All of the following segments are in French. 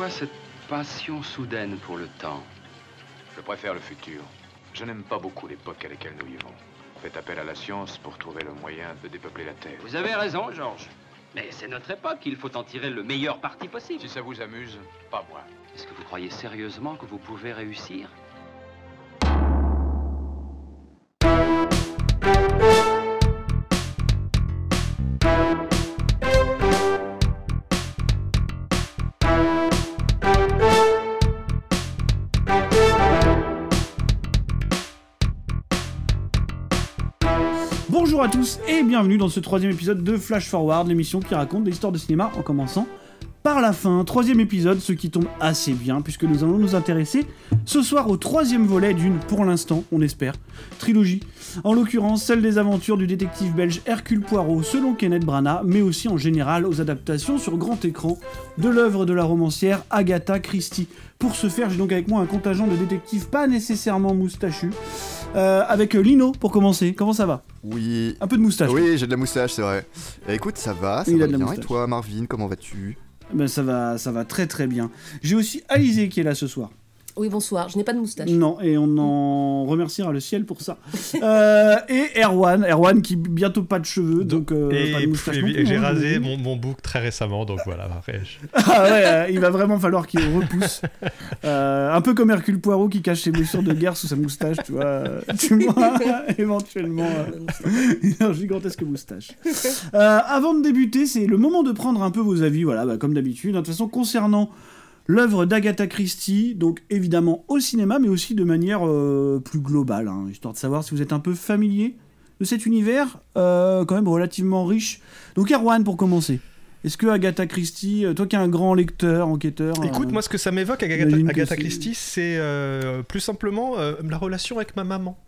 Pourquoi cette passion soudaine pour le temps Je préfère le futur. Je n'aime pas beaucoup l'époque à laquelle nous vivons. Faites appel à la science pour trouver le moyen de dépeupler la Terre. Vous avez raison, Georges. Mais c'est notre époque, il faut en tirer le meilleur parti possible. Si ça vous amuse, pas moi. Est-ce que vous croyez sérieusement que vous pouvez réussir? Et bienvenue dans ce troisième épisode de Flash Forward, l'émission qui raconte des histoires de cinéma en commençant par la fin. Troisième épisode, ce qui tombe assez bien puisque nous allons nous intéresser ce soir au troisième volet d'une, pour l'instant, on espère, trilogie. En l'occurrence, celle des aventures du détective belge Hercule Poirot selon Kenneth Branagh, mais aussi en général aux adaptations sur grand écran de l'œuvre de la romancière Agatha Christie. Pour ce faire, j'ai donc avec moi un contingent de détectives pas nécessairement moustachus. Euh, avec Lino pour commencer. Comment ça va? Oui. Un peu de moustache. Oui, j'ai de la moustache, c'est vrai. Eh, écoute, ça va, ça Il a va de la bien. Et moustache. toi, Marvin, comment vas-tu? Ben, ça va, ça va très très bien. J'ai aussi Alizé qui est là ce soir. Oui, bonsoir, je n'ai pas de moustache. Non, et on en remerciera le ciel pour ça. Euh, et Erwan, Erwan qui bientôt pas de cheveux, donc euh, et pas de moustache. et- non et plus, j'ai hein, rasé mon, mon bouc très récemment, donc voilà. Ah ouais, euh, il va vraiment falloir qu'il repousse. Euh, un peu comme Hercule Poirot qui cache ses blessures de guerre sous sa moustache, tu vois. Tu vois, éventuellement. euh, une gigantesque moustache. Euh, avant de débuter, c'est le moment de prendre un peu vos avis, voilà, bah, comme d'habitude. hein. De toute façon, concernant l'œuvre d'Agatha Christie, donc évidemment au cinéma, mais aussi de manière euh, plus globale, hein, histoire de savoir si vous êtes un peu familier de cet univers, euh, quand même relativement riche. Donc Erwan, pour commencer. Est-ce que Agatha Christie, euh, toi qui es un grand lecteur, enquêteur... Écoute, euh, moi, ce que ça m'évoque, Agatha, Christie, c'est plus simplement la relation avec ma maman.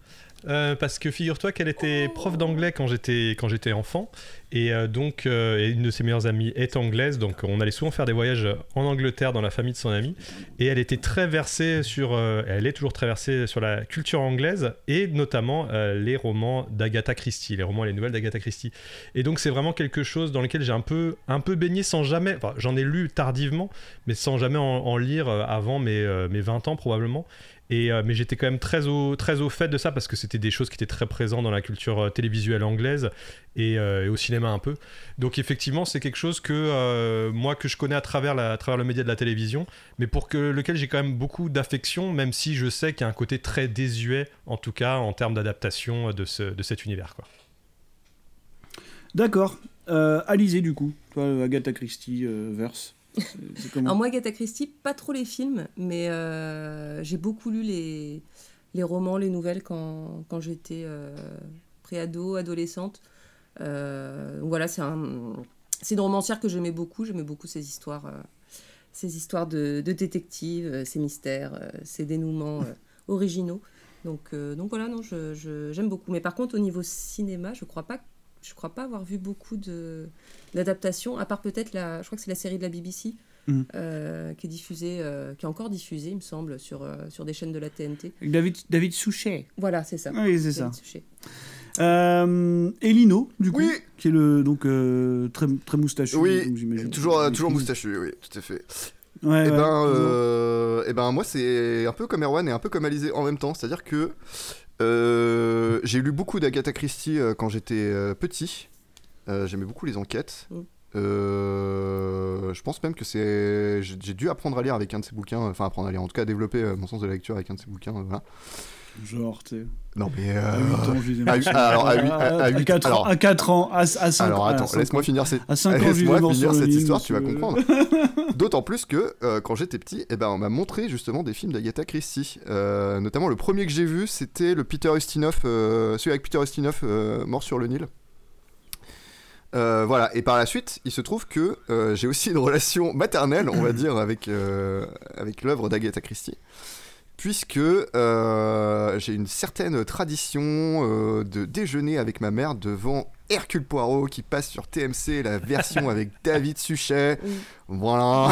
Euh, parce que figure-toi qu'elle était prof d'anglais quand j'étais quand j'étais enfant. Et euh, donc euh, une de ses meilleures amies est anglaise. Donc on allait souvent faire des voyages en Angleterre dans la famille de son amie. Et elle était très versée sur elle est toujours très versée sur la culture anglaise et notamment les romans d'Agatha Christie les romans et les nouvelles d'Agatha Christie. Et donc c'est vraiment quelque chose dans lequel j'ai un peu un peu baigné sans jamais enfin j'en ai lu tardivement mais sans jamais en, en lire avant mes, mes 20 ans probablement euh, mais j'étais quand même très au, très au fait de ça parce que c'était des choses qui étaient très présentes dans la culture euh, télévisuelle anglaise et, euh, et au cinéma un peu. Donc effectivement, c'est quelque chose que moi que je connais à travers, à travers le média de la télévision, mais pour que, lequel j'ai quand même beaucoup d'affection, même si je sais qu'il y a un côté très désuet, en tout cas en termes d'adaptation de, ce, de cet univers. Quoi. D'accord. Alizé, du coup. Toi, Agatha Christie, verse. Alors moi, Agatha Christie, pas trop les films, mais euh, j'ai beaucoup lu les, romans, les nouvelles quand, j'étais euh, préado, adolescente. Euh, voilà, c'est un, c'est une romancière que j'aimais beaucoup. J'aimais beaucoup ces histoires, euh, ces histoires de, de détectives, ces mystères, ces dénouements originaux. Donc, voilà, non, je- j'aime beaucoup. Mais par contre, au niveau cinéma, je crois pas, je crois pas avoir vu beaucoup de d'adaptations, à part peut-être la, je crois que c'est la série de la BBC Mhm. euh, qui est diffusée, euh, qui est encore diffusée, il me semble, sur euh, sur des chaînes de la TNT. David, David Souchet. Voilà, c'est ça. Oui, c'est ça. Euh, et Lino, du coup, Oui. qui est le donc euh, très très moustachu. Oui, donc j'imagine. toujours, euh, Oui, toujours moustachu, oui, tout à fait. Ouais, et, ouais, ben, euh, eh ben, moi, c'est un peu comme Erwan et un peu comme Alizé en même temps. C'est-à-dire que euh, j'ai lu beaucoup d'Agatha Christie euh, quand j'étais euh, petit. J'aimais beaucoup les enquêtes. Mm. Je pense même que c'est. J'ai dû apprendre à lire avec un de ces bouquins. Enfin, apprendre à lire, en tout cas, développer euh, mon sens de la lecture avec un de ces bouquins. voilà. Genre, tu sais. Non, mais. À euh, 8 ans, je à alors, à huit- à- à huit- 4 ans, à 4 ans, à, à 5 Alors attends, à laisse-moi finir, cette... À 5 ans, je les laisse-moi ai morts finir sur le cette lit, histoire, tu vas comprendre. D'autant plus que euh, quand j'étais petit, eh ben, on m'a montré justement des films d'Agatha Christie. Euh, notamment le premier que j'ai vu, c'était le Peter Ustinov, euh, celui avec Peter Ustinov, Mort sur le Nil. Euh, voilà, et par la suite, il se trouve que euh, j'ai aussi une relation maternelle, on va dire, avec, euh, avec l'œuvre d'Agatha Christie. Puisque euh, j'ai une certaine tradition euh, de déjeuner avec ma mère devant Hercule Poirot qui passe sur TMC, la version avec David Suchet. Oui. Voilà,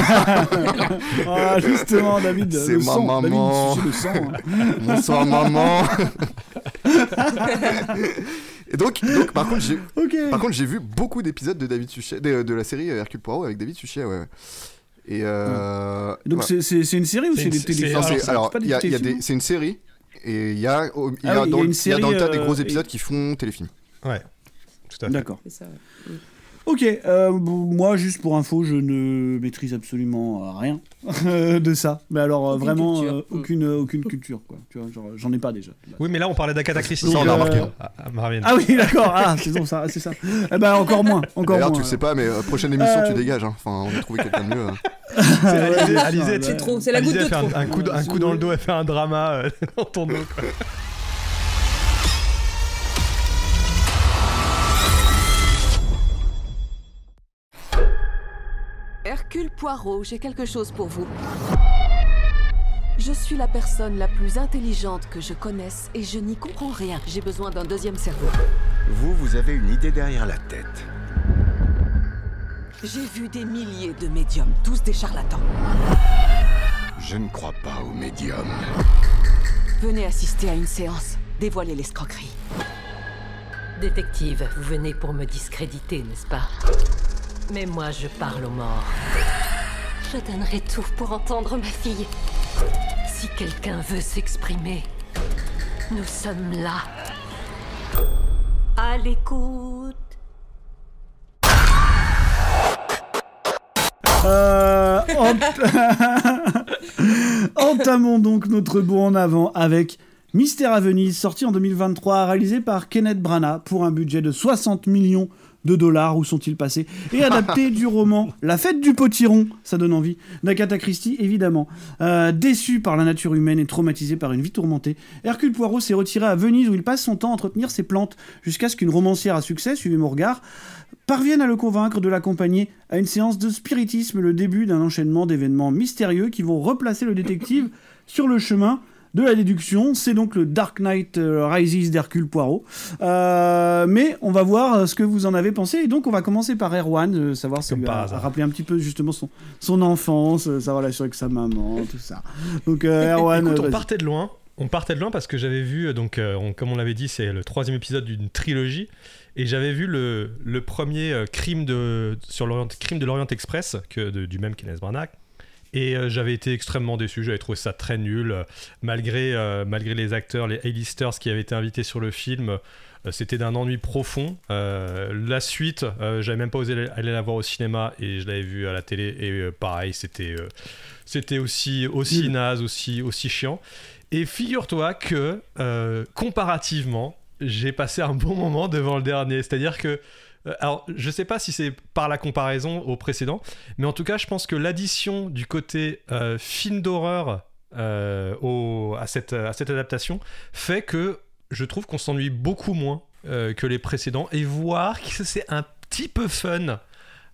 Ah, justement, David. C'est ma sang, maman. David, sucer le sang. hein. bonsoir maman. Et donc, donc par contre, j'ai Ok. Par contre, j'ai vu beaucoup d'épisodes de David Suchet, de, de la série Hercule Poirot avec David Suchet, ouais. Et euh, Donc voilà. c'est- une série ou C'est des téléfilms alors, c'est- une série et il y a, il y Ah a oui, il y a dans, une il y a dans le tas série, des gros euh, épisodes et- qui font téléfilm. Ouais, tout à fait. D'accord. Ok, euh, moi juste pour info, je ne maîtrise absolument euh, rien de ça. Mais alors euh, Aucune vraiment culture. euh, aucune euh, aucune culture quoi. Tu vois, genre j'en ai pas déjà. Oui, mais là, on parlait d'Agatha Christie. Ça, on a euh, remarqué. Ah, ah, Marvin. Ah oui, d'accord. Ah, c'est bon ça, c'est ça. Eh ben encore moins, encore D'ailleurs, moins. tu le sais pas, mais euh, prochaine émission, Euh, tu dégages. hein. Enfin, on a trouvé quelqu'un de mieux. hein. C'est la goutte de trop. un, un coup, de- un coup dans le dos, elle fait un drama euh, dans ton dos. Hercule Poirot, j'ai quelque chose pour vous. Je suis la personne la plus intelligente que je connaisse et je n'y comprends rien. J'ai besoin d'un deuxième cerveau. Vous, vous avez une idée derrière la tête. J'ai vu des milliers de médiums, tous des charlatans. Je ne crois pas aux médiums. Venez assister à une séance. Dévoilez l'escroquerie. Détective, vous venez pour me discréditer, n'est-ce pas? Mais moi, je parle aux morts. Je donnerai tout pour entendre ma fille. Si quelqu'un veut s'exprimer, nous sommes là. À l'écoute. Euh, ent- Entamons donc notre bond en avant avec Mystère à Venise, sorti en 2023, réalisé par Kenneth Branagh pour un budget de 60 millions de dollars, où sont-ils passés Et adapté du roman La fête du potiron, ça donne envie, d'Agatha Christie évidemment. Euh, déçu par la nature humaine et traumatisé par une vie tourmentée, Hercule Poirot s'est retiré à Venise où il passe son temps à entretenir ses plantes, jusqu'à ce qu'une romancière à succès, suivez mon regard, parviennent à le convaincre de l'accompagner à une séance de spiritisme, le début d'un enchaînement d'événements mystérieux qui vont replacer le détective sur le chemin de la déduction. C'est donc le Dark Knight euh, Rises d'Hercule Poirot. Euh, mais on va voir euh, ce que vous en avez pensé. Et donc on va commencer par Erwan, euh, savoir si a, a rappelé un petit peu justement son, son enfance, euh, sa relation avec sa maman, tout ça. Donc euh, Erwan, Écoute, on partait de loin. On partait de loin parce que j'avais vu, donc, euh, on- comme on l'avait dit, c'est le troisième épisode d'une trilogie. Et j'avais vu le, le premier crime de, sur l'Orient, crime de l'Orient Express que, de- du même Kenneth Branagh. Et euh, j'avais été extrêmement déçu, j'avais trouvé ça très nul. euh, malgré, euh, malgré les acteurs, les A-listers qui avaient été invités sur le film, euh, c'était d'un ennui profond. La suite, j'avais même pas osé aller la voir au cinéma et je l'avais vu à la télé. Et pareil, c'était c'était aussi, aussi naze, aussi, aussi chiant. Et figure-toi que, comparativement, j'ai passé un bon moment devant le dernier. C'est-à-dire que, alors, je sais pas si c'est par la comparaison au précédent, mais en tout cas, je pense que l'addition du côté euh, film d'horreur euh, à, cette, adaptation fait que je trouve qu'on s'ennuie beaucoup moins euh, que les précédents et voir que c'est un petit peu fun.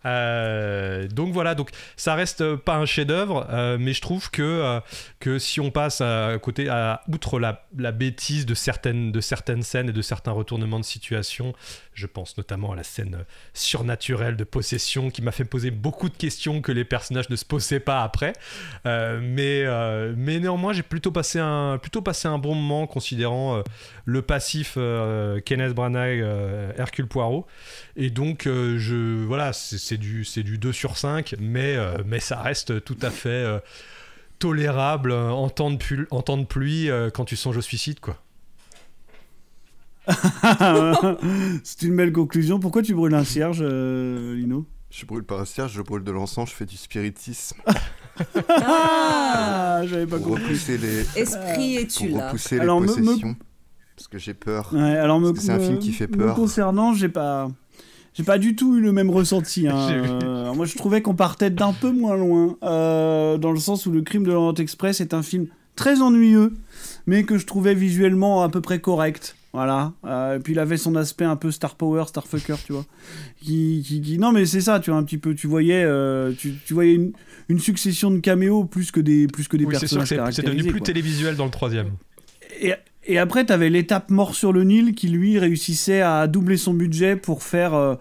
Euh, donc voilà, donc ça reste pas un chef-d'œuvre, euh, mais je trouve que, euh, que si on passe à côté, à, outre la, la bêtise de certaines, de certaines scènes et de certains retournements de situation, je pense notamment à la scène surnaturelle de possession qui m'a fait poser beaucoup de questions que les personnages ne se posaient pas après. Mais, mais néanmoins, j'ai plutôt passé un, plutôt passé un bon moment considérant le passif Kenneth Branagh, Hercule Poirot. Et donc, je, voilà, c'est c'est du, c'est du 2 sur 5, mais, euh, mais ça reste tout à fait euh, tolérable euh, en temps de, pul- en temps de pluie euh, quand tu songes au suicide, quoi. C'est une belle conclusion. Pourquoi tu brûles un cierge, euh, Lino? Je brûle pas un cierge, je brûle de l'encens, je fais du spiritisme. Ah, j'avais pas Pour compris. repousser les, Esprit es-tu pour là? repousser les Alors, me- me- possessions. Parce que j'ai peur. Ouais, alors me, Parce que c'est un me- film qui fait me peur. concernant, j'ai pas, j'ai pas du tout eu le même ressenti. hein. Euh, moi, je trouvais qu'on partait d'un peu moins loin, euh, dans le sens où le Crime de l'Orient Express est un film très ennuyeux, mais que je trouvais visuellement à peu près correct. Voilà. Euh, et puis il avait son aspect un peu Star Power, Starfucker, tu vois. Qui, qui, qui- Non, mais c'est ça, tu vois, un petit peu. Tu voyais, euh, tu, tu voyais une, une succession de caméos plus que des, plus que des Oui, personnages c'est devenu plus quoi. télévisuel dans le troisième. Et, et après, tu avais l'étape Mort sur le Nil qui, lui, réussissait à doubler son budget pour faire euh,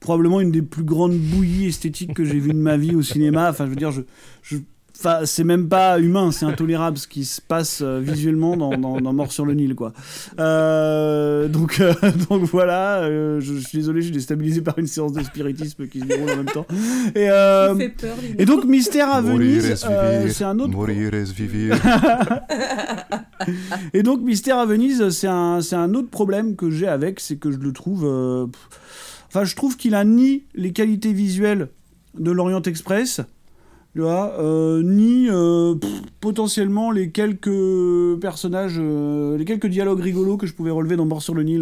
probablement une des plus grandes bouillies esthétiques que j'ai vues de ma vie au cinéma. Enfin, je veux dire, je, je Enfin, c'est même pas humain, c'est intolérable ce qui se passe euh, visuellement dans, dans, dans Mort sur le Nil, quoi. Euh, donc, euh, donc voilà, euh, je, je suis désolé, je suis déstabilisé par une séance de spiritisme qui se déroule en même temps. Et, euh, fait peur, et donc, Mystère à Venise, euh, c'est un autre. Mourir est vivir. Et donc, Mystère à Venise, c'est un, c'est un autre problème que j'ai avec, c'est que je le trouve. euh, Enfin, je trouve qu'il a ni les qualités visuelles de l'Orient Express, tu vois, euh, ni euh, potentiellement les quelques personnages, euh, les quelques dialogues rigolos que je pouvais relever dans Mort sur le Nil,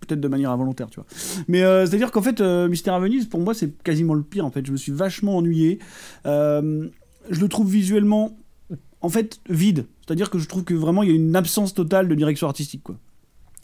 peut-être de manière involontaire, tu vois. Mais c'est-à-dire qu'en fait, Mystère à Venise, pour moi, c'est quasiment le pire, en fait. Je me suis vachement ennuyé. Je le trouve visuellement, en fait, vide. C'est-à-dire que je trouve que vraiment, il y a une absence totale de direction artistique, quoi.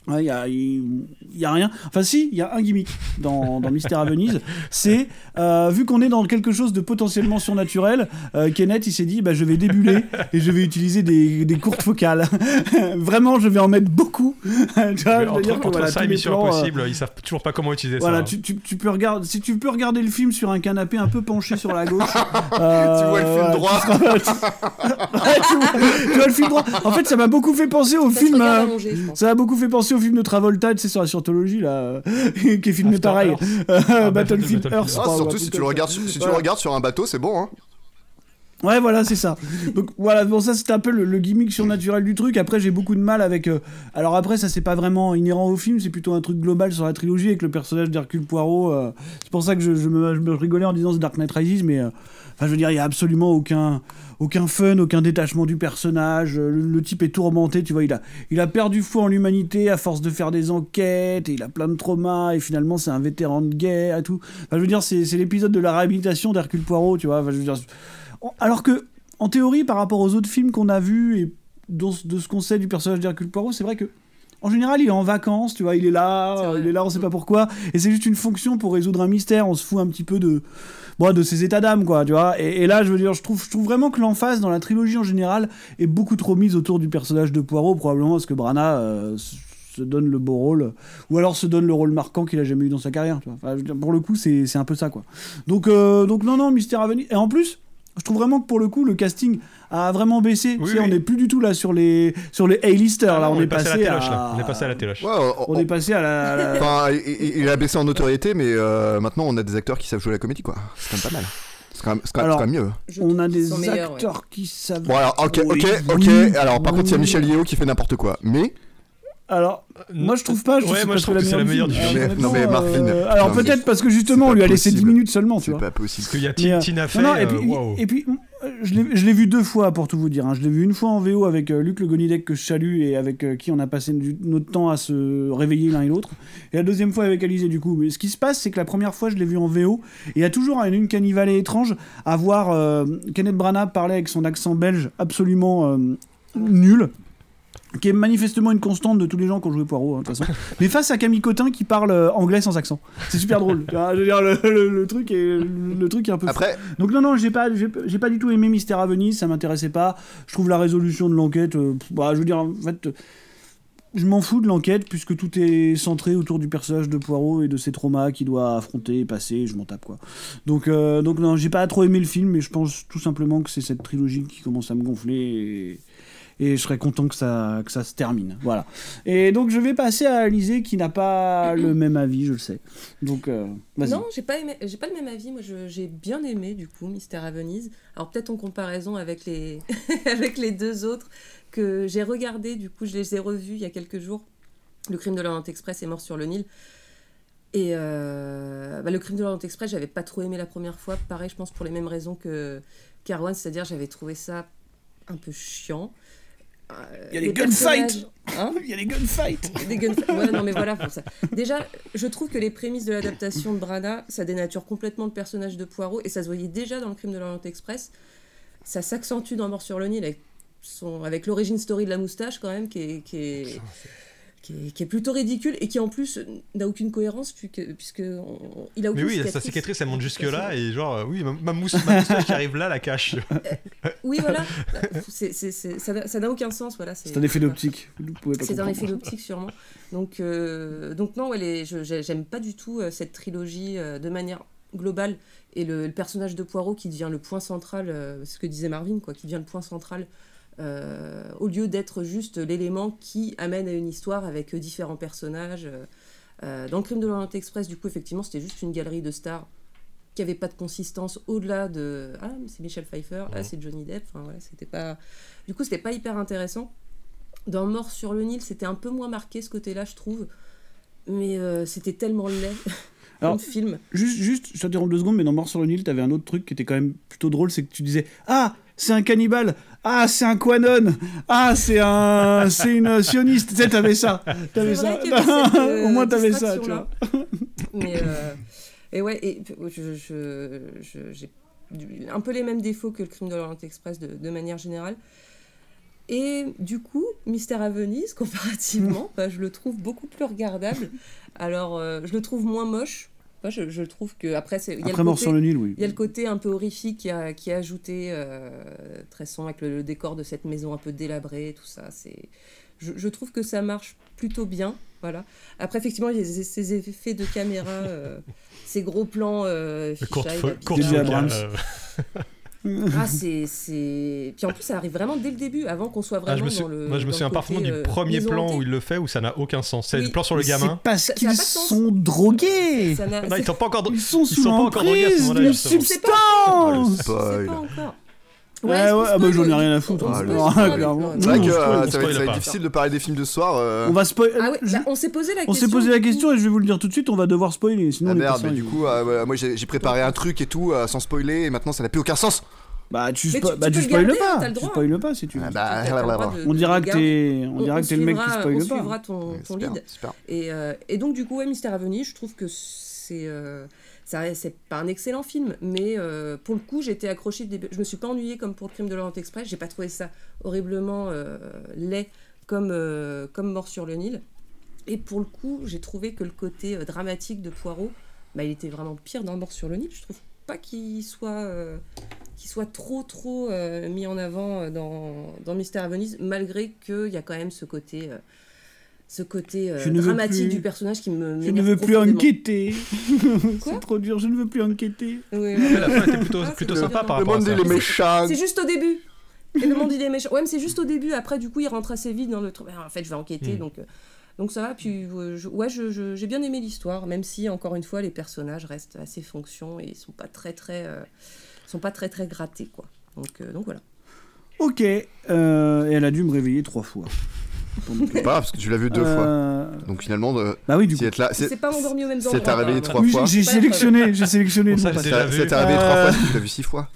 Il n'y a, y a rien. Enfin, si, il y a un gimmick dans, dans Mystère à Venise. C'est, euh, vu qu'on est dans quelque chose de potentiellement surnaturel, euh, Kenneth, il s'est dit, bah, je vais débuler et je vais utiliser des, des courtes focales. Vraiment, je vais en mettre beaucoup. Tu vois, entre, dire que, entre voilà, ça et Mission plans, euh, Impossible, ils savent toujours pas comment utiliser voilà, ça. hein. tu, tu, tu peux regarder, si tu peux regarder le film sur un canapé un peu penché sur la gauche. Tu vois le film droit. Tu, seras- tu- Ouais, tu vois, tu vois le film droit. En fait, ça m'a beaucoup fait penser au Ça film. euh, ça m'a beaucoup fait penser au film de Travolta, tu sais, sur la scientologie, là, qui est filmé After pareil. Earth. Euh, Ah, Battlefield Battlefield. Earth. Ah, surtout si tu le regardes, si tu Voilà. le regardes sur un bateau, c'est bon. Hein. Ouais, voilà, c'est ça. Donc voilà, bon, ça c'était un peu le, le gimmick surnaturel du truc. Après, j'ai beaucoup de mal avec. euh, Alors après, ça c'est pas vraiment inhérent au film, c'est plutôt un truc global sur la trilogie avec le personnage d'Hercule Poirot. euh, C'est pour ça que je, je me, je me rigolais en disant The Dark Knight Rises, mais euh, enfin, je veux dire, il y a absolument aucun. Aucun fun, aucun détachement du personnage. euh, Le, le type est tourmenté, tu vois. Il a, il a perdu foi en l'humanité à force de faire des enquêtes, et il a plein de traumas, et finalement c'est un vétéran de guerre et tout. Enfin, je veux dire, c'est l'épisode de la réhabilitation d'Hercule Poirot, tu vois. Enfin, je veux dire, alors que, en théorie, par rapport aux autres films qu'on a vus et de ce qu'on sait du personnage d'Hercule Poirot, c'est vrai que. En général, il est en vacances, tu vois, il est là, C'est vrai. il est là, on sait pas pourquoi, et c'est juste une fonction pour résoudre un mystère. On se fout un petit peu de, bon, de ses états d'âme, quoi, tu vois. Et, là, je veux dire, je trouve, je trouve vraiment que l'emphase dans la trilogie en général est beaucoup trop mise autour du personnage de Poirot, probablement parce que Brana euh, se donne le beau rôle, ou alors se donne le rôle marquant qu'il a jamais eu dans sa carrière. Tu vois. Pour le coup, c'est c'est un peu ça, quoi. Donc, euh, donc non, non, Mystère à venir. Et en plus, je trouve vraiment que pour le coup, le casting a vraiment baissé. Oui, tu sais, oui. on n'est plus du tout là sur les sur les A-listers. là, on, est passé à la téloche, à... On est passé à la téloche. Ouais, on, On est passé à la. à la- Enfin, il, a baissé en notoriété, mais euh, maintenant on a des acteurs qui savent jouer la comédie, quoi. C'est quand même pas mal. C'est quand même, c'est quand même- mieux. On a des ouais. acteurs qui savent. Bon, alors, ok, ok, ok. alors, par contre, il y a. Michel Yeo qui fait n'importe quoi. Mais, Alors, moi je trouve pas. Je Ouais, trouve moi, je trouve que c'est la meilleure du film. Mais- non, mais Martine, euh, alors peut-être parce que justement on lui pas a laissé 10 possible. minutes seulement, tu c'est pas possible. Parce qu'il y a euh, Ti- Tina Fey. non, non, et puis, waouh. et puis, euh, je l'ai- vu deux fois pour tout vous dire. hein. Je l'ai vu une fois en VO avec euh, Luc Le Gonidec que je salue et avec euh, qui on a passé du- notre temps à se réveiller l'un et l'autre. Et la deuxième fois avec Alizé du coup. Mais ce qui se passe, c'est que la première fois je l'ai vu en VO et il y a toujours une, une canivalée étrange à voir Kenneth Branagh parler avec son accent belge absolument nul qui est manifestement une constante de tous les gens qui ont joué Poirot, hein, de toute façon. Mais face à Camille Cotin qui parle euh, anglais sans accent. C'est super drôle. Tu vois, je veux dire, le, le- le truc est, le truc est un peu fou. Après, Donc non, non, j'ai pas, j'ai j'ai pas du tout aimé Mystère à Venise, ça m'intéressait pas. Je trouve la résolution de l'enquête, euh, bah, je veux dire, en fait, euh, je m'en fous de l'enquête puisque tout est centré autour du personnage de Poirot et de ses traumas qu'il doit affronter, et passer, je m'en tape quoi. Donc, euh, donc non, j'ai pas trop aimé le film, mais je pense tout simplement que c'est cette trilogie qui commence à me gonfler et, et je serais content que ça, que ça se termine. Voilà. Et donc je vais passer à Alizé qui n'a pas le même avis, je le sais. Donc, euh, vas-y. Non, j'ai pas aimé, j'ai pas le même avis. Moi, j'ai bien aimé du coup Mystère à Venise. Alors peut-être en comparaison avec les avec les deux autres que j'ai regardé. Du coup, je les ai revus il y a quelques jours. Le Crime de l'Orient Express est mort sur le Nil. Et euh, bah, le Crime de l'Orient Express, j'avais pas trop aimé la première fois. Pareil, je pense pour les mêmes raisons que Carwan, c'est-à-dire j'avais trouvé ça un peu chiant. Euh, Il y a des les gunfights. Hein Il y a des gunfights des gunfights. Ouais, non, mais voilà, pour ça. Déjà, je trouve que les prémices de l'adaptation de Brana, ça dénature complètement le personnage de Poirot, et ça se voyait déjà dans le crime de l'Orient Express. Ça s'accentue dans Mort sur le Nil avec, son, avec l'origine story de la moustache, quand même, qui est, qui est, qui est, qui est plutôt ridicule, et qui en plus n'a aucune cohérence, puisque, puisque on- il a Mais aucune oui, sa cicatrice elle monte jusque là et genre euh, oui ma, ma mousse ma moustache qui arrive là la cache. Oui, voilà. C'est- ça n'a- ça n'a aucun sens, voilà. C'est un effet d'optique. Vous pouvez pas C'est un effet d'optique sûrement. Donc, euh, donc non, ouais, j'aime pas du tout euh, cette trilogie euh, de manière global et le, le personnage de Poirot qui devient le point central, euh, ce que disait Marvin, quoi, qui devient le point central, euh, au lieu d'être juste l'élément qui amène à une histoire avec euh, différents personnages. euh. Dans le crime de l'Orient Express, du coup, effectivement, c'était juste une galerie de stars qui avait pas de consistance au-delà de ah c'est Michel Pfeiffer, ah c'est Johnny Depp, enfin voilà, c'était pas du coup c'était pas hyper intéressant. Dans Mort sur le Nil, c'était un peu moins marqué ce côté-là, je trouve, mais euh, c'était tellement laid Alors, film. Juste, juste, je t'interromps deux secondes, mais dans Mort sur le Nil, t'avais un autre truc qui était quand même plutôt drôle, c'est que tu disais Ah, c'est un cannibale Ah, c'est un Quanon Ah, c'est un, c'est une sioniste Tu sais, t'avais ça T'avais ça cette, euh, Au moins, t'avais ça, tu vois. Mais euh, et ouais, et je, j'ai un peu les mêmes défauts que le crime de l'Orient Express de, de manière générale. Et du coup, Mystère à Venise, comparativement, bah, je le trouve beaucoup plus regardable. Alors, euh, je le trouve moins moche. Moi, je, je trouve que après, c'est il y a le Après Mort côté- sur le Nil, oui. Il y a le côté un peu horrifique qui a, qui a ajouté euh, très sombre avec le, le décor de cette maison un peu délabrée, tout ça. C'est, je, je trouve que ça marche plutôt bien, voilà. Après, effectivement, il y a ces ces effets de caméra, euh, ces gros plans euh, Courte fisheye, fo- Ah, c'est, c'est. Puis en plus, ça arrive vraiment dès le début, avant qu'on soit Ah, vraiment je me, suis- dans le. moi, je me souviens parfaitement du euh, premier plan où il le fait, où ça n'a aucun sens. C'est Oui. le plan sur le C'est gamin. parce qu'ils sont drogués Ça n'a- Non, ils sont pas encore. Ils sont Ils sous sont pas encore drogués à ce l'emprise pas encore. Ouais, ouais, ah bah spoil, j'en ai on- rien à foutre. on hein. spoil, Non, spoil, clairement. spoil. C'est vrai que on euh, spoil, ça va on être, spoil pas. difficile de parler des films de ce soir. euh. On va spoiler. Ah ouais, bah, on s'est posé la On question. s'est posé la question et je vais vous le dire tout de suite, on va devoir spoiler, sinon Ah on merde, pas mais du coup, euh, moi j'ai préparé un truc et tout euh, sans spoiler et maintenant ça n'a plus aucun sens. Bah tu, spo- tu- bah, tu tu le pas, le tu spoiles pas si tu veux. Ah bah, On dira que t'es on dira que t'es le mec qui suivra- spoile on pas. suivra ton, lead. Et, euh, et donc, du coup, ouais, Mystère à Venise, je trouve que c'est. euh, c'est pas un excellent film, mais euh, pour le coup, j'étais accrochée. début. Je me suis pas ennuyée comme pour le crime de l'Orient Express. J'ai pas trouvé ça horriblement euh, laid comme, euh, comme Mort sur le Nil. Et pour le coup, j'ai trouvé que le côté dramatique de Poirot, bah, il était vraiment pire dans Mort sur le Nil. Je trouve pas qu'il soit, soit trop, trop mis en avant dans, dans Mystère à Venise, malgré qu'il y a quand même ce côté, ce côté euh, dramatique du personnage qui me Je ne veux plus enquêter. Quoi C'est trop dur, je ne veux plus enquêter. Oui, la fin était plutôt, Ah, c'est plutôt bien. sympa par Le rapport à monde ça. il est méchant. C'est juste au début. Et le monde il est méchant. Ouais, mais c'est juste au début. Après, du coup, il rentre assez vite dans le truc. Ah, En fait, je vais enquêter, Mm. donc, euh, donc ça va. Puis, euh, je- ouais, je- je- j'ai bien aimé l'histoire, même si encore une fois, les personnages restent assez fonctions et ils sont pas très très, euh, sont pas très très grattés, quoi. Donc, euh, donc voilà. Ok, euh, et elle a dû me réveiller trois fois. Donc, Pas parce que tu l'as vu deux fois. euh, Donc finalement, euh, Bah oui, du si coup. être là, C'est c'est pas endormi au même c'est endroit. t'as réveillé trois. Oui, fois. j'ai sélectionné, j'ai sélectionné. Ça, c'est ça ça t'est arrivé trois fois, tu l'as vu six fois.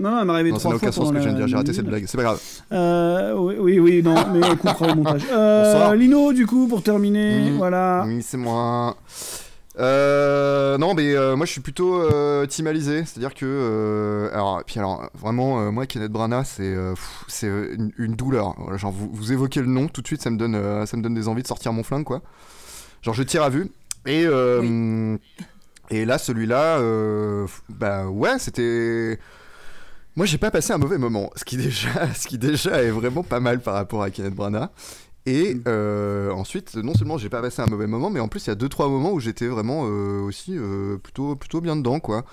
Non, non, elle m'a réveillé Non, ça trois n'a fois. aucun sens ce que je viens de dire, j'ai raté cette blague. C'est pas grave. Euh, oui, oui, oui, non, mais on coupera au montage. Euh, Bonsoir. Lino, du coup, pour terminer, voilà. Oui, c'est moi. Euh, non, mais euh, moi je suis plutôt euh, teamalisé, c'est-à-dire que euh, alors puis alors vraiment euh, moi Kenneth Branagh c'est c'est une, une douleur. Voilà, genre vous, vous évoquez le nom tout de suite ça me donne ça me donne des envies de sortir mon flingue quoi. Genre je tire à vue et et là celui-là bah ouais c'était moi j'ai pas passé un mauvais moment, ce qui déjà ce qui déjà est vraiment pas mal par rapport à Kenneth Branagh. Et Mm. euh, ensuite, non seulement j'ai pas passé un mauvais moment, mais en plus il y a deux trois moments où j'étais vraiment euh, aussi euh, plutôt plutôt bien dedans quoi.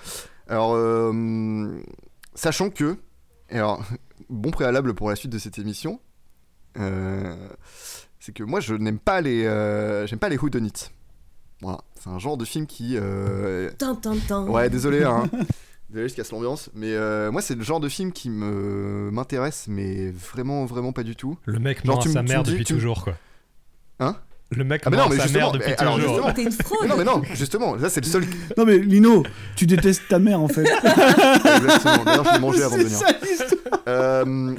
Alors euh, sachant que, alors bon préalable pour la suite de cette émission, euh, c'est que moi je n'aime pas les euh, j'aime pas les whodunits. Voilà, c'est un genre de film qui euh, Tin, tin, tin. Ouais, désolé, hein. désolé, je casse l'ambiance. Mais euh, moi, c'est le genre de film qui me m'intéresse, mais vraiment, vraiment pas du tout. Le mec Genre, ment à tu me- sa mère depuis tu toujours, quoi. Hein? Le mec Ah, mais ment non, à mais sa justement, mère depuis alors, toujours. justement- T'es une fraude. Mais non, mais non, justement, ça c'est le seul. Non, mais Lino, tu détestes ta mère en fait. Exactement. D'ailleurs, je l'ai mangé avant de C'est venir. ça l'histoire. Euh,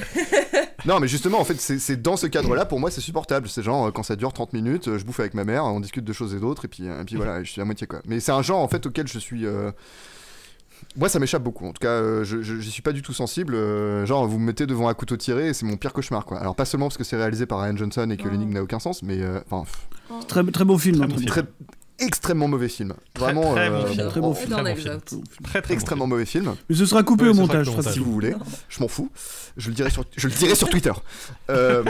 Non, mais justement, en fait, c'est c'est dans ce cadre-là, pour moi, c'est supportable. C'est genre, euh, quand ça dure 30 minutes, je bouffe avec ma mère, on discute de choses et d'autres, et puis, et puis voilà, je suis à moitié quoi. Mais c'est un genre, en fait, auquel je suis. euh, Moi, ça m'échappe beaucoup. En tout cas, euh, je je- suis pas du tout sensible. euh, genre, vous me mettez devant un couteau tiré, et c'est mon pire cauchemar, quoi. Alors, pas seulement parce que c'est réalisé par Ryan Johnson et que Oh. l'énigme n'a aucun sens, mais. euh, Très, très beau film. Très bon très très. Extrêmement mauvais film. Vraiment. très bon euh, film. Très bon film. dans Très bon film. Très très extrêmement mauvais film. Mais ce sera coupé Oui, au montage. ferai Si vous voulez, je m'en fous. Je le dirai sur, je le dirai sur Twitter. Euh,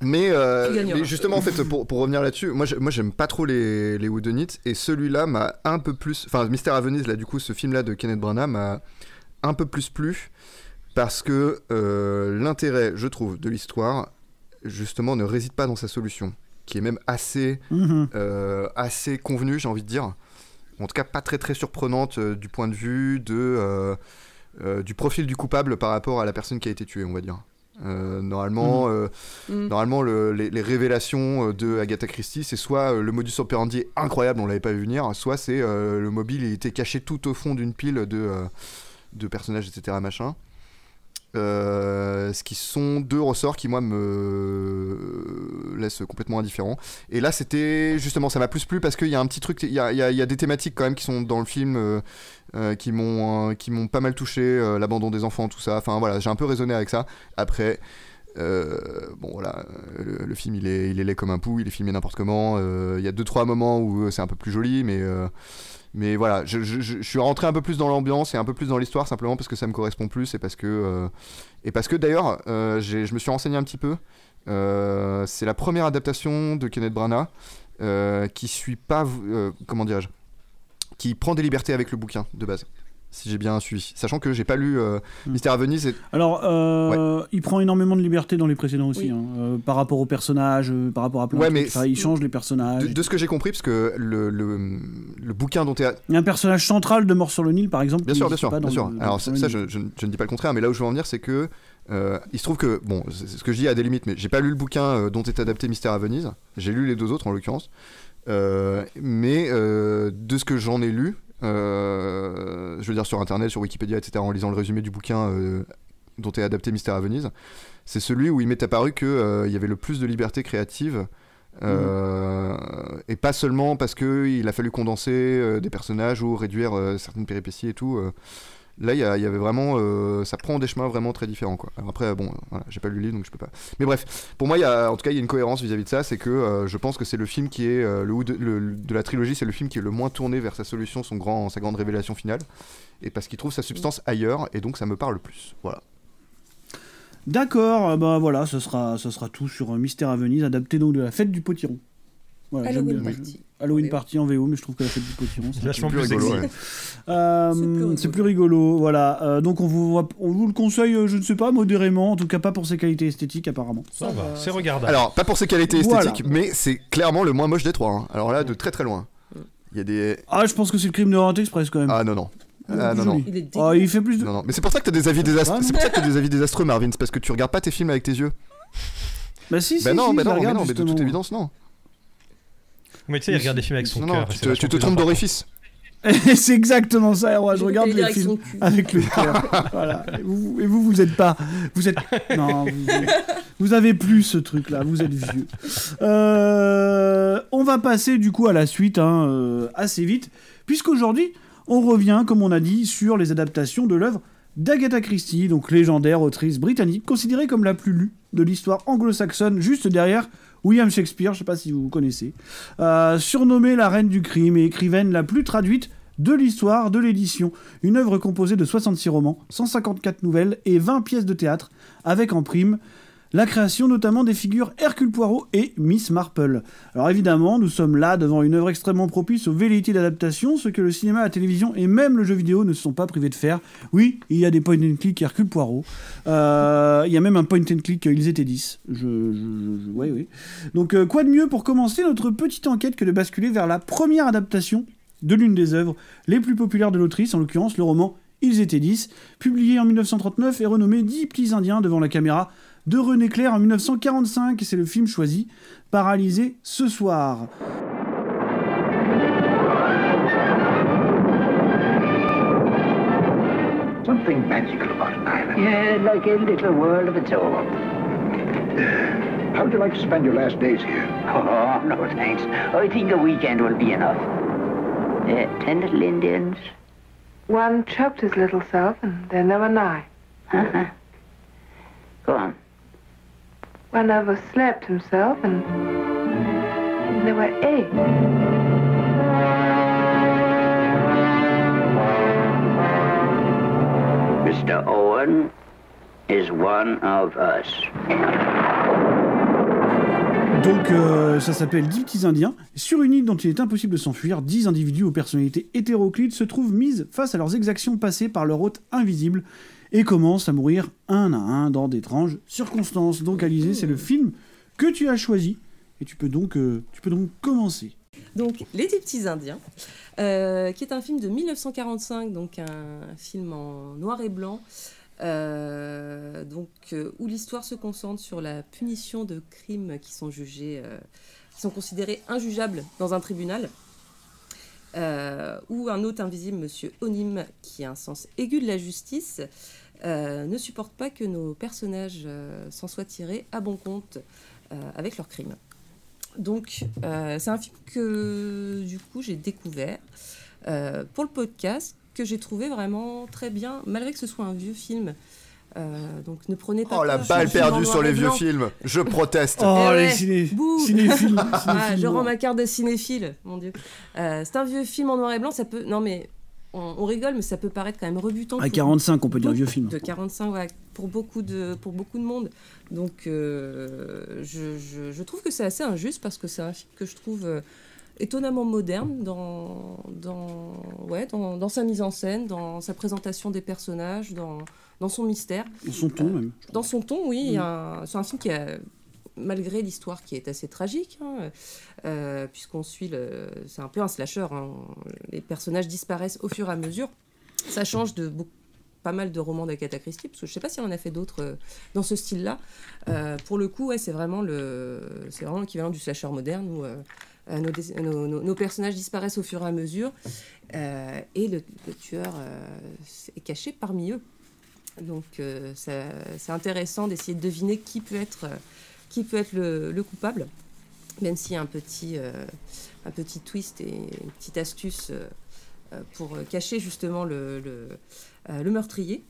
mais, euh, mais justement, en fait, pour, pour revenir là-dessus, moi, moi, j'aime pas trop les, les Whodunits et celui-là m'a un peu plus. Enfin, Mystère à Venise, là, du coup, ce film-là de Kenneth Branagh m'a un peu plus plu parce que euh, l'intérêt, je trouve, de l'histoire, justement, ne réside pas dans sa solution, qui est même assez, Mhm. euh, assez convenue, j'ai envie de dire. En tout cas, pas très très surprenante euh, du point de vue de, euh, euh, du profil du coupable par rapport à la personne qui a été tuée, on va dire. Euh, normalement, euh, Mm. normalement le- les, les révélations de Agatha Christie, c'est soit le modus operandi est incroyable, on l'avait pas vu venir, soit c'est euh, le mobile il était caché tout au fond d'une pile de, euh, de personnages, etc. Machin. Euh, ce qui sont deux ressorts qui moi me laissent complètement indifférent. Et là c'était justement ça m'a plus plu parce qu'il y a un petit truc, il y a, des thématiques quand même qui sont dans le film euh, euh, qui m'ont pas mal touché, l'abandon des enfants, tout ça. Enfin voilà, j'ai un peu raisonné avec ça. Après. bon voilà, le, film il est, il est laid comme un pou, il est filmé n'importe comment. Il y a deux trois moments où c'est un peu plus joli, mais mais voilà, je, je- je- suis rentré un peu plus dans l'ambiance et un peu plus dans l'histoire simplement parce que ça me correspond plus et parce que euh, et parce que d'ailleurs euh, je me suis renseigné un petit peu. Euh, c'est la première adaptation de Kenneth Branagh qui suit pas comment dirais-je qui prend des libertés avec le bouquin de base si j'ai bien suivi sachant que j'ai pas lu euh. Mystère à Venise et Alors, euh, il prend énormément de liberté dans les précédents aussi, Oui. hein, euh, par rapport aux personnages, euh, par rapport à plein Ouais, de mais trucs. Il change les personnages. de, de ce que j'ai compris parce que le, le, le bouquin dont est Il y a un personnage central de Mort sur le Nil, par exemple. Bien sûr, bien sûr, bien sûr. le- Alors ça, je, je- je ne dis pas le contraire, mais là où je veux en venir, c'est que euh, il se trouve que bon, ce que je dis à des limites, mais j'ai pas lu le bouquin euh, dont est adapté Mystère à Venise. J'ai lu les deux autres en l'occurrence, Euh, mais euh, de ce que j'en ai lu, je veux dire sur internet, sur Wikipédia, etc., en lisant le résumé du bouquin euh, dont est adapté Mystère à Venise, c'est celui où il m'est apparu que euh, il y avait le plus de liberté créative. euh, et pas seulement parce que il a fallu condenser euh, des personnages ou réduire euh, certaines péripéties et tout. Là, il y, avait vraiment, euh, ça prend des chemins vraiment très différents après, bon, euh, voilà, j'ai pas lu le livre donc je peux pas. Mais bref, pour moi, en tout cas, il y a une cohérence vis-à-vis de ça, c'est que euh, je pense que c'est le film qui est le, de, le- la trilogie, c'est le film qui est le moins tourné vers sa solution, sa grande révélation finale, et parce qu'il trouve sa substance ailleurs, et donc ça me parle plus. Voilà. D'accord, bah voilà, ce sera, ce sera tout sur Mystère à Venise, adapté donc de la fête du potiron. Voilà, Halloween. Party. Halloween VO. Party en VO, mais je trouve que la fête du potiron, c'est Vachement plus plus, rigolo, ouais. Euh, C'est plus rigolo. c'est plus rigolo, voilà. Euh, donc on vous, on vous le conseille, euh, je ne sais pas, modérément, en tout cas pas pour ses qualités esthétiques apparemment. Ça Ça va, va, c'est regardable. Alors, pas pour ses qualités Voilà. esthétiques, mais c'est clairement le moins moche des trois. hein. Alors là, de très très loin. Il y a des. Ah, je pense que c'est le crime de Orient Express quand même. Ah non non. Ah non non. Il est Ah, il fait plus de. Non, non. Mais c'est pour ça que t'as des avis désastreux. Non. c'est pour ça que t'as des avis désastreux, Marvin. C'est parce que tu regardes pas tes films avec tes yeux. Bah si, si, bah non, si, bah je non, mais non, mais de toute évidence, non. Mais tu sais, il regarde des films avec son non, cœur. non, tu te, tu trompes d'orifice. c'est exactement ça, moi, je regarde les films avec le cœur. voilà. Et vous, et vous, vous êtes pas. Vous êtes. Non, vous, vous avez plus ce truc-là, vous êtes vieux. Euh, on va passer du coup à la suite hein, euh, assez vite, puisqu'aujourd'hui, on revient, comme on a dit, sur les adaptations de l'œuvre d'Agatha Christie, donc légendaire autrice britannique, considérée comme la plus lue de l'histoire anglo-saxonne, juste derrière William Shakespeare, je sais pas si vous connaissez, euh, surnommée la reine du crime et écrivaine la plus traduite de l'histoire de l'édition. Une œuvre composée de 66 romans, 154 nouvelles et 20 pièces de théâtre, avec en prime la création notamment des figures Hercule Poirot et Miss Marple. Alors évidemment, nous sommes là devant une œuvre extrêmement propice aux velléités d'adaptation, ce que le cinéma, la télévision et même le jeu vidéo ne se sont pas privés de faire. Oui, il y a des point and click Hercule Poirot. Euh, il y a même un point and click Ils étaient 10. Je, oui. Donc euh, quoi de mieux pour commencer notre petite enquête que de basculer vers la première adaptation de l'une des œuvres les plus populaires de l'autrice, en l'occurrence le roman Ils étaient 10, publié en 1939 et renommé 10 petits indiens devant la caméra de René Clair en 1945, et c'est le film choisi, Paralysé ce soir. Something magical about an island. Yeah, like a little world of its own. How would you like to spend your last days here? Oh, no thanks. I think a weekend will be enough. Uh, ten little Indians. One choked his little self, and then there were nine. Uh-huh. Go on. One overslept himself, and There were. Mr. Owen is one of us. Donc euh, ça s'appelle 10 petits indiens. Sur une île dont il est impossible de s'enfuir, 10 individus aux personnalités hétéroclites se trouvent mises face à leurs exactions passées par leur hôte invisible et commencent à mourir un à un dans d'étranges circonstances. Donc Alizé, c'est le film que tu as choisi et tu peux donc, euh, tu peux donc commencer. Donc, Les Dix Petits Indiens, euh, qui est un film de 1945, donc un film en noir et blanc, euh, donc, où l'histoire se concentre sur la punition de crimes qui sont jugés, qui sont considérés injugeables dans un tribunal, euh, où un hôte invisible, Monsieur Onim, qui a un sens aigu de la justice, euh, ne supporte pas que nos personnages euh, s'en soient tirés à bon compte euh, avec leurs crimes. Donc, euh, c'est un film que du coup j'ai découvert euh, pour le podcast, que j'ai trouvé vraiment très bien, malgré que ce soit un vieux film. Euh, donc, ne prenez pas. Oh la balle perdue sur les vieux films. Je proteste. Oh, Eh les ouais, ciné- bouh. cinéphiles, Ah, je rends ma carte de cinéphile, mon dieu. Euh, c'est un vieux film en noir et blanc, ça peut. Non mais on, on rigole, mais ça peut paraître quand même rebutant. À pour 45, on peut dire beaucoup- vieux film. De 45, ouais, pour beaucoup de pour beaucoup de monde. Donc euh, je, je- je trouve que c'est assez injuste parce que c'est un film que je trouve euh, étonnamment moderne dans dans ouais dans, dans sa mise en scène, dans sa présentation des personnages, dans dans son mystère. Dans son ton, même. Dans son ton, oui. Mm. un- C'est un film qui a, malgré l'histoire qui est assez tragique, hein, euh, puisqu'on suit le. C'est un peu un slasher. hein, Les personnages disparaissent au fur et à mesure. Ça change de pas mal de romans d'Agatha Christie, parce que je sais pas si on en a fait d'autres euh, dans ce style-là. Euh, pour le coup, c'est vraiment le, l'équivalent du slasher moderne où nos, personnages disparaissent au fur et à mesure et le, tueur est caché parmi eux. Donc c'est intéressant d'essayer de deviner qui peut être, qui peut être le, le coupable, même s'il y a un petit, euh, un petit twist et une petite astuce euh, euh, pour cacher justement le, meurtrier.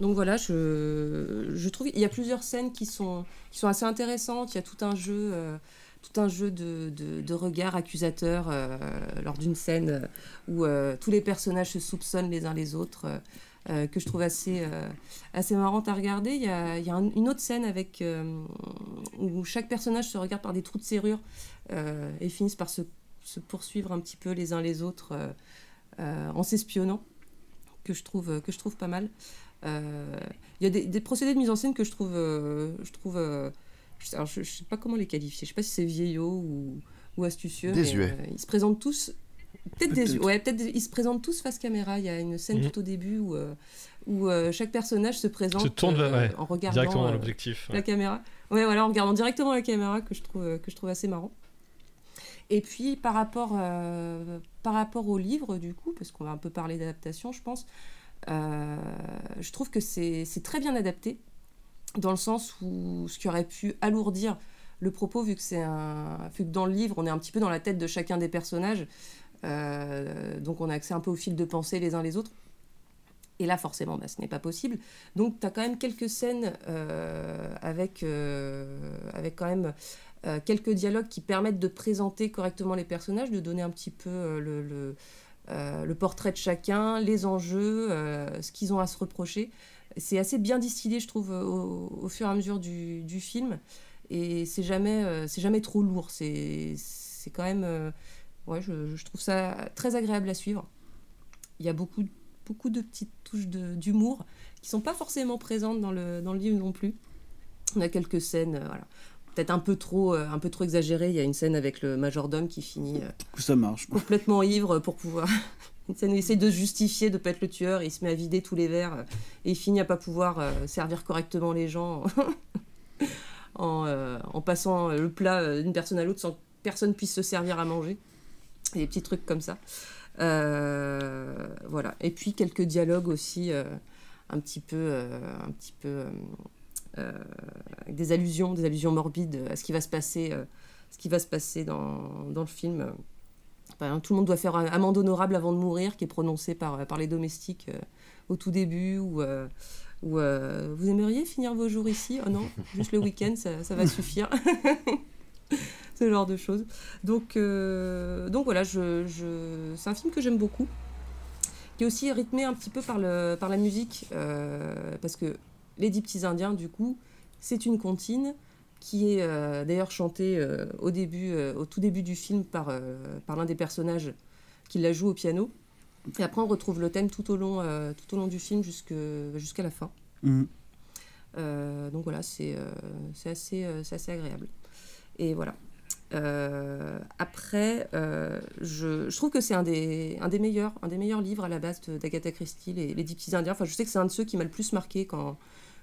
Donc voilà, je, trouve qu'il y a plusieurs scènes qui sont, qui sont assez intéressantes. Il y a tout un jeu, tout un jeu de, de, de regard accusateur lors d'une scène où tous les personnages se soupçonnent les uns les autres, euh, que je trouve assez, euh, assez marrante à regarder. Il y a, il y a un- une autre scène avec, euh, où chaque personnage se regarde par des trous de serrure et finissent par se, se poursuivre un petit peu les uns les autres en s'espionnant, que je trouve, que je trouve pas mal. Il y a des, des procédés de mise en scène que je trouve, je trouve, alors je, je sais pas comment les qualifier. Je sais pas si c'est vieillot ou, ou astucieux. Désuet. ils se présentent tous. Peut-être Peut-être. des, ouais, des- ils se présentent tous face caméra. Il y a une scène Mhm. tout au début où, euh, où euh, chaque personnage se présente Se tourne euh, ouais, en regardant directement euh, l'objectif, ouais. la caméra. Ouais, voilà, en regardant directement la caméra que je trouve que je trouve assez marrant. Et puis par rapport, par rapport au livre, du coup, parce qu'on va un peu parler d'adaptation, je pense, je trouve que c'est très bien adapté, dans le sens où ce qui aurait pu alourdir le propos, vu que, c'est un, vu que dans le livre, on est un petit peu dans la tête de chacun des personnages, donc on a accès un peu au fil de pensée les uns les autres. Et là, forcément, bah, ce n'est pas possible. Donc, tu as quand même quelques scènes euh, avec, euh, avec quand même euh, quelques dialogues qui permettent de présenter correctement les personnages, de donner un petit peu euh, le, le, euh, portrait de chacun, les enjeux, euh, ce qu'ils ont à se reprocher. C'est assez bien distillé, je trouve, au, fur et à mesure du, film. Et c'est jamais, euh, c'est jamais trop lourd. C'est quand même. Ouais, je, je trouve ça très agréable à suivre. Il y a beaucoup, beaucoup de petites touches d'humour qui sont pas forcément présentes dans le, dans le livre non plus. On a quelques scènes, euh, voilà. Peut-être un peu trop, euh, un peu trop exagérées. Il y a une scène avec le majordome qui finit euh, Ça marche. complètement ivre pour pouvoir. Une scène où il essaie de se justifier de pas être le tueur, il se met à vider tous les verres et il finit à pas pouvoir servir correctement les gens en, en passant le plat d'une personne à l'autre sans que personne puisse se servir à manger. Des petits trucs comme ça. Euh, voilà. Et puis quelques dialogues aussi euh, un petit peu, euh, un petit peu des allusions, des allusions morbides à ce qui va se passer, ce qui va se passer dans, dans le film. Tout le monde doit faire un amende honorable avant de mourir, qui est prononcé par, par les domestiques au tout début, ou ou, vous aimeriez finir vos jours ici? Oh non, juste le week-end, ça, ça va suffire. ce genre de choses. Donc, euh, donc voilà, je, je- c'est un film que j'aime beaucoup, qui est aussi rythmé un petit peu par, le, par la musique, euh, parce que Les Dix Petits Indiens, du coup, c'est une comptine qui est euh, d'ailleurs chantée au, début, au tout début du film par, par l'un des personnages qui la joue au piano. Et après, on retrouve le thème tout au long, tout au long du film jusqu'à la fin. Euh, donc voilà, c'est euh, assez, euh, c'est assez agréable. Et voilà. Euh, après, euh, je, trouve que c'est un des, un, des meilleurs, un des meilleurs livres à la base d'Agatha Christie, les, les Dix Petits Indiens. Enfin, je sais que c'est un de ceux qui m'a le plus marqué quand,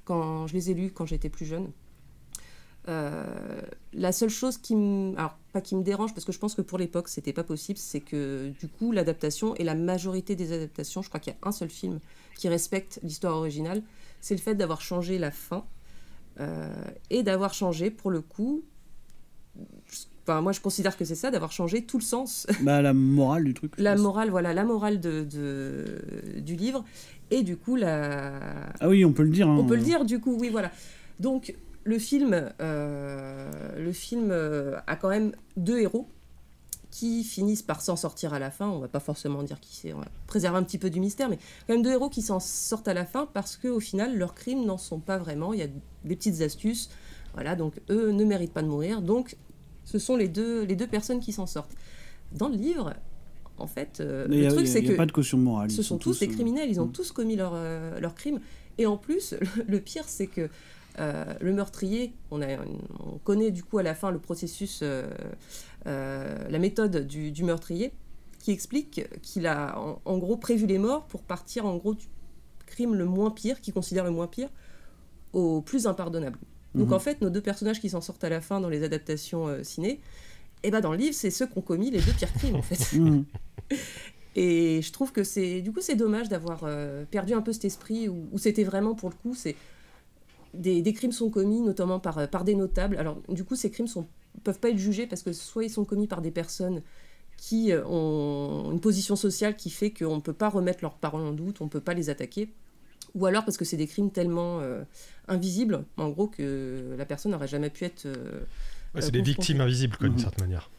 quand je les ai lus quand j'étais plus jeune. Euh, la seule chose qui me, alors pas qui me dérange parce que je pense que pour l'époque c'était pas possible, c'est que du coup l'adaptation et la majorité des adaptations, je crois qu'il y a un seul film qui respecte l'histoire originale, c'est le fait d'avoir changé la fin et d'avoir changé pour le coup. Enfin, moi je considère que c'est ça, d'avoir changé tout le sens Bah, la morale du truc. la pense. morale, voilà, la morale de, de- du livre, et du coup la. Ah oui, on peut le dire. hein. On peut le dire, du coup, oui, voilà. Donc le film, euh, le film euh, a quand même deux héros qui finissent par s'en sortir à la fin. On va pas forcément dire qui c'est, on va préserver un petit peu du mystère, mais quand même deux héros qui s'en sortent à la fin parce qu'au final leurs crimes n'en sont pas vraiment. Il y a des petites astuces, voilà. Donc eux ne méritent pas de mourir. Donc ce sont les deux les deux personnes qui s'en sortent. Dans le livre, en fait, euh, le a- truc c'est il y a que pas de caution morale, Ce sont tous tous, des euh, criminels. Ils ont mm. tous commis leurs euh, leurs crimes. Et en plus, le pire, c'est que euh, le meurtrier, on, a, on connaît du coup à la fin le processus, la méthode du, du meurtrier, qui explique qu'il a en, en gros prévu les morts pour partir en gros du crime le moins pire, qu'il considère le moins pire, au plus impardonnable. Donc Mhm. en fait, nos deux personnages qui s'en sortent à la fin dans les adaptations euh, ciné, et ben dans le livre, c'est ceux qui ont commis les deux pires crimes en fait. Mhm. Et je trouve que c'est du coup c'est dommage d'avoir euh, perdu un peu cet esprit où, où c'était vraiment pour le coup c'est des, des crimes sont commis notamment par, euh, par des notables. Alors du coup ces crimes sont peuvent pas être jugés parce que soit ils sont commis par des personnes qui euh, ont une position sociale qui fait qu'on ne peut pas remettre leurs paroles en doute, on ne peut pas les attaquer, ou alors parce que c'est des crimes tellement euh, invisibles, en gros, que la personne n'aurait jamais pu être... euh, Ouais, c'est euh, des victimes invisibles, quoi, d'une Mhm. certaine manière.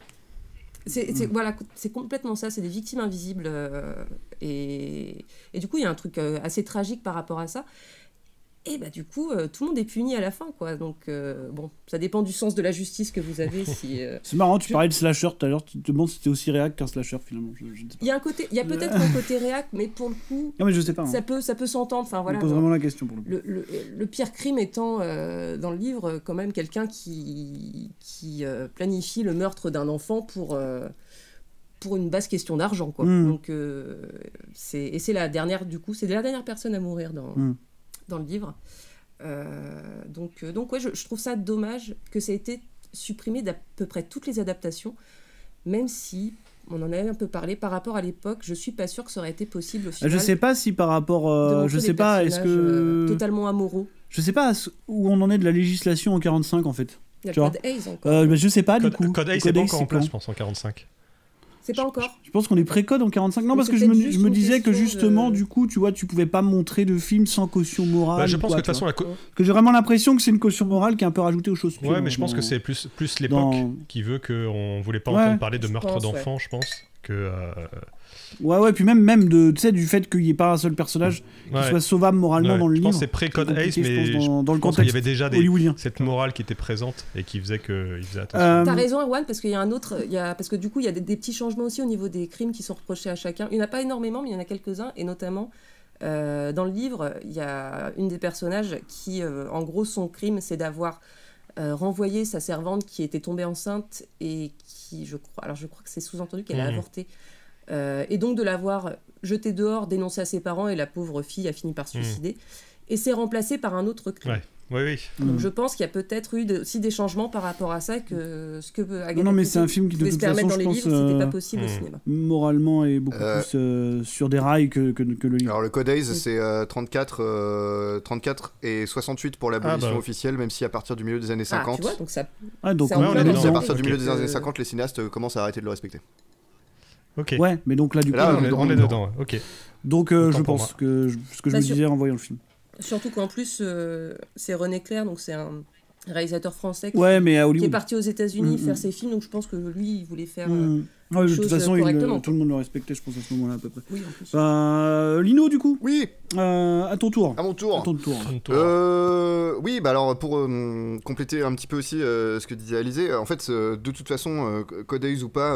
C'est, c'est- voilà, c'est complètement ça, c'est des victimes invisibles. euh, et, et du coup, il y a un truc euh, assez tragique par rapport à ça. Et bah du coup, euh, tout le monde est puni à la fin, quoi. Donc, euh, bon, ça dépend du sens de la justice que vous avez. si, euh, C'est marrant, tu parlais de slasher tout à l'heure, tu te demandes si c'était aussi réac qu'un slasher finalement. Il y a un côté, il y a peut-être un côté réac, mais pour le coup, Non, mais je sais pas, hein. ça peut, ça peut s'entendre. Enfin voilà. pose vraiment la question pour le coup. le, le- le pire crime étant dans le livre quand même quelqu'un qui, qui planifie le meurtre d'un enfant pour, pour une basse question d'argent. quoi. Mm. Donc, c'est, et c'est la dernière, du coup, c'est la dernière personne à mourir dans, Mm. Dans le livre. Euh, donc, euh, donc ouais, je, je trouve ça dommage que ça ait été supprimé d'à peu près toutes les adaptations, même si on en avait un peu parlé par rapport à l'époque, je suis pas sûre que ça aurait été possible au final. Je sais pas si par rapport. euh, je sais pas, est-ce que. euh, totalement amoraux. Je sais pas où on en est de la législation en 45 en fait. Il y a Tu le vois code encore. Euh, bah, je sais pas Code, du coup. Code Le Hayes, c'est pas encore en place, je pense, en 45. C'est pas encore. Je pense qu'on est pré-code en 45. Non, Mais parce que je me, je disais que justement, de- du coup, tu vois, tu pouvais pas montrer de film sans caution morale. Bah, je pense quoi, que de toute façon, la co- que j'ai vraiment l'impression que c'est une caution morale qui est un peu rajoutée aux choses. Ouais, mais je pense que c'est plus, plus l'époque dans- qui veut qu'on voulait pas Ouais. entendre parler de meurtre ouais. d'enfants, je pense. Que, euh, Ouais, ouais, puis même, même de, du fait qu'il n'y ait pas un seul personnage Ouais. qui soit sauvable moralement Ouais, dans le je livre. pense que c'est pré-code C'est Hayes, compliqué, je mais pense, dans, dans le pense qu'il y contexte avait déjà des, hollywoodien. cette morale qui était présente et qui faisait qu'il faisait attention. Euh, T'as raison, Erwan, parce qu'il y a un autre. Il y a, parce que du coup, il y a des, des petits changements aussi au niveau des crimes qui sont reprochés à chacun. Il n'y en a pas énormément, mais il y en a quelques-uns, et notamment. euh, dans le livre, il y a une des personnages qui, euh, en gros, son crime, c'est d'avoir euh, renvoyé sa servante qui était tombée enceinte et qui, je crois, alors je crois que c'est sous-entendu qu'elle a Mhm. avorté, Euh, et donc de l'avoir jetée dehors, dénoncée à ses parents, et la pauvre fille a fini par se Mhm. suicider. Et c'est remplacé par un autre crime. Ouais, oui, oui. Donc Mm. je pense qu'il y a peut-être eu de- aussi des changements par rapport à ça que ce que Agatha Non, non, mais c'est un film qui de toute se permettre façon, dans je les pense, livres, c'était euh, pas possible au cinéma. moralement est beaucoup Euh, plus euh, sur des rails que, que, que le livre. Alors le code Hayes c'est euh, 34, euh, 34 et 68 pour l'abolition Ah, bah. officielle, même si à partir du milieu des années Ah, 50. tu vois, donc ça. Ah, donc c'est on en est à partir du milieu des années euh, 50, les cinéastes euh, commencent à arrêter de le respecter. Ok. Ouais, mais donc là, du coup, Là, on est- on est dedans, ouais, ok. Donc, euh, je pense que je- ce que je Bah, me sur- disais en voyant le film. Surtout qu'en plus, euh, c'est René Clair, donc c'est un, réalisateur français qui, Ouais, mais à qui Hollywood. est parti aux États-Unis Mm, faire mm. ses films, donc je pense que lui, il voulait faire Mmh. Ouais, de toute façon, il, tout le monde le respectait, je pense, à ce moment-là, à peu près. Oui, en plus. Bah, Lino, du coup Oui Euh, À ton tour. À mon tour. À ton tour. Euh, oui, bah alors pour euh, compléter un petit peu aussi euh, ce que disait Alizé, en fait, euh, de toute façon, euh, Codeuse ou pas,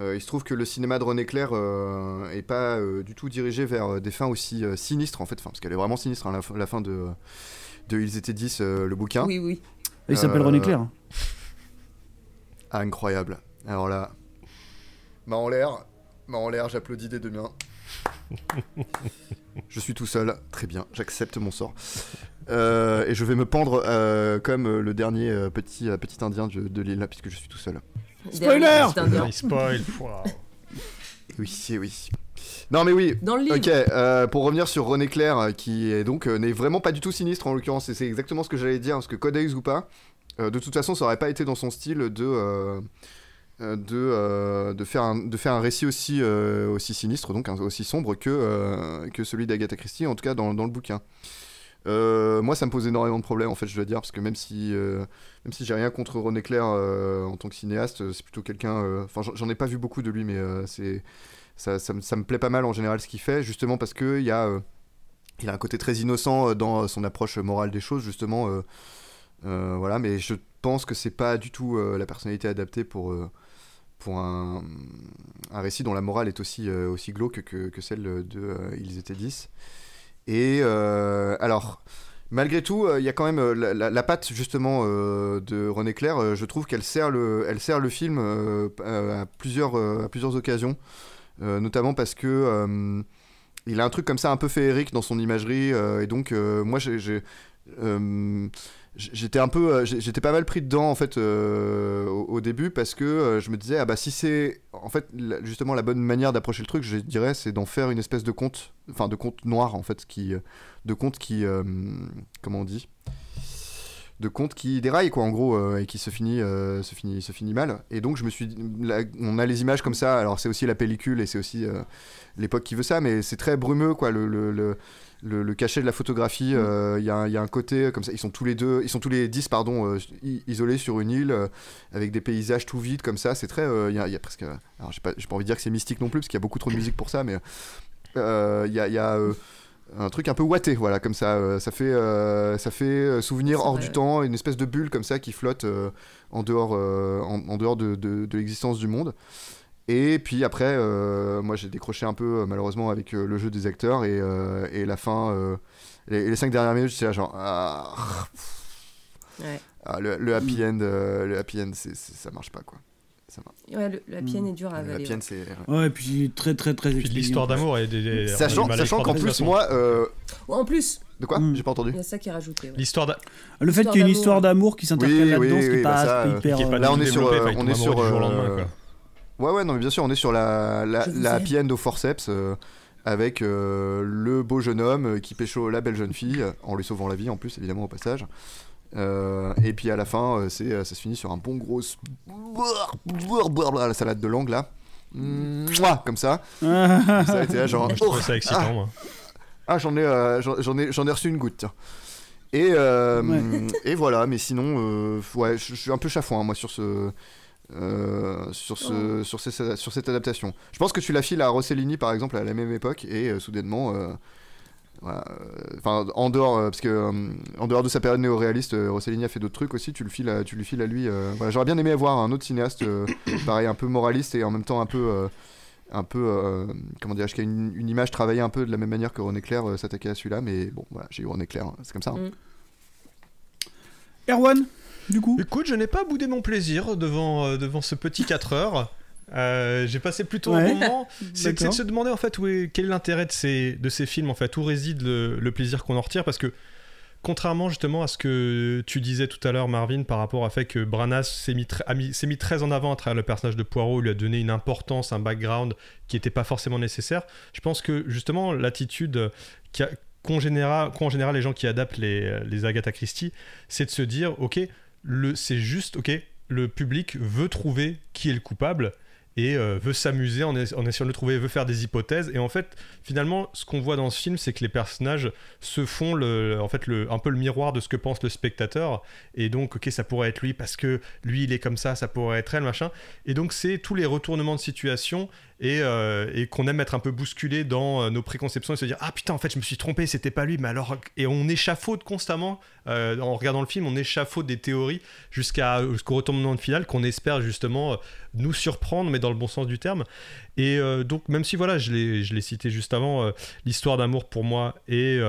il se trouve que le cinéma de René Clair euh, est pas euh, du tout dirigé vers euh, des fins aussi euh, sinistres, en fait, enfin, parce qu'elle est vraiment sinistre, hein, la, fin- la fin de, de Ils étaient 10, euh, le bouquin. Oui, oui. Il s'appelle Euh, René Clair. Ah, incroyable. Alors là, main en l'air, main en l'air, j'applaudis des deux mains. je suis tout seul, très bien, j'accepte mon sort. Euh, et je vais me pendre euh, comme euh, le dernier euh, petit, euh, petit indien de, de l'île, puisque je suis tout seul. Spoiler. Il spoil. Waouh. Oui, oui. Non mais oui. Dans le livre. Ok, euh, pour revenir sur René Clair, euh, qui est donc euh, n'est vraiment pas du tout sinistre en l'occurrence, et c'est exactement ce que j'allais dire, parce que Codex ou pas, euh, de toute façon, ça aurait pas été dans son style de de, euh, de faire un, de faire un récit aussi euh, aussi sinistre, donc hein, aussi sombre que euh, que celui d'Agatha Christie, en tout cas dans, dans le bouquin. Euh, moi, ça me pose énormément de problèmes, en fait, je dois dire, parce que même si, euh, même si j'ai rien contre René Clair euh, en tant que cinéaste, c'est plutôt quelqu'un. Enfin, j'en- ai pas vu beaucoup de lui, mais c'est ça, ça, me- plaît pas mal en général ce qu'il fait, justement parce que il a, il a un côté très innocent dans son approche morale des choses, justement. voilà, mais je pense que c'est pas du tout la personnalité adaptée pour. pour un, un récit dont la morale est aussi, aussi glauque que, que celle de Ils étaient 10. Et euh, alors, malgré tout, euh, il y a quand même euh, la, patte justement de René Clair. je trouve qu'elle sert le, elle sert le film à, plusieurs, à plusieurs occasions, notamment parce que il a un truc comme ça un peu féerique dans son imagerie. et donc, moi, j'ai- j'étais un peu euh, j'étais pas mal pris dedans en fait euh, au, début parce que euh, je me disais ah bah si c'est en fait justement la bonne manière d'approcher le truc je dirais c'est d'en faire une espèce de conte enfin de conte noir en fait qui de conte qui comment on dit? De conte qui déraille quoi en gros et qui se finit se finit se finit mal. Et donc je me suis on a les images comme ça. Alors c'est aussi la pellicule et c'est aussi l'époque qui veut ça mais c'est très brumeux quoi le, le- le cachet de la photographie euh, il y, a un- il y a un côté comme ça ils sont tous les deux ils sont tous les 10 pardon euh, isolés sur une île euh, avec des paysages tout vides comme ça c'est très euh, il y, a, il y a presque alors j'ai pas j'ai pas envie de dire que c'est mystique non plus parce qu'il y a beaucoup trop de musique pour ça mais euh, il y a, il y a, euh, un truc un peu ouaté, voilà, comme ça. euh, ça fait, euh, ça fait euh, souvenir hors vrai, du temps, une espèce de bulle comme ça qui flotte euh, en dehors, euh, en, en dehors de, de- de l'existence du monde. Et puis après, euh, moi j'ai décroché un peu euh, malheureusement avec euh, le jeu des acteurs et, euh, et la fin, euh, les, les cinq dernières minutes, j'étais là genre. Ah, Ouais. ah, le, le happy end, euh, le happy end, c'est, c'est- ça marche pas quoi. Ça marche. Ouais, le- la pienne est dure à Le avaler. happy end, ouais. c'est. Ouais, et puis très très très l'histoire d'amour est des- des- Sachant, sachant qu'en plus, moi. euh, En plus, De quoi? Mm. J'ai pas entendu. il y a ça qui est rajouté. ouais. L'histoire d'a- Le fait qu'il y ait une histoire d'amour qui s'intercale Oui, là-dedans, oui, qui oui, pas, bah ça, euh, hyper. qui est pas Là, on est sur, on est sur, Ouais, ouais, non, mais bien sûr, on est sur la, la, la aime. happy end au forceps euh, avec euh, le beau jeune homme euh, qui pécho la belle jeune fille en lui sauvant la vie en plus, évidemment, au passage. Euh, et puis à la fin, c'est, ça se finit sur un bon gros. s- La salade de langue là. Mouah, Comme ça. Ah. ça a été là, genre. Je trouve oh, ça excitant, ah, moi. ah, j'en ai, euh, j'en, j'en ai, j'en ai reçu une goutte. tiens. Et, euh, Ouais. et voilà, mais sinon, euh, ouais, je je suis un peu chafouin moi sur ce, euh, sur ce, sur, ces- sur cette adaptation. Je pense que tu la files à Rossellini par exemple à la même époque et euh, soudainement, euh, voilà, euh, en dehors, parce que en dehors de sa période néo-réaliste, Rossellini a fait d'autres trucs aussi. Tu le files, à, tu lui files à lui. voilà, j'aurais bien aimé avoir un autre cinéaste, pareil, un peu moraliste et en même temps un peu. un peu, comment dirais-je, qui a une, une image travaillée un peu de la même manière que René Clair s'attaquait à celui-là, mais bon, voilà, j'ai eu René Clair, hein, c'est comme ça. hein. Mm. Erwan, du coup Écoute, je n'ai pas boudé mon plaisir devant, euh, devant ce petit 4 heures. Euh, j'ai passé plutôt Ouais. un moment. C'est de se demander en fait où est- quel est l'intérêt de ces, de ces films, en fait, où réside le, le plaisir qu'on en retire, parce que contrairement justement à ce que tu disais tout à l'heure, Marvin, par rapport au fait que Branas s'est mis, mis- très en avant à travers le personnage de Poirot, lui a donné une importance, un background qui n'était pas forcément nécessaire. Je pense que justement l'attitude général, qu'ont en général les gens qui adaptent les, les Agatha Christie, c'est de se dire, ok, le, c'est juste, ok, le public veut trouver qui est le coupable. et euh, veut s'amuser en, es- en essayant de le trouver, veut faire des hypothèses. Et en fait, finalement, ce qu'on voit dans ce film, c'est que les personnages se font en fait un peu le miroir de ce que pense le spectateur. Et donc, ok, ça pourrait être lui parce que lui, il est comme ça, ça pourrait être elle, machin. Et donc, c'est tous les retournements de situation et, euh, et qu'on aime être un peu bousculé dans euh, nos préconceptions et se dire ah putain en fait je me suis trompé c'était pas lui. Mais alors et on échafaude constamment euh, en regardant le film on échafaude des théories jusqu'à jusqu'au retournement de finale qu'on espère justement nous surprendre mais dans le bon sens du terme. Et donc même si voilà je l'ai je l'ai cité juste avant l'histoire d'amour pour moi et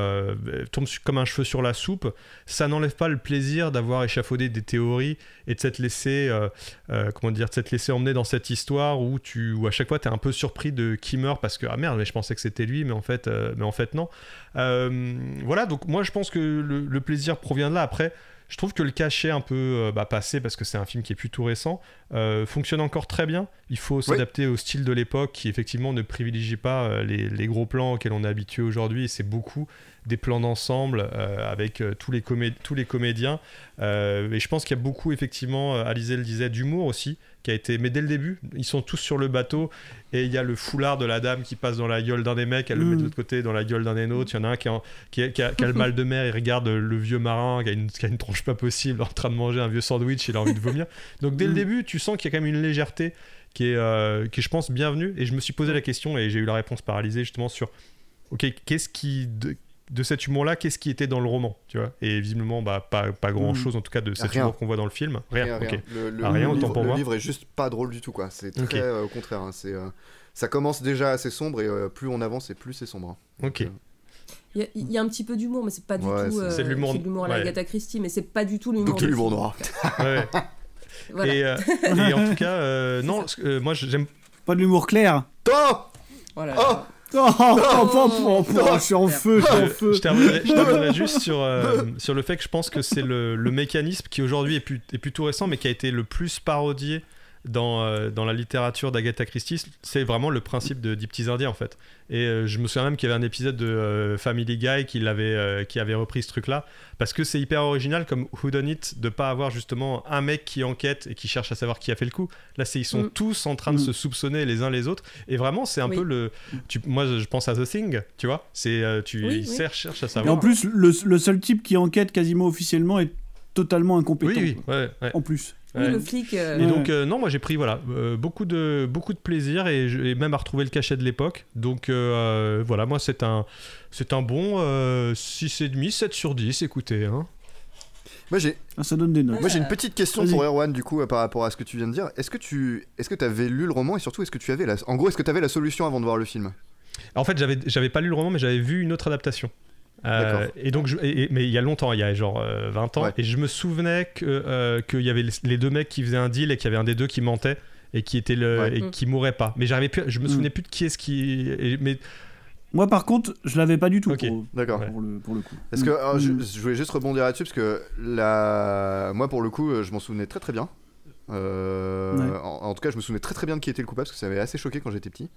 tombe comme un cheveu sur la soupe ça n'enlève pas le plaisir d'avoir échafaudé des théories et de s'être laissé comment dire de s'être laissé emmener dans cette histoire où tu où à chaque fois tu es un peu surpris de qui meurt parce que ah merde mais je pensais que c'était lui mais en fait euh, mais en fait non. Euh, voilà donc moi je pense que le, le plaisir provient de là. Après je trouve que le cachet un peu euh, bah, passé parce que c'est un film qui est plutôt récent euh, fonctionne encore très bien. Il faut s'adapter au style de l'époque qui effectivement ne privilégie pas euh, les, les gros plans auxquels on est habitué aujourd'hui. Et c'est beaucoup des plans d'ensemble euh, avec tous, les tous les comédiens. Euh, et je pense qu'il y a beaucoup effectivement Alizé le disait d'humour aussi qui a été mais dès le début ils sont tous sur le bateau et il y a le foulard de la dame qui passe dans la gueule d'un des mecs elle le met de Mm. l'autre côté dans la gueule d'un des autres. Il y en a un qui, a, qui, a, qui a- qui a le mal de mer il regarde le vieux marin qui a, une, qui a une tronche pas possible en train de manger un vieux sandwich il a envie de vomir. Donc dès le début tu sens qu'il y a quand même une légèreté qui est, euh, qui est je pense bienvenue et je me suis posé la question et j'ai eu la réponse par Alizé justement sur ok qu'est-ce qui de, de cet humour-là, qu'est-ce qui était dans le roman, tu vois? Et visiblement, bah, pas, pas grand-chose, en tout cas, de cet Rien. humour qu'on voit dans le film. Rien, Rien, ok. rien. Le, le- Ah, rien, le autant livre, pour le moi. livre est juste pas drôle du tout, quoi. C'est très Ok. euh, au contraire. hein, c'est, euh, ça commence déjà assez sombre et euh, plus on avance et plus c'est sombre. hein. Ok. Il y, a- il y a un petit peu d'humour, mais c'est pas du Ouais, tout. c'est- euh, de l'humour- à la ouais. Agatha Christie, mais c'est pas du tout l'humour. Donc de l'humour noir. Ouais. Voilà. Et, euh, et en tout cas, euh, non, euh, moi j'aime. Pas de l'humour clair. Oh Voilà. Oh, oh, oh, oh, oh, je suis en feu, je suis en Je, feu. je terminerai, juste sur, euh, sur le fait que je pense que c'est le, le mécanisme qui aujourd'hui est, pu- est plutôt récent, mais qui a été le plus parodié dans, euh, dans la littérature d'Agatha Christie. C'est vraiment le principe de, des petits indiens en fait. Et euh, je me souviens même qu'il y avait un épisode de euh, Family Guy qui, l'avait, euh, qui avait repris ce truc-là, parce que c'est hyper original comme Who Done It de pas avoir justement un mec qui enquête et qui cherche à savoir qui a fait le coup. Là, c'est, ils sont Mm. tous en train de Mm. se soupçonner les uns les autres. Et vraiment, c'est un Oui. peu le. Tu, moi, je pense à The Thing, tu vois. C'est, euh, tu Oui, ils oui. cherchent à Et savoir. en plus, le, le seul type qui enquête quasiment officiellement est totalement incompétent. oui, oui, ouais. En plus. Oui, Ouais. le flic. euh, Et Ouais. donc, euh, non, moi j'ai pris voilà, euh, beaucoup, de, beaucoup de plaisir et, je- et même à retrouver le cachet de l'époque. Donc euh, voilà, moi c'est un, c'est un bon euh, 6,5, 7 sur 10, écoutez. Hein. Moi j'ai, Ah, ça donne des notes. moi j'ai une petite question Vas-y. pour Erwan du coup par rapport à ce que tu viens de dire. Est-ce que tu, est-ce que avais lu le roman et surtout est-ce que tu avais la, en gros est-ce que tu avais la solution avant de voir le film? En fait, j'avais, j'avais pas lu le roman, mais j'avais vu une autre adaptation. Euh, D'accord. et donc, je- et- et- mais il y a longtemps, il y a genre euh, 20 ans, Ouais. et je me souvenais que, euh, qu'il y avait les, deux mecs qui faisaient un deal et qu'il y avait un des deux qui mentait et qui était le Ouais. et Mm. qui mourait pas. Mais j'arrivais plus, je me Mm. souvenais plus de qui est-ce qui. et- mais Moi, par contre, je l'avais pas du tout D'accord. pour le, pour le coup. Parce que alors, je, Mm. je voulais juste rebondir là-dessus parce que la... moi pour le coup euh, je m'en souvenais très très bien. Euh, Ouais. en, en tout cas je me souvenais très très bien de qui était le coupable parce que ça m'avait assez choqué quand j'étais petit.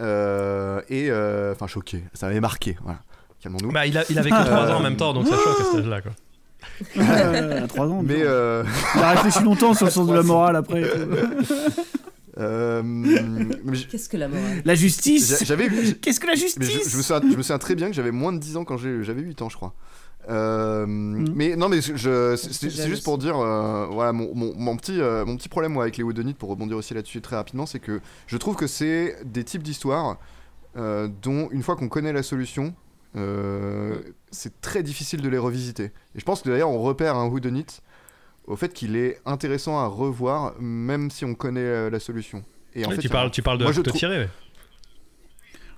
Euh, et euh, enfin choqué, ça m'avait marqué. Voilà. Calmons-nous. bah, il, a- il avait que 3 Euh, ans en même temps, donc ça choque à cet âge-là. Quoi. Euh, à 3 ans. Mais euh, Il a réfléchi longtemps sur le sens de la morale après. euh, Qu'est-ce que la morale? La justice j'a- j'avais Qu'est-ce que la mais je, justice? je me souviens, je me souviens très bien que j'avais moins de 10 ans quand j'ai- j'avais 8 ans je crois. Euh, Mais non, mais je, c'est- c'est c'est juste pour dire, euh, voilà, mon, mon, mon petit, euh, mon petit problème moi, avec les Whodunit, pour rebondir aussi là-dessus très rapidement, c'est que je trouve que c'est des types d'histoires euh, dont, une fois qu'on connaît la solution, euh, c'est très difficile de les revisiter. Et je pense que d'ailleurs, on repère un Whodunit au fait qu'il est intéressant à revoir, même si on connaît euh, la solution. Et en fait, tu, parles, tu parles de moi, je te tirer. mais-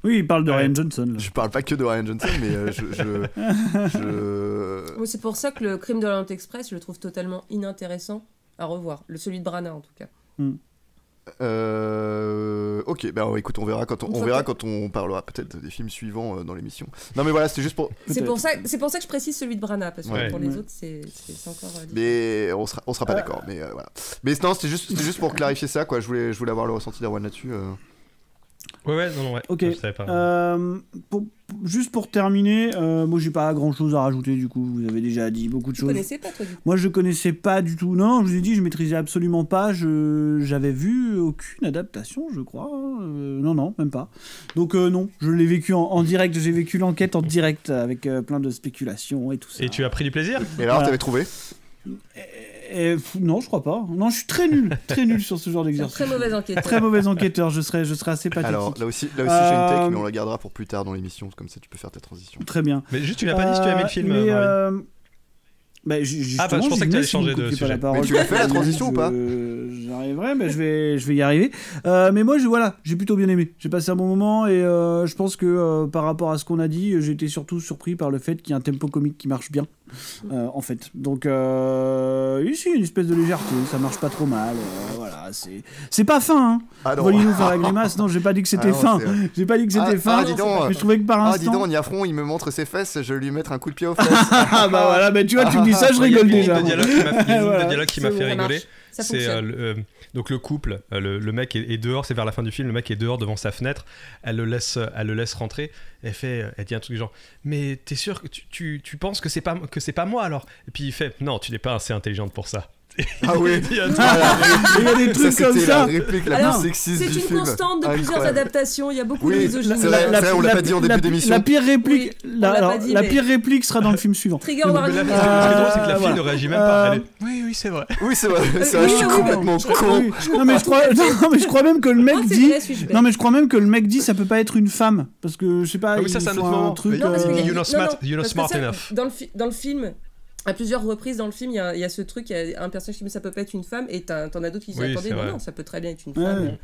Oui, il parle de Ouais. Ryan Johnson. là. Je parle pas que de Ryan Johnson, mais euh, je, je, je- Oui, C'est pour ça que le crime de l'Orient Express, je le trouve totalement inintéressant à revoir. Le celui de Brana, en tout cas. Euh, ok, bah écoute, on verra quand on, verra quand on parlera peut-être des films suivants euh, dans l'émission. Non mais voilà, c'était juste pour. C'est pour, ça, c'est pour ça que je précise celui de Brana, parce que Ouais. pour les Ouais. autres, c'est encore. euh. Mais on sera, on sera pas d'accord. Mais euh, voilà. Mais non, c'était juste, c'était juste pour clarifier ça, quoi. Je voulais, je voulais avoir le ressenti d'Erwan là-dessus. Ouais, ouais, non, non, ouais. Ok. Je savais pas. Euh, pour- juste pour terminer, euh, moi j'ai pas grand chose à rajouter du coup. Vous avez déjà dit beaucoup de Tu choses. connaissais pas, toi, du coup Moi je connaissais pas du tout. Non, je vous ai dit, je maîtrisais absolument pas. Je j'avais vu aucune adaptation, je crois. Euh, non, non, même pas. Donc euh, non, je l'ai vécu en, en direct. J'ai vécu l'enquête en direct avec euh, plein de spéculations et tout ça. Et tu as pris du plaisir? Et alors, Voilà. t'avais trouvé? Et, non, je crois pas. Non, je suis très nul, très nul sur ce genre d'exercice. très mauvais enquêteur. Très mauvais enquêteur. Je serais, je serais assez pathétique. Alors là aussi, là aussi j'ai une Euh, tech, mais on la gardera pour plus tard dans l'émission, comme ça tu peux faire ta transition. Très bien. Mais juste, tu n'as pas dit si tu aimais le film, mais, euh, bah, Ah, bah, je pensais que si vous changer de sujet. la. Mais tu l'as fait, la transition, ou pas? J'arriverai, mais je vais, je vais y arriver. Euh, mais moi, je, voilà, j'ai plutôt bien aimé. J'ai passé un bon moment et euh, je pense que euh, par rapport à ce qu'on a dit, j'ai été surtout surpris par le fait qu'il y a un tempo comique qui marche bien, euh, en fait. Donc, euh, ici, une espèce de légèreté, ça marche pas trop mal. euh, voilà, c'est, c'est pas fin. Hein. Ah. Voyez-nous faire la grimace. Non, j'ai pas dit que c'était Ah non, fin. c'est- J'ai pas dit que c'était ah, fin. Ah, dis donc, mais je trouvais que par ah, instant. dis donc, Niafron, il me montre ses fesses, je vais lui mettre un coup de pied aux fesses. Ah bah voilà, bah tu vois, tu me dis ça, je rigole déjà. de dialogue qui m'a- il y a une ligne de Voilà. dialogue qui m'a C'est fait rigoler. C'est euh, euh, donc le couple, euh, le, le mec est, est dehors, c'est vers la fin du film, le mec est dehors devant sa fenêtre, elle le laisse, elle le laisse rentrer, elle fait, elle dit un truc du genre, mais t'es sûr que tu, tu, tu penses que c'est pas que c'est pas moi alors? Et puis il fait, non, tu n'es pas assez intelligente pour ça. Ah oui. Il y a un truc- Il y a des trucs Ça, comme ça. la réplique la Alors, plus sexiste c'est du une film. constante de plusieurs Incroyable. adaptations. Il y a beaucoup de Oui, misogynie. c'est vrai, c'est vrai, on l'a pas dit en début d'émission. La pire réplique, Oui, la, alors, dit, la mais- pire réplique sera dans le film suivant. Trigger warning. ce qui est drôle, c'est que la fille ne réagit même pas. Elle est, oui, oui, c'est vrai. Oui, c'est vrai, c'est Euh, vrai, je suis complètement con. Non mais je crois, non mais je crois même que le mec c'est dit, non mais je crois même que le mec dit ça peut pas être une femme parce que je sais pas. Oui, il ça, c'est un autre moment. euh, qu'il y a- You know non, smart- enough. Dans le film, à plusieurs reprises dans le film, il y a, il y a ce truc, il y a un personnage qui dit ça peut pas être une femme, et t'en as d'autres qui disent Oui, attendez, non, ça peut très bien être une Ouais.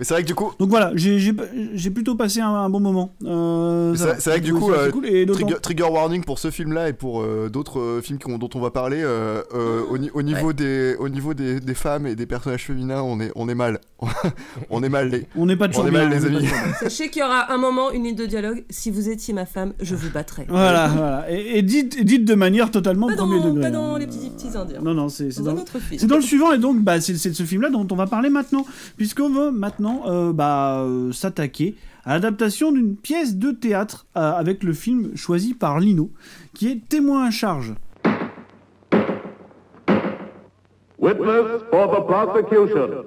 Mais c'est vrai que du coup, Donc voilà, j'ai plutôt passé un, un bon moment. Euh, c'est vrai que du coup, euh, cool, trigger, trigger warning pour ce film-là et pour euh, d'autres euh, films dont on va parler. euh, euh, au, ni- au niveau, des, au niveau des, des femmes et des personnages féminins, on est, on est mal. on est mal, les, on n'est pas on est mal, les amis. Sachez qu'il y aura un moment, une ligne de dialogue. Si vous étiez ma femme, je vous battrais. Voilà, voilà. Et, et dites, de manière totalement Pas premier dans, degré. pas dans hein. les petits, petits indiens. Non, non, c'est Dans dans, dans le suivant, et donc bah, c'est de ce film-là dont on va parler maintenant, puisqu'on va maintenant euh, bah, euh, s'attaquer à l'adaptation d'une pièce de théâtre euh, avec le film choisi par Lino, qui est Témoin à charge. Witness for the prosecution.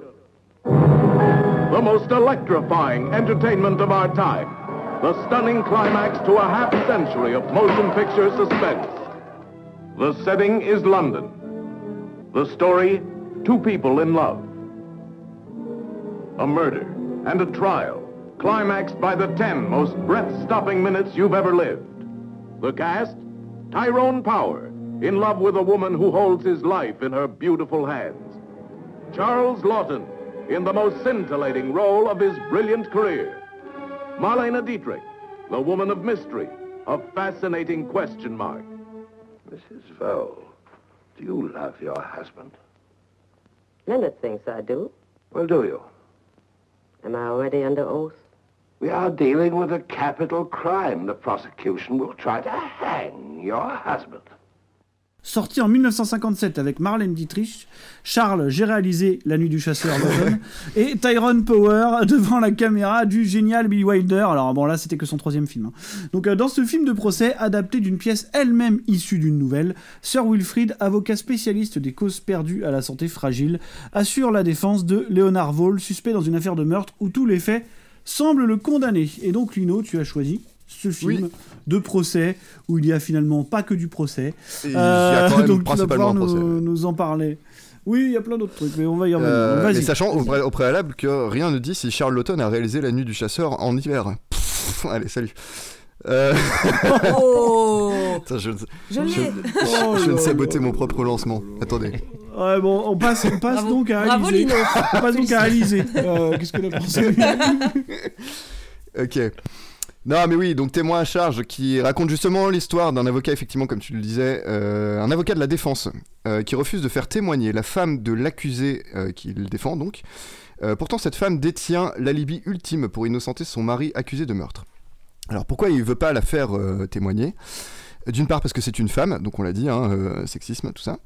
The most electrifying entertainment of our time. The stunning climax to a half century of motion picture suspense. The setting is London. The story, two people in love. A murder and a trial, climaxed by the ten most breath-stopping minutes you've ever lived. The cast, Tyrone Power, in love with a woman who holds his life in her beautiful hands. Charles Lawton, in the most scintillating role of his brilliant career. Marlena Dietrich, the woman of mystery, a fascinating question mark. Mrs. Vole, do you love your husband? Leonard thinks I do. Well, do you? Am I already under oath? We are dealing with a capital crime. The prosecution will try to hang your husband. Sorti en 1957 avec Marlène Dietrich, Charles, j'ai réalisé La Nuit du Chasseur et Tyrone Power devant la caméra du génial Billy Wilder. Alors bon là c'était que son troisième film. hein. Donc euh, dans ce film de procès adapté d'une pièce elle-même issue d'une nouvelle, Sir Wilfrid, avocat spécialiste des causes perdues à la santé fragile, assure la défense de Léonard Vole, suspect dans une affaire de meurtre où tous les faits semblent le condamner. Et donc Lino, tu as choisi ce film de procès où il y a finalement pas que du procès. Et il y a quand même donc tu vas principalement pouvoir nous, nous en parler. Oui, il y a plein d'autres trucs, mais on va y revenir. Euh, mais sachant au, pré- au préalable que rien ne dit si Charles Lawton a réalisé La Nuit du Chasseur en hiver. Pff, allez, salut. Euh... Oh Attends, je, Je l'ai. Oh je viens de saboter mon propre lancement. Attendez. Ouais, bon, on passe, on passe donc à Bravo, Alizé. Lino. On passe donc à Alizé. Euh, Qu'est-ce que t'as pensé Ok. Non, mais oui, donc témoin à charge qui raconte justement l'histoire d'un avocat, effectivement, comme tu le disais, euh, un avocat de la défense, euh, qui refuse de faire témoigner la femme de l'accusé euh, qu'il défend, donc. Euh, pourtant, cette femme détient l'alibi ultime pour innocenter son mari accusé de meurtre. Alors pourquoi il veut pas la faire témoigner? D'une part parce que c'est une femme, donc on l'a dit, hein, sexisme, tout ça.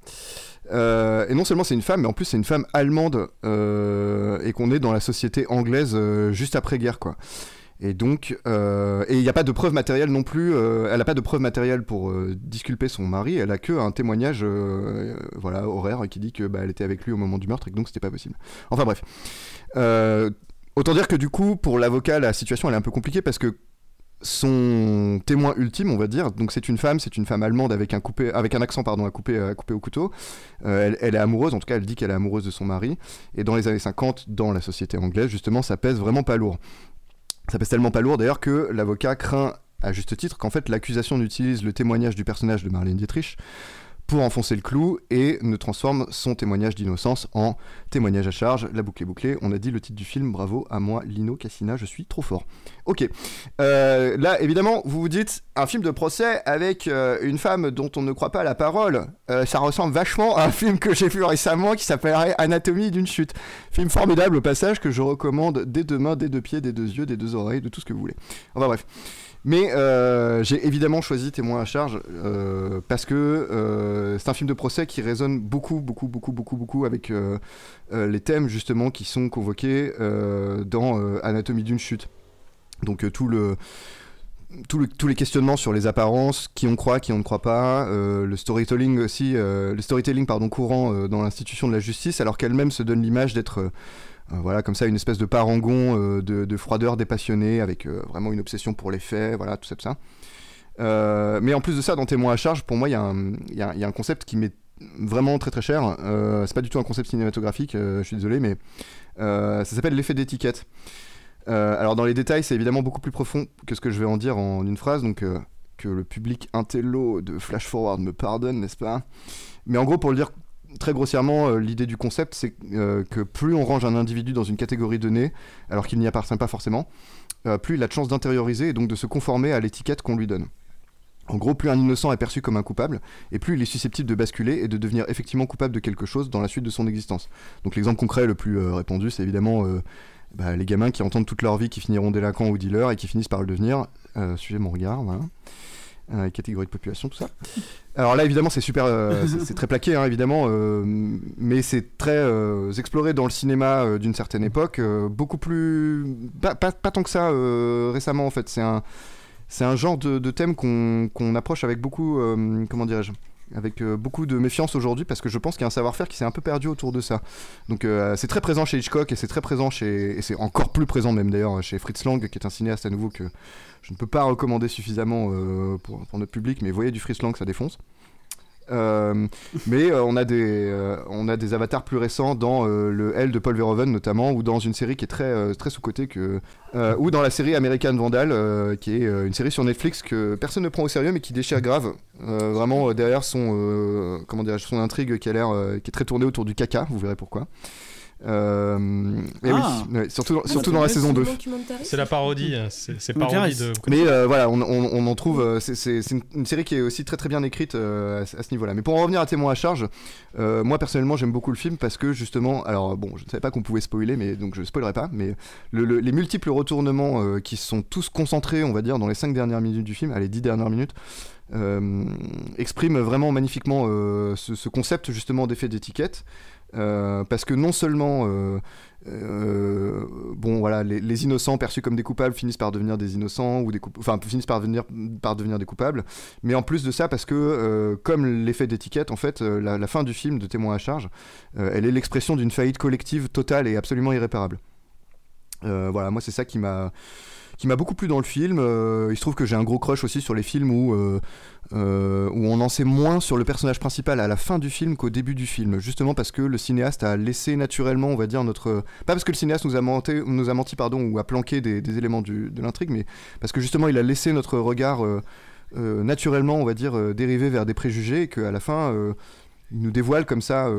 Et non seulement c'est une femme, mais en plus c'est une femme allemande et qu'on est dans la société anglaise juste après-guerre, quoi. Et donc, euh, et il n'y a pas de preuve matérielle non plus. euh, elle n'a pas de preuve matérielle pour euh, disculper son mari. Elle a que un témoignage, voilà, horaire qui dit que bah, elle était avec lui au moment du meurtre et que donc c'était pas possible. Enfin bref. Autant dire que du coup, pour l'avocat, la situation elle est un peu compliquée parce que son témoin ultime, on va dire, donc c'est une femme, c'est une femme allemande avec un coupé, avec un accent pardon, à couper, à couper au couteau. Elle, elle est amoureuse, en tout cas, elle dit qu'elle est amoureuse de son mari. Et dans les années 50, dans la société anglaise, justement, ça pèse vraiment pas lourd. Ça pèse tellement pas lourd d'ailleurs que l'avocat craint à juste titre qu'en fait l'accusation utilise le témoignage du personnage de Marlène Dietrich pour enfoncer le clou et ne transforme son témoignage d'innocence en témoignage à charge. La boucle est bouclée. On a dit le titre du film. Bravo à moi, Lino Cassina. Je suis trop fort. Ok. Euh, là, évidemment, vous vous dites un film de procès avec euh, une femme dont on ne croit pas la parole. Euh, ça ressemble vachement à un film que j'ai vu récemment qui s'appellerait Anatomie d'une chute. Film formidable au passage que je recommande deux mains, des deux pieds, des deux yeux, des deux oreilles, de tout ce que vous voulez. Enfin bref. Mais euh, j'ai évidemment choisi Témoin à charge euh, parce que euh, c'est un film de procès qui résonne beaucoup, beaucoup, beaucoup, beaucoup, beaucoup avec les thèmes justement qui sont convoqués dans Anatomie d'une chute. Donc tout le, tous les questionnements sur les apparences, qui on croit, qui on ne croit pas, le storytelling aussi, le storytelling pardon courant dans l'institution de la justice, alors qu'elle-même se donne l'image d'être voilà, comme ça, une espèce de parangon euh, de, de froideur dépassionnée, avec euh, vraiment une obsession pour les faits, voilà, tout ça, tout ça. Euh, mais en plus de ça, dans Témoin à charge, pour moi, il y, a un- il y a- un concept qui m'est vraiment très très cher. Euh, c'est pas du tout un concept cinématographique, euh, je suis désolé, mais euh, ça s'appelle l'effet d'étiquette. Euh, alors dans les détails, c'est évidemment beaucoup plus profond que ce que je vais en dire en une phrase, donc euh, que le public intello de Flash Forward me pardonne, n'est-ce pas? Mais en gros, pour le dire très grossièrement, euh, l'idée du concept, c'est euh, que plus on range un individu dans une catégorie donnée, alors qu'il n'y appartient pas forcément, euh, plus il a de chances d'intérioriser et donc de se conformer à l'étiquette qu'on lui donne. En gros, plus un innocent est perçu comme un coupable, et plus il est susceptible de basculer et de devenir effectivement coupable de quelque chose dans la suite de son existence. Donc l'exemple concret le plus répandu, c'est évidemment bah, les gamins qui entendent toute leur vie qu'ils finiront délinquants ou dealers et qui finissent par le devenir. Euh, suivez mon regard, voilà. Euh, catégorie de population, tout ça. Alors là, évidemment, c'est super, euh, c'est très plaqué, hein, évidemment, euh, mais c'est très euh, exploré dans le cinéma d'une certaine époque, beaucoup plus, pas, tant que ça récemment en fait. C'est un, genre de, thème qu'on approche avec beaucoup, comment dirais-je, avec euh, beaucoup de méfiance aujourd'hui parce que je pense qu'il y a un savoir-faire qui s'est un peu perdu autour de ça. Donc euh, c'est très présent chez Hitchcock et c'est très présent chez, et c'est encore plus présent même d'ailleurs chez Fritz Lang qui est un cinéaste à nouveau que je ne peux pas recommander suffisamment euh, pour, pour notre public, mais voyez du Fritz Lang, ça défonce. Euh, mais euh, on, a des, euh, on a des avatars plus récents dans le L de Paul Verhoeven notamment, ou dans une série qui est très, très sous-cotée, que, ou dans la série American Vandal, qui est une série sur Netflix que personne ne prend au sérieux mais qui déchire grave. Vraiment derrière son, comment son intrigue qui a l'air, qui est très tournée autour du caca, vous verrez pourquoi. Euh, et Ah. oui, surtout, Ah, surtout dans la vrai, saison c'est 2. documentaire C'est la parodie, hein, c'est parodie de. Mais euh, voilà, on, on- on en trouve. euh, c'est- une, une série qui est aussi très très bien écrite euh, à, ce- à ce niveau-là. Mais pour en revenir à Témoin à charge, euh, moi personnellement j'aime beaucoup le film parce que justement, alors bon, je ne savais pas qu'on pouvait spoiler, mais donc je spoilerai pas. Mais le- le- les multiples retournements euh, qui sont tous concentrés, on va dire, dans les 5 dernières minutes du film, allez 10 dernières minutes. euh, expriment vraiment magnifiquement euh, ce, ce concept justement d'effet d'étiquette euh, parce que non seulement euh, euh, bon voilà les, innocents perçus comme des coupables finissent par devenir des innocents ou des enfin finissent par devenir par devenir des coupables mais en plus de ça parce que comme l'effet d'étiquette en fait la, fin du film de témoin à charge elle est l'expression d'une faillite collective totale et absolument irréparable. Voilà moi c'est ça qui m'a qui m'a beaucoup plu dans le film. Euh, il se trouve que j'ai un gros crush aussi sur les films où, euh, euh, où on en sait moins sur le personnage principal à la fin du film qu'au début du film, justement parce que le cinéaste a laissé naturellement, on va dire, notre... Pas parce que le cinéaste nous a menti, nous a menti pardon, ou a planqué des, éléments de l'intrigue, mais parce que justement il a laissé notre regard naturellement, on va dire, dériver vers des préjugés et qu'à la fin, il nous dévoile comme ça...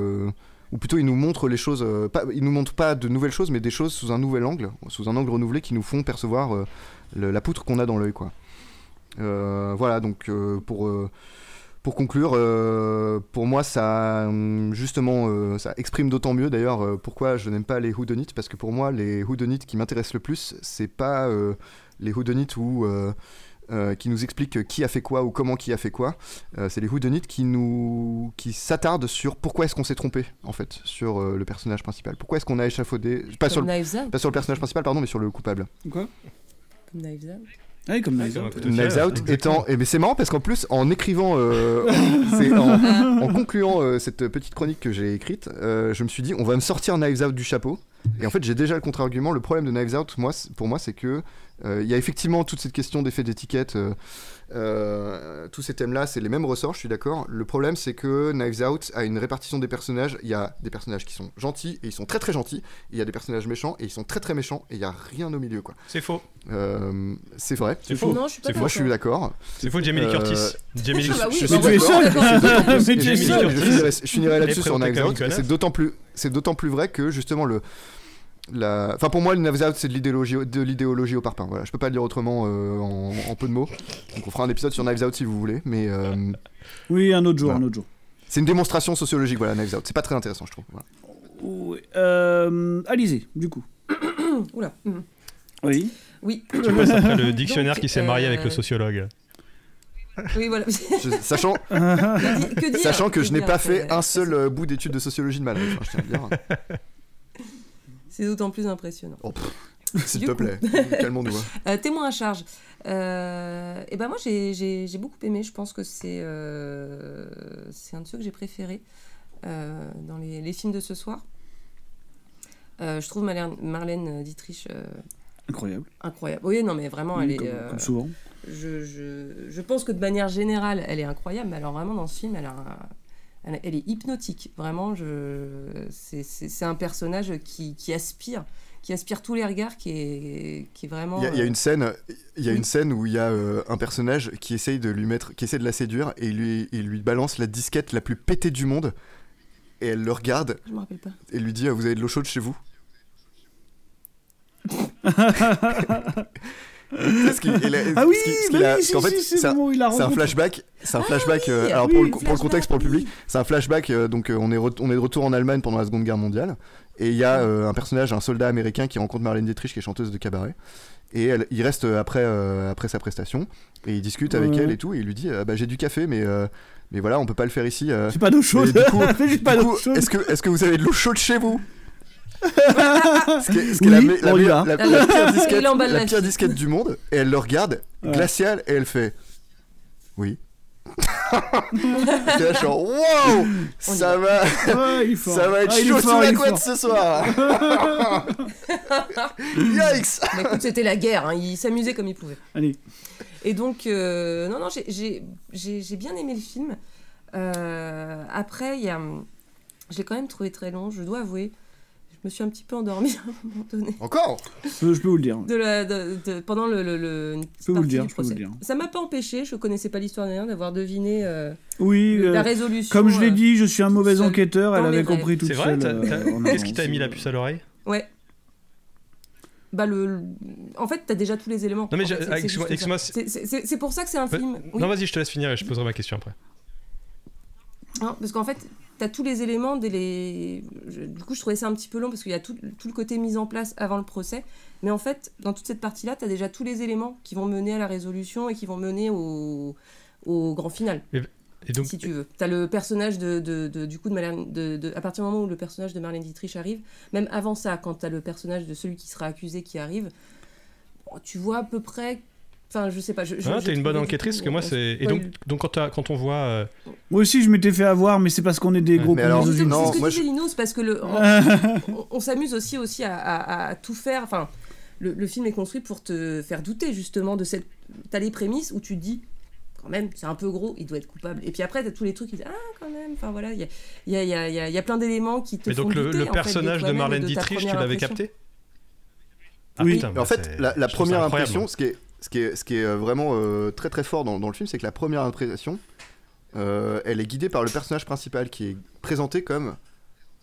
ou plutôt il nous montre les choses, euh, pas, nous montre pas de nouvelles choses, mais des choses sous un nouvel angle, sous un angle renouvelé qui nous font percevoir euh, la poutre qu'on a dans l'œil, quoi. Euh, voilà, donc pour pour conclure, pour moi, ça hum, justement, ça exprime d'autant mieux d'ailleurs pourquoi je n'aime pas les whodunit parce que pour moi, les whodunit qui m'intéressent le plus, c'est pas les whodunit où euh, qui nous expliquent qui a fait quoi ou comment qui a fait quoi. Euh, c'est les whodunit qui nous qui s'attardent sur pourquoi est-ce qu'on s'est trompé en fait sur euh, le personnage principal. Pourquoi est-ce qu'on a échafaudé pas Comme sur le, Knives Out. pas sur le personnage principal pardon mais sur le coupable. Quoi? Comme Knives Out. Ah oui, comme Knives Out. Knives Out étant. Et mais c'est marrant parce qu'en plus, en écrivant. euh, en, concluant euh, cette petite chronique que j'ai écrite, euh, je me suis dit, on va me sortir Knives Out du chapeau. Et en fait, j'ai déjà le contre-argument. Le problème de Knives Out, moi, pour moi, c'est que. Euh, Il y a effectivement toute cette question d'effet d'étiquette. euh, euh, tous ces thèmes-là, c'est les mêmes ressorts, je suis d'accord. Le problème, c'est que Knives Out a une répartition des personnages. Il y a des personnages qui sont gentils et ils sont très très gentils. Et il y a des personnages méchants et ils sont très très méchants. Et il y a rien au milieu, quoi. C'est faux. Euh, c'est vrai. C'est faux. Non, je suis pas Moi, je suis d'accord. C'est faux, Jamie Lee Curtis. Jamie Lee Ah bah oui, je finirai- là-dessus sur Knives Out. C'est d'autant plus, c'est d'autant plus vrai que justement le, la, enfin pour moi le Knives Out c'est de l'idéologie, de l'idéologie au parpaing. Voilà, je peux pas le dire autrement euh, en, en peu de mots. Donc on fera un épisode sur Knives Out si vous voulez, mais euh, Oui, un autre jour, Voilà. un autre jour. c'est une démonstration sociologique. Voilà, Knives Out. C'est pas très intéressant, je trouve. Voilà. Oui. Euh, Alizé, du coup. Oula. Mhm. Oui. Oui. Tu passes après le dictionnaire Donc, qui s'est marié avec le euh, sociologue. Oui, voilà. Je- sachant, Que di- que dire sachant que Que je n'ai pas fait un seul bout d'études de sociologie de ma life. hein, je tiens à le dire. C'est d'autant plus impressionnant. Oh, S'il te coup. plaît, calmons-nous. hein. Euh, témoin à charge. Euh, et ben moi j'ai- beaucoup aimé. Je pense que c'est euh, c'est un de ceux que j'ai préféré euh, dans les, les films de ce soir. Euh, je trouve Marlène, Marlène Dietrich euh, Incroyable. incroyable. Oui, non mais vraiment elle comme, est. euh, comme souvent. je, je, je pense que de manière générale elle est incroyable. Mais alors vraiment dans ce film elle a un- elle, elle est hypnotique. Vraiment, je, c'est- c'est c'est un personnage qui, qui aspire, qui aspire tous les regards, qui est, qui est vraiment. Il y, a- il y a une scène, il y a Oui. une scène où il y a euh, un personnage qui essaye de lui mettre, qui essaie de la séduire et il lui, il lui balance la disquette la plus pétée du monde et elle le regarde Je me rappelle pas. et lui dit ah, vous avez de l'eau chaude chez vous? ce qu'il- Ah oui, ce qu'il- a- fait, c'est un- flashback c'est un Ah flashback euh, oui, alors pour, le, contexte pour le public c'est un flashback euh, donc euh, on est on est de retour en Allemagne pendant la Seconde Guerre mondiale et il y a un personnage un soldat américain qui rencontre Marlène Dietrich qui est chanteuse de cabaret et elle- il reste après après sa prestation et il discute avec elle et tout et il lui dit bah j'ai du café mais mais voilà on peut pas le faire ici. J'ai pas d'eau chaude. J'ai pas d'eau chaude. est-ce que est-ce que vous avez de l'eau chaude chez vous? Ce qui est, ce qui est la, Oui, me- la on y meilleure- va. la- la pire Et disquette, il emballe la la pire fille. disquette du monde et elle le regarde Ouais. glaciale et elle fait oui J'étais là, genre, wow ça va Ouais, il est fort. ça va être Ah, il est chaud fort, sous il la est couette fort. ce soir Yikes Bah, écoute, c'était la guerre, hein, il s'amusait comme il pouvait. Allez. Et donc, euh, non, non, j'ai- j'ai j'ai- j'ai bien aimé le film. Euh, après, il y a, je l'ai quand même trouvé très long, je dois avouer. Je me suis un petit peu endormie à un moment donné. encore? Je peux, je peux vous le dire. De la, de- de- pendant le, le, le- une petite peux vous le dire, je peux vous le dire. Ça m'a pas empêché, je connaissais pas l'histoire de rien, d'avoir deviné euh, Oui, le- la euh, résolution. comme je l'ai euh, dit, je suis un mauvais seul enquêteur. Elle avait compris rêves. toute C'est vrai Qu'est-ce qui t'a mis la puce à l'oreille? Ouais. Bah le, en fait, t'as déjà tous les éléments. Non, mais ah, excuse-moi- ça. C'est- pour ça que c'est un film. Non, vas-y, je te laisse finir et je poserai ma question après. Non, parce qu'en fait, tu as tous les éléments. Des les... je- du coup, je trouvais ça un petit peu long parce qu'il y a tout, tout le côté mise en place avant le procès. Mais en fait, dans toute cette partie-là, tu as déjà tous les éléments qui vont mener à la résolution et qui vont mener au, au grand final. Et, et donc, si tu veux. Tu as le personnage de, de- de- du coup de Marlène. De, de- à partir du moment où le personnage de Marlène Dietrich arrive, même avant ça, quand tu as le personnage de celui qui sera accusé qui arrive, tu vois à peu près. Enfin, je sais pas. Je, je- ah, t'es une bonne enquêtrice parce que moi on- c'est. Et donc, quand, on voit. euh, Moi aussi, je m'étais fait avoir, mais c'est parce qu'on est des gros Mais alors, cons C'est non, ce que moi, disait je- Lino, c'est parce que le, on, on- on s'amuse aussi, aussi à, à- à tout faire. Enfin, le, le film est construit pour te faire douter justement de cette. T'as les prémices où tu te dis, quand même, c'est un peu gros, il doit être coupable. Et puis après, t'as tous les trucs qui disent, ah, quand même. Enfin voilà, il y a, il y, a, il y, a, il y a- il y a plein d'éléments qui te Mais font donc le, douter, le fait, personnage de et Marlène Dietrich, tu l'avais capté? Ah, Oui. putain, Mais bah, en fait, la, première impression, ce qui est, ce qui est, ce qui est euh, vraiment euh, très très fort dans, dans le film, c'est que la première impression, euh, elle est guidée par le personnage principal qui est présenté comme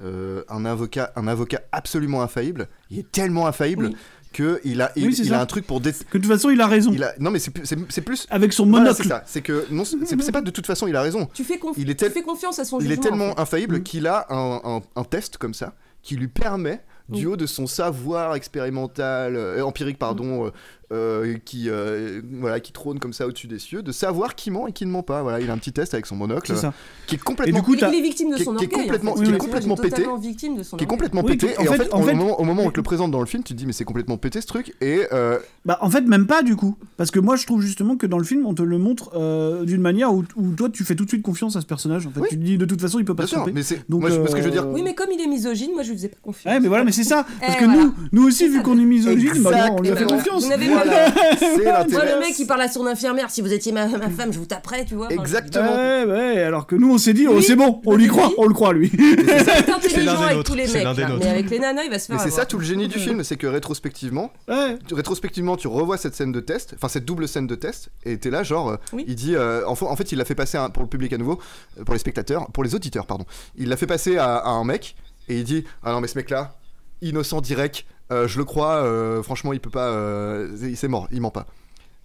euh, un, avocat, un avocat absolument infaillible. Il est tellement infaillible Oui. que il a, il, Oui, il un truc pour dé- Que de toute façon, il a raison. il a... Non mais c'est plus- c'est c'est plus... Avec son Voilà, monocle. c'est ça. C'est que non, c'est c'est pas de toute façon il a raison. Tu fais, conf- Il est tu tel- fais confiance à son Il jugement. est tellement en fait. infaillible Mm. qu'il a un, un- un test comme ça qui lui permet, du Oui. haut de son savoir expérimental, euh, empirique, pardon, euh, euh, qui, euh, voilà, qui trône comme ça au-dessus des cieux, de savoir qui ment et qui ne ment pas. Voilà, il a un petit test avec son monocle, ça. qui est complètement, Et du coup, Il, est victime de son qui est orgueil. en complètement- fait. qui est complètement pété, totalement victime de son qui est orgueil. complètement Oui, pété. en et en fait- fait, en au, moment, au moment où on te le présente dans le film, tu te dis mais c'est complètement pété ce truc. Et euh, Bah, en fait, même pas du coup. Parce que moi, je trouve justement que dans le film, on te le montre euh, d'une manière où, où toi, tu fais tout de suite confiance à ce personnage. En fait, Oui. tu te dis de toute façon, il peut pas bien se tromper. mais c'est Donc, moi, je- moi, ce que je veux dire. Oui, mais comme il est misogyne, moi je lui faisais pas confiance. Ouais, mais voilà, mais c'est ça. Parce Eh, que voilà. nous, nous aussi, vu qu'on est misogyne, bah, on lui a fait confiance. Voilà. pas C'est Moi, le mec, il parle à son infirmière. Si vous étiez ma, ma femme, je vous taperais, tu vois. Exactement. Ouais, ouais, alors que nous, on s'est dit, oh, c'est bon, on lui croit, on le croit, lui. C'est l'un intelligent des avec nôtres, tous les c'est mecs, l'un des là. nôtres. mais avec les nanas, il va se faire Mais c'est ça tout le génie du film, c'est que rétrospectivement, Ouais. tu- rétrospectivement, tu revois cette scène de test, enfin cette double scène de test, et t'es là genre, euh, Oui. il dit, euh, en, fa- en fait, il l'a fait passer à- pour le public à nouveau, euh, pour les spectateurs, pour les auditeurs, pardon. Il l'a fait passer à, à un mec, et il dit, ah non mais ce mec-là, innocent direct, euh, je le crois, euh, franchement, il peut pas, euh, c'est- mort, il ment pas.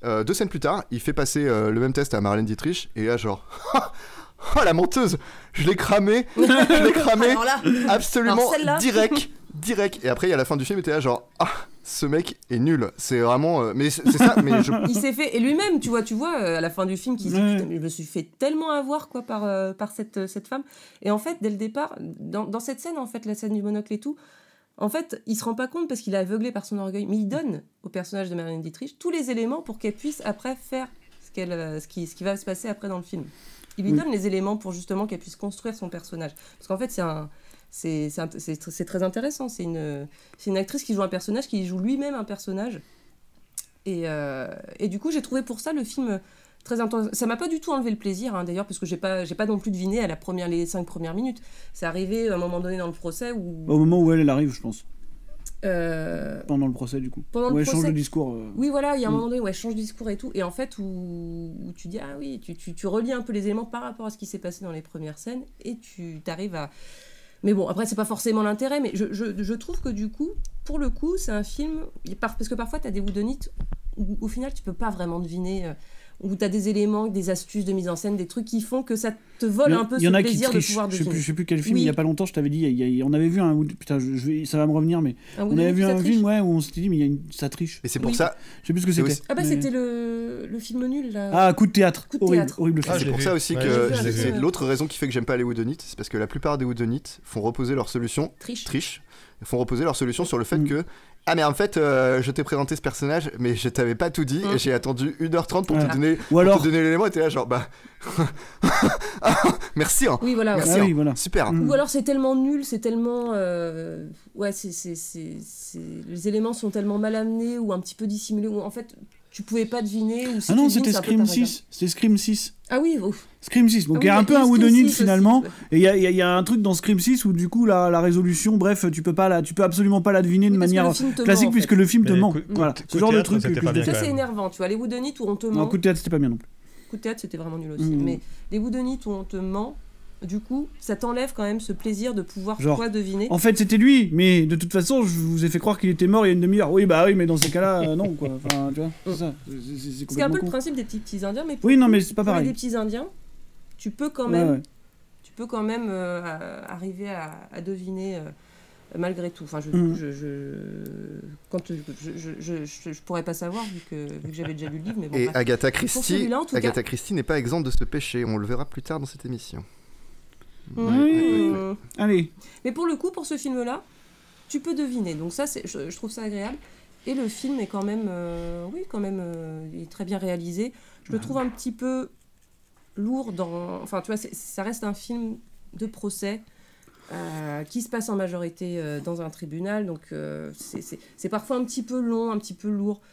Euh, deux scènes plus tard, il fait passer euh, le même test à Marlène Dietrich, et là genre, oh la menteuse, je l'ai cramé, je l'ai cramé, Alors là, absolument direct, direct. Et après, il y a la fin du film, et t'es là genre, ah, ce mec est nul. C'est vraiment, euh, mais c'est ça, mais je, il s'est fait et lui-même tu vois tu vois euh, à la fin du film qui je me suis fait tellement avoir quoi par euh, par cette euh, cette femme et en fait dès le départ dans, dans cette scène en fait la scène du monocle et tout en fait il se rend pas compte parce qu'il est aveuglé par son orgueil mais il donne au personnage de Marlène Dietrich tous les éléments pour qu'elle puisse après faire ce qu'elle euh, ce qui ce qui va se passer après dans le film. Il lui Oui. donne les éléments pour justement qu'elle puisse construire son personnage. Parce qu'en fait c'est un c'est c'est int- c'est tr- c'est très intéressant. C'est une une actrice qui joue un personnage qui joue lui-même un personnage. Et, euh, et du coup, j'ai trouvé pour ça le film très intense. Ça m'a pas du tout enlevé le plaisir, hein, d'ailleurs, parce que j'ai pas, j'ai pas non plus deviné à la première, les cinq premières minutes. C'est arrivé à un moment donné dans le procès où. Au moment où elle, elle arrive, je pense. euh, Pendant le procès, du coup. Pendant le où elle change procès. le discours. euh. Oui, voilà, il y a un Mm. moment donné où elle change de discours et tout, et en fait, où, où tu dis, ah oui, tu, tu, tu relis un peu les éléments par rapport à ce qui s'est passé dans les premières scènes, et tu t'arrives à. Mais bon, après, c'est pas forcément l'intérêt, mais je, je, je trouve que du coup, pour le coup, c'est un film. par- Parce que parfois, tu as des woodonites où, au final, tu peux pas vraiment deviner. Où tu as des éléments, des astuces de mise en scène, des trucs qui font que ça te vole un peu il y en ce a qui plaisir de pouvoir Je sais deviner. plus, je sais plus quel film, Oui. il y a pas longtemps, je t'avais dit, il y a- il y a- on avait vu un. Putain, je, je vais, ça va me revenir, mais. Un on avait vu un triche film, ouais, où on s'était dit, mais il y a une, ça triche. et c'est pour Oui. ça, Je sais plus ce que C'est c'était. Ah bah mais- c'était le, le film nul là. Ah, coup de théâtre. Coup de horrible, théâtre. horrible Ah, c'est pour vu. ça aussi Ouais, que c'est- l'autre raison qui fait que j'aime pas les woodonites, c'est parce que la plupart des woodonites font reposer leur solution Triche. triche, font reposer leur solution sur le fait Mm. que ah mais en fait euh, je t'ai présenté ce personnage mais je t'avais pas tout dit et j'ai attendu 1h30 pour te donner Ou pour alors. te donner l'élément et t'es là genre bah merci hein. Oui, voilà. merci Ah oui, hein. voilà. super Mm. Ou alors c'est tellement nul, c'est tellement. euh, Ouais, c'est, c'est, c'est, c'est- les éléments sont tellement mal amenés ou un petit peu dissimulés, ou en fait tu pouvais pas deviner. Ou si Ah non, c'était Scream par hasard. 6. C'était Scream 6. Ah oui, ouf. Scream 6, donc Ah il y a oui, un peu un Scream Woodonite 6 aussi, finalement, ouais. et il y a, il y a- il y a un truc dans Scream 6 où du coup la, la résolution, bref, tu peux pas la, tu peux absolument pas la deviner de Oui, manière le film te classique ment, en fait. puisque le film te ment. voilà, ce de genre de truc. Ça c'est énervant, tu vois. Les Woodonites où on te ment. Non, coup de théâtre, c'était pas bien non plus. Coup de théâtre, c'était vraiment nul aussi. Mm. Mais les Woodonites où on te ment, du coup, ça t'enlève quand même ce plaisir de pouvoir Genre, toi deviner. En fait, c'était lui, mais de toute façon, je vous ai fait croire qu'il était mort il y a une demi-heure. Oui, bah oui, mais dans ces cas-là, euh, non, quoi. Enfin, tu vois, c'est ça. Un peu le principe des petits petits indiens, mais pour Oui, non, mais c'est pas pareil. petits indiens, tu peux quand même ouais. tu peux quand même euh, arriver à, à deviner euh, malgré tout. Enfin, je, Mm. je, je, quand je, je, je, je- je pourrais pas savoir vu que, vu que j'avais déjà lu le livre, mais bon. et bref. Agatha Christie Agatha cas. Christie n'est pas exempte de ce péché on le verra plus tard dans cette émission Mm. Allez. Mais pour le coup, pour ce film-là, tu peux deviner. Donc ça, c'est, je, je trouve ça agréable. Et le film est quand même, euh, oui, quand même, euh, il est très bien réalisé. Je le trouve un petit peu lourd dans, enfin, tu vois, c'est- ça reste un film de procès. euh, qui se passe en majorité euh, dans un tribunal, donc euh, c'est- c'est c'est parfois un petit peu long, un petit peu lourd, Euh,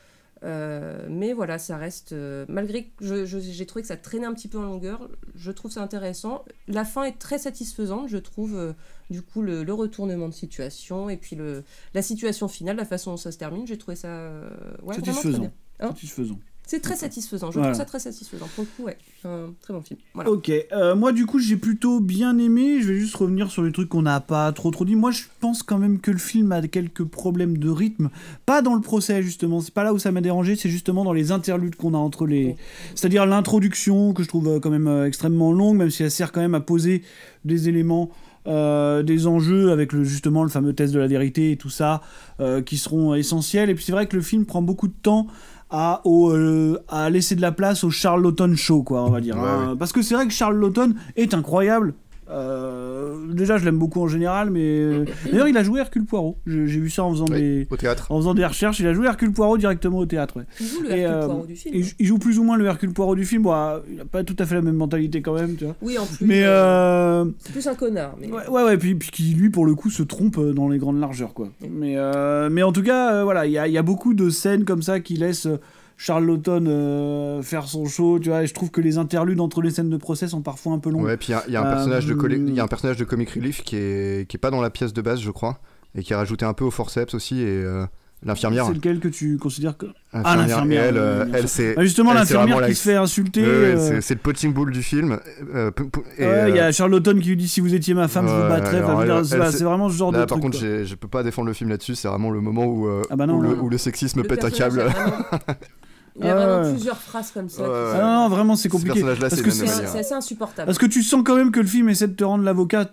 mais voilà, ça reste, euh, malgré que j'ai trouvé que ça traînait un petit peu en longueur, je trouve ça intéressant. La fin est très satisfaisante, je trouve, euh, du coup, le, le retournement de situation et puis le, la situation finale, la façon dont ça se termine, j'ai trouvé ça euh, vraiment très bien. Hein? Satisfaisant. C'est très satisfaisant, je Voilà. trouve ça très satisfaisant. Pour le coup, ouais, un très bon film. Voilà. Ok, euh, moi du coup j'ai plutôt bien aimé, je vais juste revenir sur les trucs qu'on n'a pas trop trop dit. Moi je pense quand même que le film a quelques problèmes de rythme, pas dans le procès justement, c'est pas là où ça m'a dérangé, c'est justement dans les interludes qu'on a entre les... C'est-à-dire l'introduction que je trouve euh, quand même euh, extrêmement longue, même si elle sert quand même à poser des éléments... euh, des enjeux avec le, justement le fameux test de la vérité et tout ça euh, qui seront essentiels et puis c'est vrai que le film prend beaucoup de temps à, au, euh, à laisser de la place au Charles Lawton Show, quoi, on va dire. Ouais, hein. Parce que c'est vrai que Charles Lawton est incroyable. Euh, déjà, je l'aime beaucoup en général, mais d'ailleurs, il a joué Hercule Poirot. J'ai vu ça en faisant des au théâtre. en faisant des recherches. Il a joué Hercule Poirot directement au théâtre. ouais. Il joue le Et, Hercule euh, Poirot du film. et il joue plus ou moins le Hercule Poirot du film. Bon, ah, il a pas tout à fait la même mentalité quand même, tu vois. Oui, en plus. Mais euh, C'est plus un connard. Mais... Ouais, ouais, ouais, puis, puis qui lui pour le coup se trompe dans les grandes largeurs quoi. Mais, euh, mais en tout cas, euh, voilà, il y a, il y a beaucoup de scènes comme ça qui laissent euh, Charles Lawton euh, faire son show, tu vois. Et je trouve que les interludes entre les scènes de procès sont parfois un peu longues. Ouais, puis il y a- il y, a un Euh, personnage de il y a un personnage de comic relief qui est qui est pas dans la pièce de base, je crois, et qui est rajouté un peu au forceps aussi et euh, l'infirmière. C'est lequel que tu considères que Ah, l'infirmière. elle, euh, elle c'est Bah, justement l'infirmière qui la- se fait insulter. Euh, c'est- le punching ball du film. euh, et, ouais, il y euh, a Charles Lawton qui lui dit si vous étiez ma femme, je vous battrais. Elle- c'est vraiment ce genre là, de par truc. contre, je peux pas défendre le film là-dessus. C'est vraiment le moment où, euh, Ah bah non, où, le, non. où le sexisme Le pète un câble. a vraiment- Il y a Ah, vraiment ouais. plusieurs phrases comme ça. Ah non, non, vraiment c'est Ce compliqué. Parce c'est que C'est assez insupportable. Parce que tu sens quand même que le film essaie de te rendre l'avocat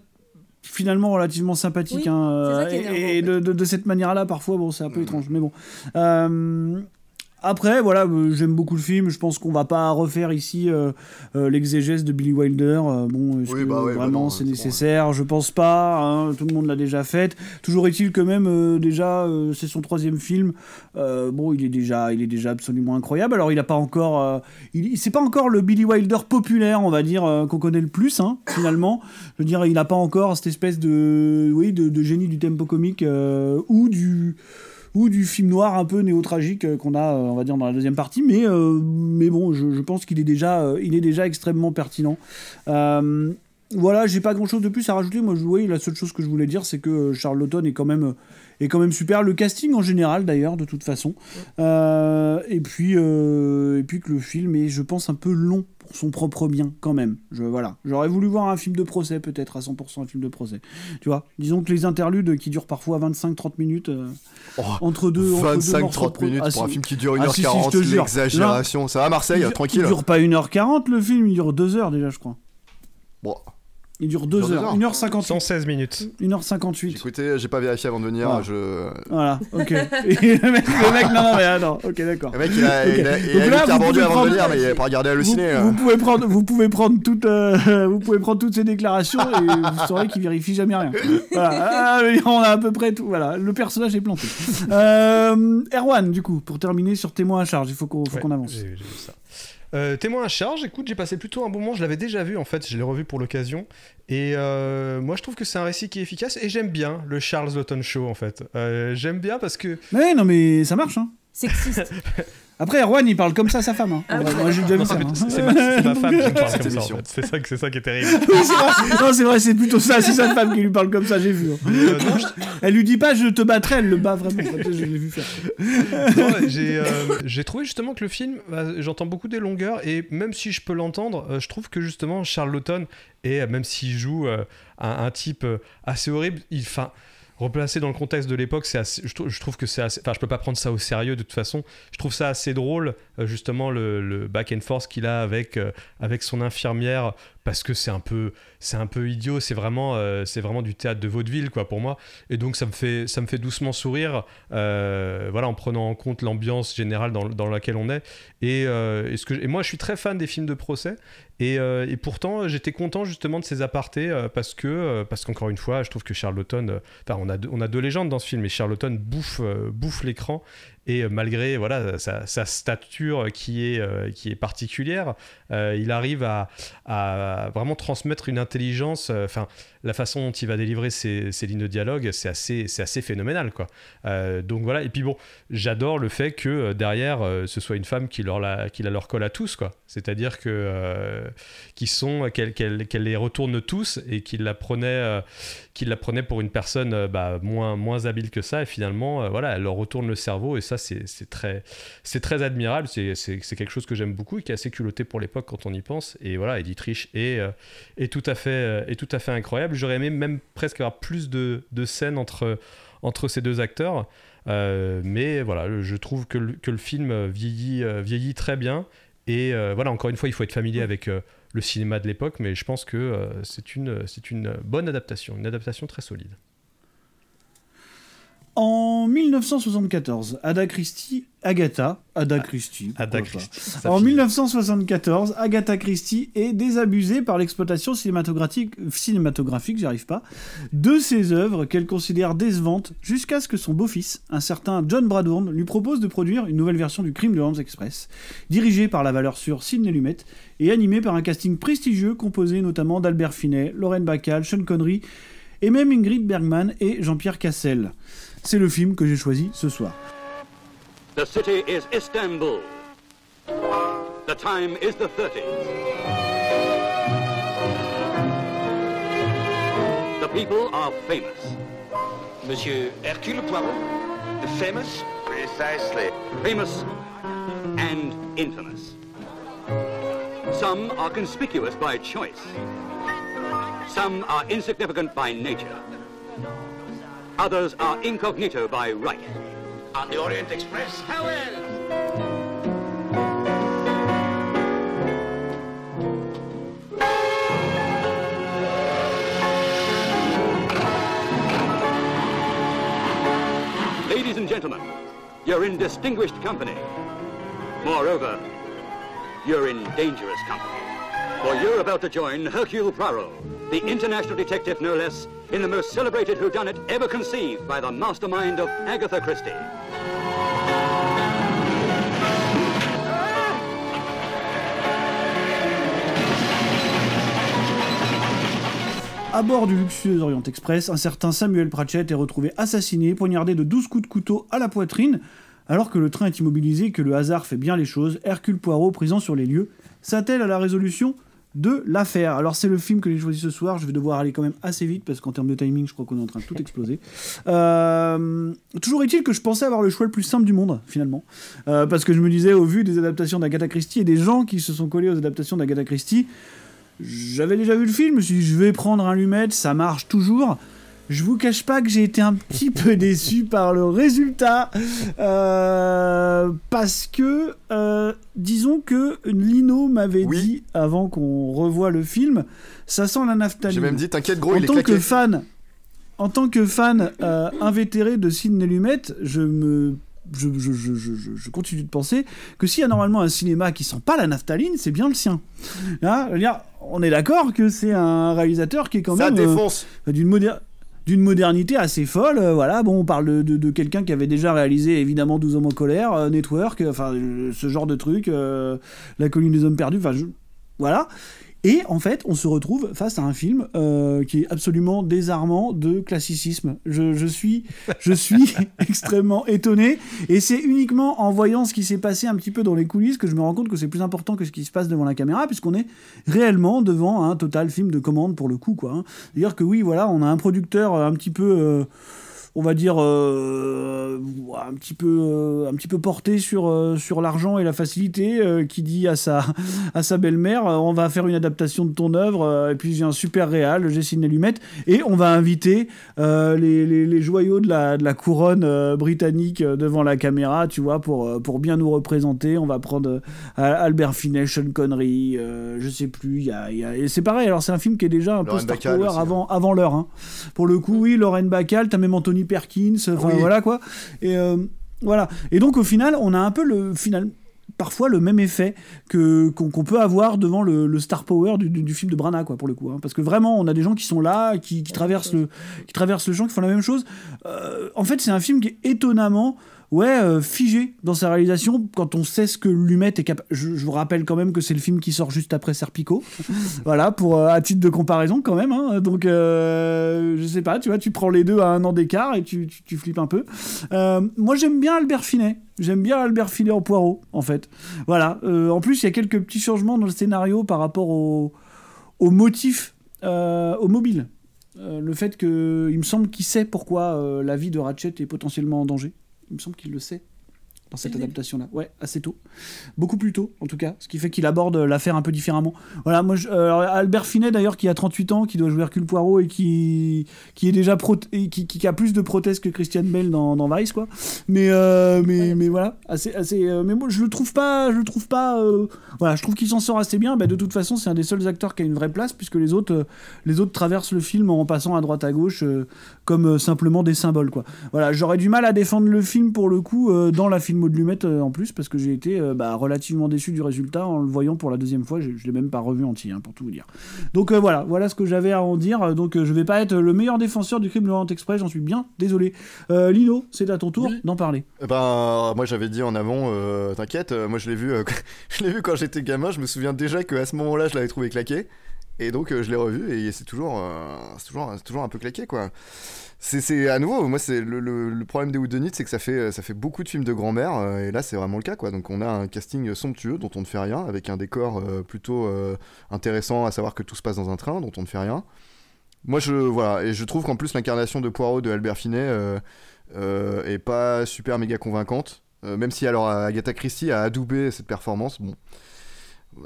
finalement relativement sympathique. Oui, hein, c'est ça qui est et- énervant, et en fait. de, de- de cette manière-là, parfois, bon, c'est un peu étrange. Mais bon. Euh, après, voilà, euh, j'aime beaucoup le film. Je pense qu'on va pas refaire ici euh, euh, l'exégèse de Billy Wilder. Euh, bon, est-ce Oui, que bah ouais, vraiment c'est c'est bon, nécessaire? Je pense pas. hein, tout le monde l'a déjà fait. Toujours est-il que même déjà, c'est son troisième film. Bon, il est déjà, il est déjà absolument incroyable. Alors, il a pas encore, il, c'est pas encore le Billy Wilder populaire, on va dire, qu'on connaît le plus, hein, finalement. Je veux dire, il n'a pas encore cette espèce de, oui, de, de génie du tempo comique ou du ou du film noir un peu néo-tragique euh, qu'on a, euh, on va dire, dans la deuxième partie. Mais, euh, mais bon, je, pense qu'il est, déjà, est déjà extrêmement pertinent. Voilà, j'ai pas grand-chose de plus à rajouter. Moi, je, oui, la seule chose que je voulais dire, c'est que Charles Lawton est quand même, est quand même super. Le casting en général, d'ailleurs, de toute façon. Et, puis, et puis que le film est, je pense, un peu long pour son propre bien, quand même. Je, voilà. J'aurais voulu voir un film de procès, peut-être, à 100% un film de procès. Tu vois Disons que les interludes qui durent parfois 25-30 minutes... euh, entre deux, entre deux morceaux de 25-30 pro- minutes Ah, pour un si. film qui dure Ah, si, si, 1h40, je te jure. l'exagération. Ça va Marseille, il, tranquille. Il dure pas 1h40 le film, il dure 2 heures déjà, je crois. Bon. Il dure Il 2 dure deux heures. heures. 1h58. 116 minutes. 1h58. Écoutez, j'ai pas vérifié avant de venir. Voilà. Je... Voilà, ok. Et le mec, le mec, non, non, mais attends, ok, d'accord. Le mec, il a, Ok. il a, a là, avant prendre- de venir, mais il a pas regardé halluciné. Vous, vous pouvez prendre, vous pouvez prendre toutes, euh, vous pouvez prendre toutes ces déclarations et vous saurez qu'il vérifie jamais rien. Voilà. Ah, on a à peu près tout. Voilà, le personnage est planté. Euh, Erwan, du coup, pour terminer sur témoin à charge, il faut qu'on, Ouais, avance. j'ai- j'ai vu ça. Euh, témoin à charge, écoute, j'ai passé plutôt un bon moment, je l'avais déjà vu en fait, je l'ai revu pour l'occasion. Et euh, moi je trouve que c'est un récit qui est efficace et j'aime bien le Charles Lawton Show en fait. Euh, j'aime bien parce que. Mais non, mais ça marche. Hein. Sexiste. Après, Erwan, il parle comme ça à sa femme. Hein. Ah En oui, vrai, moi, j'ai déjà vu Non, ça. c'est ma, femme qui parle comme ça en fait. C'est ça, que- c'est ça qui est terrible. Oui, c'est vrai. Non, c'est vrai, c'est plutôt ça. C'est sa femme qui lui parle comme ça, j'ai vu. hein. Euh, non, je- Elle lui dit pas je te battrai, elle le bat vraiment. Je l'ai vu faire. Non, j'ai euh, j'ai trouvé justement que le film, bah, j'entends beaucoup des longueurs et même si je peux l'entendre, euh, je trouve que justement Charles Lawton, et euh, même s'il joue euh, un, un type euh, assez horrible, il, enfin, replacé dans le contexte de l'époque, c'est assez- je, trou- je trouve que c'est assez, enfin, je peux pas prendre ça au sérieux de toute façon. Je trouve ça assez drôle, euh, justement le, back and forth qu'il a avec euh, avec son infirmière parce que c'est un peu c'est un peu idiot c'est vraiment euh, c'est vraiment du théâtre de vaudeville quoi pour moi. Et donc ça me fait ça me fait doucement sourire euh, voilà en prenant en compte l'ambiance générale dans, laquelle on est. Et, euh, ce que moi je suis très fan des films de procès. Et, pourtant j'étais content justement de ces apartés parce que parce qu'encore une fois je trouve que Charlotten euh, enfin on a deux, on a deux légendes dans ce film et Charlotten bouffe bouffe l'écran et euh, malgré voilà sa, stature qui est euh, qui est particulière euh, il arrive à, vraiment transmettre une intelligence la façon dont il va délivrer ses, lignes de dialogue c'est assez c'est assez phénoménal quoi. Euh, donc voilà. Et puis bon j'adore le fait que euh, derrière euh, ce soit une femme qui leur la, qui la leur colle à tous quoi. C'est à dire que euh, qui sont qu'elle les retourne tous et qu'il la prenait la prenait pour une personne bah, moins moins habile que ça. Et finalement voilà elle leur retourne le cerveau et ça c'est très c'est très admirable. C'est quelque chose que j'aime beaucoup et qui est assez culotté pour l'époque quand on y pense. Et voilà Edith Rich est tout à fait est tout à fait incroyable j'aurais aimé même presque avoir plus de, de scènes entre entre ces deux acteurs. Euh, mais voilà je trouve que le, que le film vieillit euh, vieillit très bien. Et euh, voilà encore une fois il faut être familier avec le cinéma de l'époque mais je pense que c'est une une bonne adaptation une adaptation très solide En 1974, Ada Christie, Agatha, Ada Christie, Ada En fille. 1974, Agatha Christie est désabusée par l'exploitation cinématographique, cinématographique, j'y arrive pas, de ses œuvres qu'elle considère décevantes, jusqu'à ce que son beau-fils, un certain John Bradburn, lui propose de produire une nouvelle version du Crime de Hans Express, dirigée par la valeur sûre Sidney Lumet et animée par un casting prestigieux composé notamment d'Albert Finney, Lorraine Bacall, Sean Connery et même Ingrid Bergman et Jean-Pierre Cassel. C'est le film que j'ai choisi ce soir. The city is Istanbul. The time is the 30s. The people are famous. Monsieur Hercule Poirot? Famous? Precisely. Famous and infamous. Some are conspicuous by choice. Some are insignificant by nature. Others are incognito by right. On the Orient Express? How well? Ladies and gentlemen, you're in distinguished company. Moreover, you're in dangerous company. For you're about to join Hercule Poirot, the international detective no less, in the most celebrated whodunit ever conceived by the mastermind of Agatha Christie. À bord du luxueux Orient Express, un certain Samuel Pratchett est retrouvé assassiné, poignardé de 12 coups de couteau à la poitrine. Alors que le train est immobilisé et que le hasard fait bien les choses, Hercule Poirot, présent sur les lieux, s'attelle à la résolution de l'affaire. Alors c'est le film que j'ai choisi ce soir, je vais devoir aller quand même assez vite parce qu'en termes de timing, je crois qu'on est en train de tout exploser. Euh, toujours est-il que je pensais avoir le choix le plus simple du monde, finalement. Euh, parce que je me disais, au vu des adaptations d'Agatha Christie et des gens qui se sont collés aux adaptations d'Agatha Christie, j'avais déjà vu le film, je me suis dit, je vais prendre un lumette, ça marche toujours. Je vous cache pas que j'ai été un petit peu déçu par le résultat. euh, parce que, euh, disons que Lino m'avait dit, avant qu'on revoie le film, ça sent la naphtaline. J'ai même dit, t'inquiète, gros, en il est tant claqué. que fan, En tant que fan euh, invétéré de Sidney Lumet, je me je, je, je, je, je- je continue de penser que s'il y a normalement un cinéma qui sent pas la naphtaline, c'est bien le sien. Hein, veux dire, on est d'accord que c'est un réalisateur qui est quand Ça même euh, d'une moder- d'une modernité assez folle. euh, voilà, bon, on parle de, quelqu'un qui avait déjà réalisé évidemment 12 hommes en colère, euh, Network, euh, enfin ce genre de truc, La colline des hommes perdus, enfin voilà. Et en fait, on se retrouve face à un film euh, qui est absolument désarmant de classicisme. Je, je suis, je suis extrêmement étonné, et c'est uniquement en voyant ce qui s'est passé un petit peu dans les coulisses que je me rends compte que c'est plus important que ce qui se passe devant la caméra, puisqu'on est réellement devant un total film de commande pour le coup, quoi. hein. C'est-à-dire que oui, voilà, on a un producteur euh, un petit peu. euh, on va dire euh, un petit peu euh, un petit peu porté sur euh, sur l'argent et la facilité qui dit à sa à sa belle-mère on va faire une adaptation de ton œuvre et puis j'ai un super réal j'ai Sidney Lumet et on va inviter les, les, les joyaux de la, de la couronne britannique devant la caméra tu vois pour pour bien nous représenter on va prendre Albert Finney Sean Connery je sais plus il y a, il y a- et c'est pareil alors c'est un film qui est déjà un peu star power aussi, avant avant l'heure hein. pour le coup oui Lauren Bacall t'as même Anthony Perkins enfin Oui. voilà quoi et euh, voilà et donc au final on a un peu le final parfois le même effet que qu'on peut avoir devant le, le star power du, du- du film de Branagh quoi pour le coup hein. parce que vraiment on a des gens qui sont là qui, qui traversent le qui traversent le champ qui font la même chose Euh, en fait c'est un film qui est étonnamment ouais euh, figé dans sa réalisation quand on sait ce que Lumet est capable je, je vous rappelle quand même que c'est le film qui sort juste après Serpico. Voilà pour euh, à titre de comparaison quand même hein. donc euh, je sais pas tu vois tu prends les deux à un an d'écart et tu, tu, tu flippes un peu. Moi j'aime bien Albert Finet. J'aime bien Albert Finet en poireau en fait. Voilà en plus il y a quelques petits changements dans le scénario par rapport au, au motif au mobile. Euh, le fait que il me semble qu'il sait pourquoi euh, la vie de Ratchet est potentiellement en danger il me semble qu'il le sait dans cette adaptation-là. Ouais, assez tôt. Beaucoup plus tôt, en tout cas. Ce qui fait qu'il aborde l'affaire un peu différemment. Voilà, moi, je- euh, Albert Finet, d'ailleurs, qui a 38 ans, qui doit jouer Hercule Poirot et qui, qui est déjà pro et qui, qui a plus de prothèses que Christian Bale dans, dans Vice, quoi. Mais, euh, mais, mais voilà, assez, assez. euh, mais moi, je le trouve pas. Je le trouve pas. euh, voilà, je trouve qu'il s'en sort assez bien. Bah, de toute façon, c'est un des seuls acteurs qui a une vraie place, puisque les autres, euh, les autres traversent le film en passant à droite à gauche euh, comme euh, simplement des symboles, quoi. Voilà, j'aurais du mal à défendre le film pour le coup euh, dans la filmo de Lumet euh, en plus, parce que j'ai été euh, bah, relativement déçu du résultat en le voyant pour la deuxième fois. Je, je l'ai même pas revu entier, hein, pour tout vous dire. Donc euh, voilà, voilà ce que j'avais à en dire. Donc euh, je vais pas être le meilleur défenseur du crime de l'Orient Express, j'en suis bien désolé. Euh, Lino, c'est à ton tour d'en parler. Eh Ben, moi j'avais dit en avant, euh, t'inquiète, euh, moi je l'ai vu, euh, je l'ai vu quand j'étais gamin, je me souviens déjà qu'à ce moment-là je l'avais trouvé claqué, et donc euh, je l'ai revu et c'est toujours, euh, toujours, toujours un peu claqué quoi. C'est, à nouveau, moi c'est le, le- le problème des Whodunit, c'est que ça fait, ça fait beaucoup de films de grand-mère, euh, et là c'est vraiment le cas quoi. Donc on a un casting somptueux dont on ne fait rien, avec un décor plutôt intéressant, à savoir que tout se passe dans un train dont on ne fait rien. Moi, je voilà, et je trouve qu'en plus l'incarnation de Poirot de Albert Finet est pas super méga convaincante. Même si alors Agatha Christie a adoubé cette performance, bon,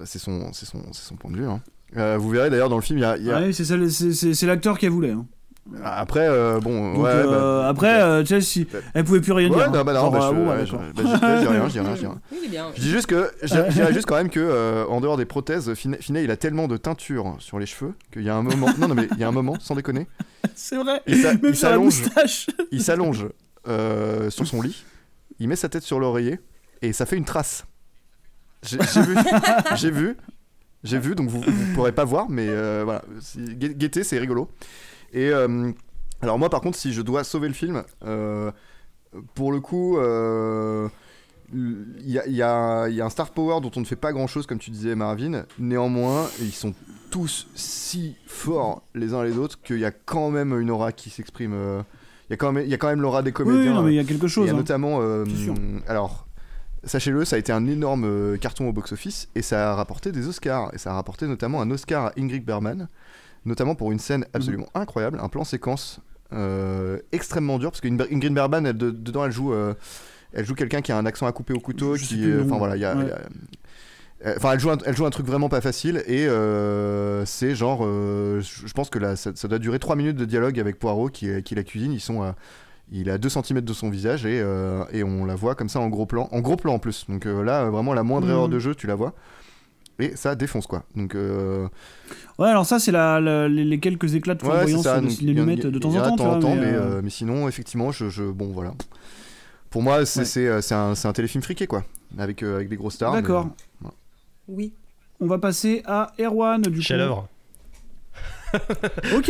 c'est son, son, son point de vue. hein. Euh, vous verrez d'ailleurs dans le film, il y a, y a- Ouais, c'est, celle- c'est, c'est- c'est l'acteur qui a voulu. hein. après, euh, bon, Donc, ouais, euh, bah, après, euh, tu sais, si elle pouvait plus rien Ouais, dire. non, hein. bah non, Genre, bah, ah je, bon, bah, ouais, d'accord. je- bah, je- bah, je dis rien, je dis rien, je dis rien. Oui, il est bien. Je dis juste que, je je dirais juste quand même que, euh, en dehors des prothèses, Finet, Finet, il a tellement de teinture sur les cheveux qu'il y a un moment, non, non, mais il y a un moment, sans déconner, C'est vrai. il s'a- Même il sur la s'allonge, moustache. il s'allonge euh, sur son lit, il met sa tête sur l'oreiller et ça fait une trace. J'ai j'ai vu, j'ai vu, j'ai vu, donc vous, vous pourrez pas voir, mais euh, voilà, guettez, c'est rigolo. Et euh, alors moi, par contre, si je dois sauver le film, euh, pour le coup, euh, il y, a, il y a- il y a un star power dont on ne fait pas grand chose, comme tu disais, Marvin. Néanmoins, ils sont tous si forts les uns les autres qu'il y a quand même une aura qui s'exprime. Il y, a quand même- il y a quand même l'aura des comédiens. non, mais il y a quelque chose, Il y a hein. notamment. alors, sachez-le, ça a été un énorme euh, carton au box-office et ça a rapporté des Oscars. Et ça a rapporté notamment un Oscar à Ingrid Bergman, notamment pour une scène absolument Mhm. incroyable, un plan séquence euh, extrêmement dur parce qu'Ingrid Bergman, elle, de- dedans, elle joue, euh, elle joue quelqu'un qui a un accent à couper au couteau, Je qui, euh, enfin voilà, il y a- Ouais. il y a- Enfin, elle joue, un, elle joue un truc vraiment pas facile et euh, c'est genre, euh, je je pense que là, ça, ça doit durer 3 minutes de dialogue avec Poirot qui, qui la cuisine. Ils sont, à- il est à 2 cm de son visage et, euh, et on la voit comme ça en gros plan, en gros plan en plus. Donc euh, là, vraiment la moindre erreur de jeu, tu la vois et ça défonce quoi. Donc euh, Ouais, alors ça, c'est la, la- les, les quelques éclats de ouais, flamboyance ça. de de temps a en temps. mais, mais, euh, euh, mais sinon, effectivement, je, je- bon voilà. Pour moi, c'est Ouais. un, téléfilm friqué quoi, avec, euh, avec des grosses stars. D'accord. euh. Oui. On va passer à Erwan, du coup. Chef-d'œuvre. Ok.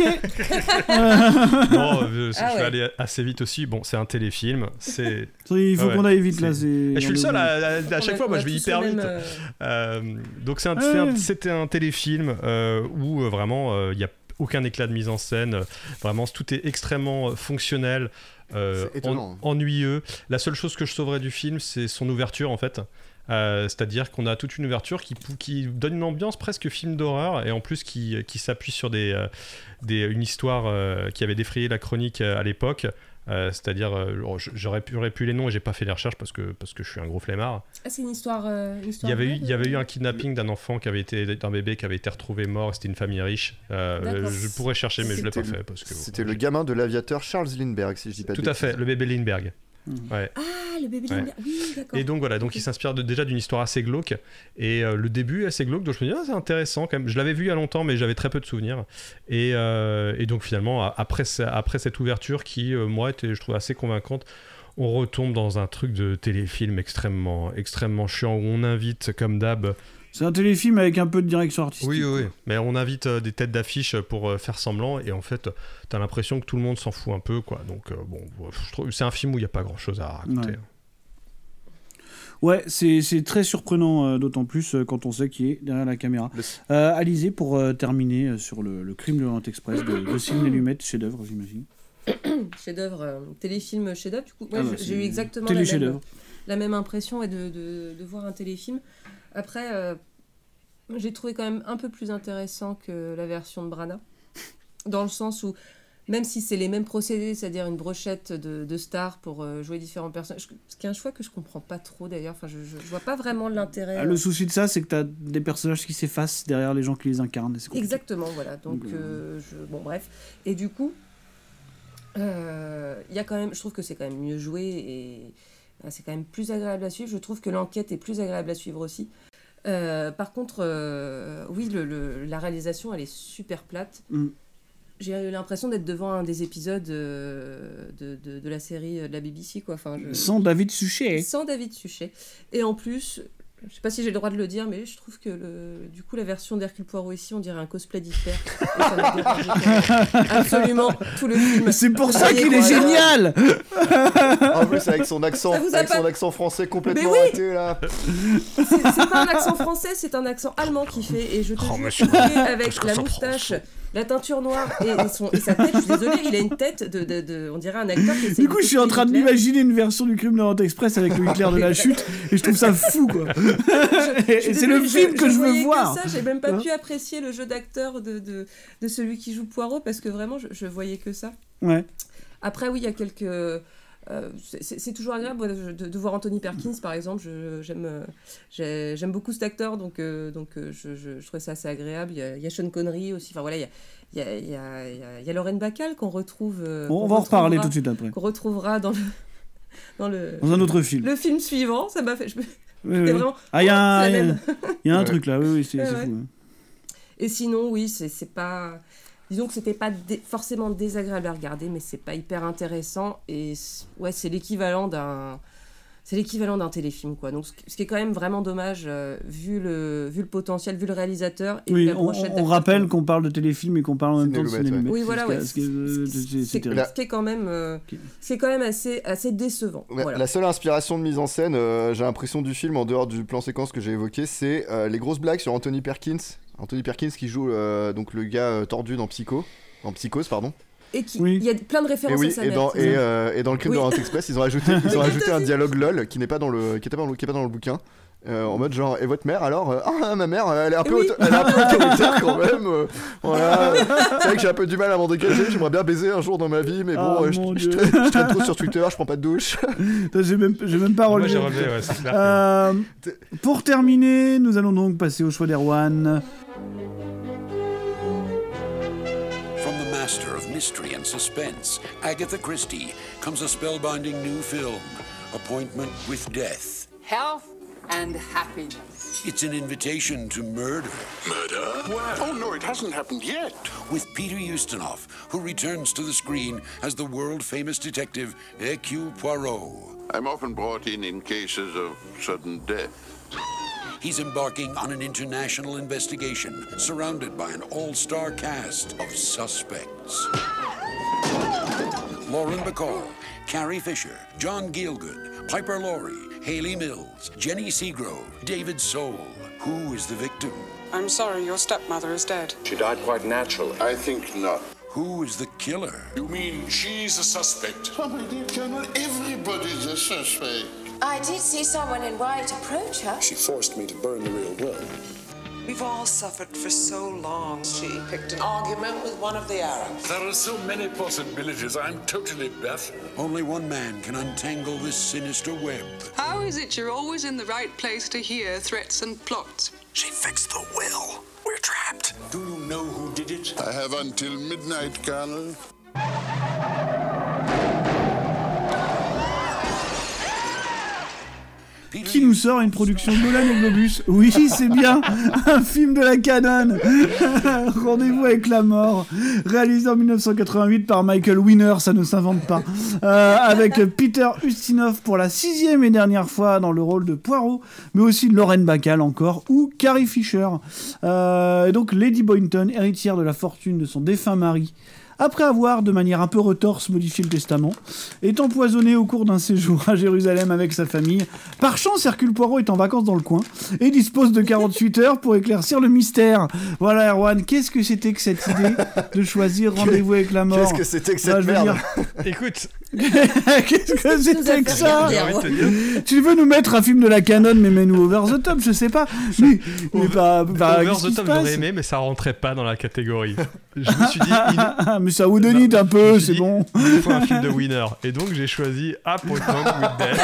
bon, euh, Ah je ouais. vais aller assez vite aussi. Bon, c'est un téléfilm. C'est. Il faut Ouais. qu'on aille vite là. C'est- je suis le seul à, à- chaque a- fois, moi a je vais hyper vite. euh, Euh, donc c'est un- c'est un- c'était un, téléfilm euh, où euh, vraiment euh, il n'y a aucun éclat de mise en scène. euh, Vraiment, tout est extrêmement euh, fonctionnel. euh, C'est étonnant. en- ennuyeux. La seule chose que je sauverais du film, c'est son ouverture en fait. Euh, C'est-à-dire qu'on a toute une ouverture qui, donne une ambiance presque film d'horreur et en plus qui, qui s'appuie sur des, euh, des, une histoire euh, qui avait défrayé la chronique à l'époque. Euh, C'est-à-dire, euh, j- j'aurais pu, les noms et j'ai pas fait les recherches parce que, parce que je suis un gros flemmard. Ah, c'est une histoire. euh, une Il y, avait eu, vraie, il y avait de- eu un kidnapping d'un enfant qui avait été d'un bébé qui avait été retrouvé mort. C'était une famille riche. Euh, je pourrais chercher, mais je l'ai pas fait parce que C'était le gamin de l'aviateur Charles Lindbergh, si je dis pas de tout à fait, le bébé Lindbergh. Ouais. Ah, le bébé Ouais. Oui, d'accord. Et donc voilà, donc il s'inspire de- déjà d'une histoire assez glauque. Et euh, le début est assez glauque, donc je me dis, ah, c'est intéressant quand même. Je l'avais vu il y a longtemps, mais j'avais très peu de souvenirs. Et, euh, et donc finalement, après cette ouverture qui, euh, moi, était, je trouve assez convaincante, on retombe dans un truc de téléfilm extrêmement, extrêmement chiant où on invite, comme d'hab, C'est un téléfilm avec un peu de direction artistique. oui, oui, oui. Mais on invite euh, des têtes d'affiche pour euh, faire semblant, et en fait, t'as l'impression que tout le monde s'en fout un peu, quoi. Donc, euh, bon, je trouve c'est un film où il n'y a pas grand chose à raconter. Ouais. Ouais, c'est très surprenant, euh, d'autant plus euh, quand on sait qui est derrière la caméra. Euh, Alizé, pour euh, terminer euh, sur le, le crime de l'Orient Express de, de Sidney Lumet, chef-d'œuvre, j'imagine. chef-d'œuvre, euh, téléfilm chef-d'œuvre. Du coup, ouais, Ah bah, j'ai- eu exactement la même, chef-d'œuvre. la même impression ouais, de, de, de voir un téléfilm. Après, euh, j'ai trouvé quand même un peu plus intéressant que la version de Brana, dans le sens où même si c'est les mêmes procédés, c'est-à-dire une brochette de, de stars pour euh, jouer différents personnages, ce qui est un choix que je comprends pas trop d'ailleurs. Enfin, je, je, je vois pas vraiment l'intérêt. Ah, le souci de ça, c'est que tu as des personnages qui s'effacent derrière les gens qui les incarnent. Exactement, voilà. Donc, Donc, euh, je... bon, bref. Et du coup, euh, il y a quand même, je trouve que c'est quand même mieux joué et euh, c'est quand même plus agréable à suivre. Je trouve que l'enquête est plus agréable à suivre aussi. Euh, par contre, euh, oui, le, le- la réalisation, elle est super plate. Mm. J'ai eu l'impression d'être devant un des épisodes euh, de, de, de la série euh, de la BBC, quoi. Enfin, je- Sans David Suchet. sans David Suchet. Et en plus, je sais pas si j'ai le droit de le dire, mais je trouve que le, du coup, la version d'Hercule Poirot ici, on dirait un cosplay d'Hitler. Absolument, tout le film. C'est pour ça qu'il est génial En plus, avec son accent, avec pas- son accent français complètement Mais oui raté là. C'est pas un accent français, c'est un accent allemand qui fait. Et je te Oh, jure, monsieur, avec la moustache, la teinture noire et, et son, et sa tête. Je suis désolée, il a une tête de, de, de- on dirait un acteur qui Du coup, je suis en train de m'imaginer une version du Crime de l'Orient Express avec le Hitler de la chute, et je trouve ça fou, quoi. Et c'est le film que je, veux voyais voir. Que ça, j'ai même pas Hein pu apprécier le jeu d'acteur de, de, de celui qui joue Poirot parce que vraiment, je, je voyais que ça. Ouais. Après, oui, il y a quelques. Euh, c'est- toujours agréable de, de voir Anthony Perkins, par exemple. Je- J'aime euh, j'ai- j'aime beaucoup cet acteur, donc, euh, donc je, je, je trouvais ça assez agréable. Il y a, il y a Sean Connery aussi. Enfin voilà, il y a, il y a, il y a, il y a- Lorraine Bacall qu'on retrouve. euh, On va en reparler tout de suite après. Qu'on retrouvera dans le. Dans, le, Dans un autre film. Le film suivant, ça m'a fait. je Oui, oui. vraiment. Ah, il y a oh, un, y a- y a truc là, oui, oui, c'est Ouais, fou. hein. Et sinon, oui, c'est c'est pas. Disons que c'était pas dé- forcément désagréable à regarder, mais c'est pas hyper intéressant. Et ouais, c'est l'équivalent d'un. C'est l'équivalent d'un téléfilm, quoi. Donc, ce qui est quand même vraiment dommage, euh, vu, le, vu le potentiel, vu le réalisateur et Oui, la on, brochette on rappelle qu'on parle de téléfilm et qu'on parle en même temps de Ciné-lumettes, ciné ouais. Oui, voilà, ouais. C'est- ce qui est quand même, euh, c'est quand même assez, assez décevant. La, voilà. la seule inspiration de mise en scène, euh, j'ai l'impression du film, en dehors du plan séquence que j'ai évoqué, c'est euh, les grosses blagues sur Anthony Perkins. Anthony Perkins qui joue euh, donc le gars euh, tordu dans Psycho, en Psychose pardon. Et qui, il y a plein de Et références oui, à sa et mère. dans, et, euh, et dans le crime Oui. de l'Orient Express, ils ont ajouté, ils ont ajouté un dialogue lol qui n'est pas dans le, qui était pas dans le, qui est pas dans le bouquin. euh, en mode genre et votre mère alors euh, ah ma mère elle est un peu Oui. auto- elle est un peu autoritaire quand même euh, voilà c'est vrai que j'ai un peu du mal à m'en dégager j'aimerais bien baiser un jour dans ma vie mais bon Ah, euh, je, je traîne, je traîne trop sur Twitter je prends pas de douche J'ai même, même pas Moi, relevé. ouais, Euh, pour terminer, nous allons donc passer au choix d'Erwan. From the master of mystery and suspense, Agatha Christie, comes a spellbinding new film, Appointment with Death. Health and happiness. It's an invitation to murder. Murder? Oh, no, it hasn't happened yet. With Peter Ustinov, who returns to the screen as the world famous detective Hercule Poirot. I'm often brought in in cases of sudden death. He's embarking on an international investigation, surrounded by an all star cast of suspects. Lauren Bacall, Carrie Fisher, John Gielgud, Piper Laurie, Haley Mills, Jenny Seagrove, David Soul. Who is the victim? I'm sorry, your stepmother is dead. She died quite naturally. I think not. Who is the killer? You mean she's a suspect? Oh, my dear Colonel, everybody's a suspect. I did see someone in white approach her. She forced me to burn the real will. We've all suffered for so long. She picked an argument with one of the Arabs. There are so many possibilities. I'm totally baffled. Only one man can untangle this sinister web. How is it you're always in the right place to hear threats and plots? She fixed the will. We're trapped. Do you know who did it? I have until midnight, Colonel. Qui nous sort une production Nolan et Globus? Oui, c'est bien Un film de la canon Rendez-vous avec la mort Réalisé en 1988 par Michael Winner, ça ne s'invente pas. Euh, avec Peter Ustinov pour la sixième et dernière fois dans le rôle de Poirot, mais aussi Lauren Bacall encore, ou Carrie Fisher. Euh, et donc Lady Boynton, héritière de la fortune de son défunt mari, après avoir, de manière un peu retorse, modifié le testament, est empoisonné au cours d'un séjour à Jérusalem avec sa famille. Par chance, Hercule Poirot est en vacances dans le coin et dispose de 48 heures pour éclaircir le mystère. Voilà, Erwan, qu'est-ce que c'était que cette idée de choisir Rendez-vous avec la mort Qu'est-ce que c'était que cette Bah, merde dire- Écoute, Qu'est-ce que c'était que ça. Tu veux nous mettre un film de la canon, mais mets-nous over the top, je sais pas. Mais, mais Over the Top, j'aurais aimé, mais ça rentrait pas dans la catégorie. Je me suis dit, il- mais ça Whodunit un peu, c'est bon. Il faut un film de winner. Et donc j'ai choisi Appointment with Death.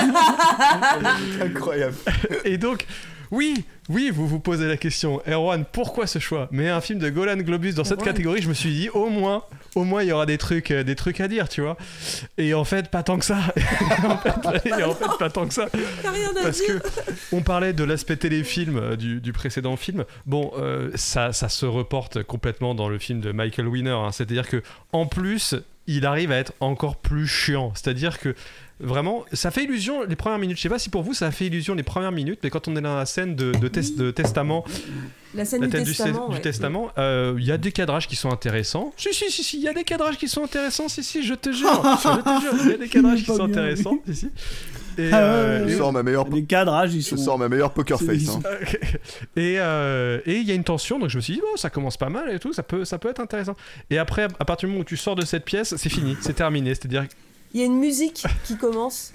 Incroyable. Et donc, oui, oui, vous vous posez la question, Erwan, pourquoi ce choix? Mais un film de Golan Globus dans cette catégorie, je me suis dit, au moins, au moins, il y aura des trucs, euh, des trucs à dire, tu vois. Et en fait, pas tant que ça. en, fait, et en fait, pas tant que ça. T'as rien à Parce dire. que on parlait de l'aspect téléfilm euh, du, du précédent film. Bon, euh, ça, ça se reporte complètement dans le film de Michael Winner. hein. C'est-à-dire que en plus, il arrive à être encore plus chiant. C'est-à-dire que vraiment, ça fait illusion les premières minutes. Je sais pas si pour vous ça a fait illusion les premières minutes, mais quand on est dans la scène de, de, tes- de testament, La scène la du testament. du ouais. testament, euh, il y a des cadrages qui sont intéressants. Si, si, si, si, il y a des cadrages qui sont intéressants. Si, si, je te jure. je te jure, il y a des cadrages qui sont bien. intéressants. Si, si. Et, Ah euh, Je et- sors ma meilleure, Les cadrages, ils je sont. sors ma meilleure poker C'est- face. hein. et euh, et il y a une tension, donc je me suis dit, bon, ça commence pas mal et tout, ça peut, ça peut être intéressant. Et après, à partir du moment où tu sors de cette pièce, c'est fini, c'est terminé. C'est-à-dire, Il y a une musique qui commence,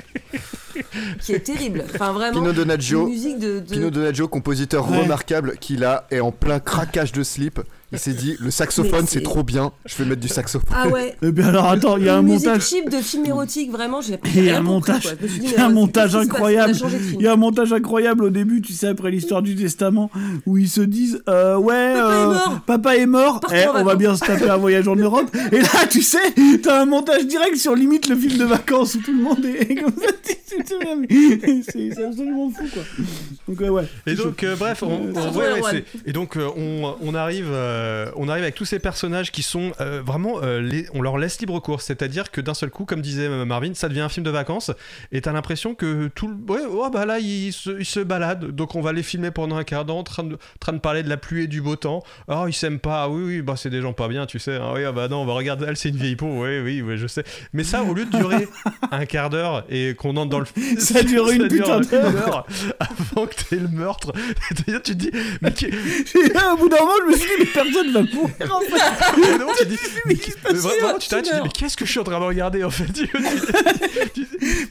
qui est terrible. Enfin, vraiment. Pino Donaggio, Une musique de. de- Pino Donaggio, compositeur Ouais. remarquable, qui là est en plein craquage de slip. Il s'est dit, le saxophone c'est trop bien, je vais mettre du saxophone. Ah ouais. Et puis alors, attends, il y a un musique montage. cheap de film érotique, vraiment, j'ai Il y a un montage, il y a un montage incroyable. Il y a un montage incroyable au début, tu sais, après l'histoire du testament, où ils se disent euh, Ouais, Papa est euh, mort. papa est mort, eh, on va bien se taper un voyage en Europe. Et là, tu sais, t'as un montage direct sur limite le film de vacances où tout le monde est comme ça. C'est absolument fou, quoi. Donc, euh, ouais. Et donc, euh, bref, on, ouais, et donc euh, on, on arrive, euh, on arrive avec tous ces personnages qui sont euh, vraiment, euh, les- on leur laisse libre cours, c'est-à-dire que d'un seul coup, comme disait euh, Marvin, ça devient un film de vacances, et t'as l'impression que tout, le, ouais, oh, bah là, ils se, baladent, donc on va les filmer pendant un quart d'heure, en train de, train de parler de la pluie et du beau temps. Oh, ils s'aiment pas, oui, oui, bah c'est des gens pas bien, tu sais. Ah oui, ah bah non, on va regarder, elle c'est une vieille peau, oui, oui, oui, je sais. Mais ça, au lieu de durer un quart d'heure et qu'on entre dans le Ça dure une putain d'heure. heure avant que t'aies le meurtre. Tu te dis, mais qui- Et au bout d'un moment, je me suis dit Mais personne va mourir en fait. moment, tu dis, mais qui- passe vraiment, tu t'arrêtes, tu dis, mais qu'est-ce que je suis en train de regarder en fait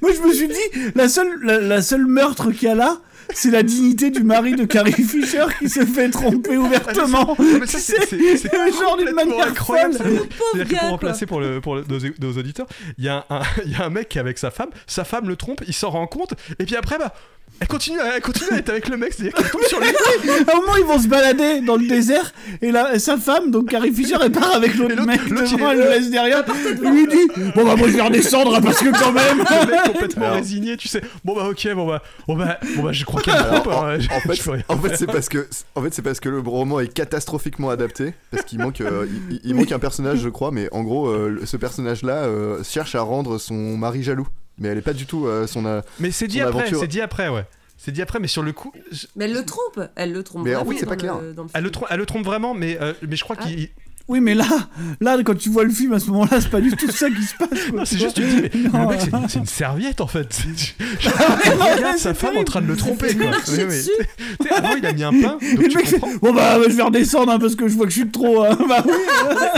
Moi, je me suis dit, la seule, la, la seule meurtre qu'il y a là, c'est la dignité du mari de Carrie Fisher qui se fait tromper ouvertement. Non, mais ça, Tu c'est- genre d'une manière incroyable. C'est-à-dire que pour remplacer pour, le, pour le- nos, nos auditeurs, il y, y a un mec qui est avec sa femme, sa femme le trompe, il s'en rend compte, et puis après, bah, elle continue, elle continue à être avec le mec, c'est-à-dire qu'elle tombe sur lui. À un moment, ils vont se balader dans le désert et là, sa femme, donc Carrie Fisher, elle part avec l'autre mec devant, elle le laisse derrière. Il lui dit Bon, bah, moi, je vais redescendre hein, parce que quand même. Le mec complètement Alors- résigné, tu sais. Bon bah ok, bon bah, bon bah, bon bah je crois qu'elle Alors, trompe. en, hein, en fait, je peux rien en fait, faire. c'est parce que en fait c'est parce que le roman est catastrophiquement adapté parce qu'il manque euh, il, manque un personnage je crois mais en gros euh, ce personnage là cherche à rendre son mari jaloux mais elle est pas du tout euh, son euh, Mais c'est dit son après, aventure. c'est dit après, ouais. C'est dit après, mais sur le coup, je- Mais elle le trompe. Elle le trompe. Mais en vraiment c'est dans pas clair. le- dans le elle le, elle le trompe vraiment, mais, euh, mais je crois Ah. qu'il. Oui, mais là, là, quand tu vois le film à ce moment-là, c'est pas du tout ça qui se passe. quoi. Non, c'est juste, tu te dis, mais Non. le mec, c'est- c'est une serviette en fait. Ouais, regarde sa femme en train de le tromper. Quoi. Oui, Avant, il a mis un pain, donc le tu mec comprends. Bon, bah, je vais redescendre hein, parce que je vois que je suis de trop. hein. Bah oui.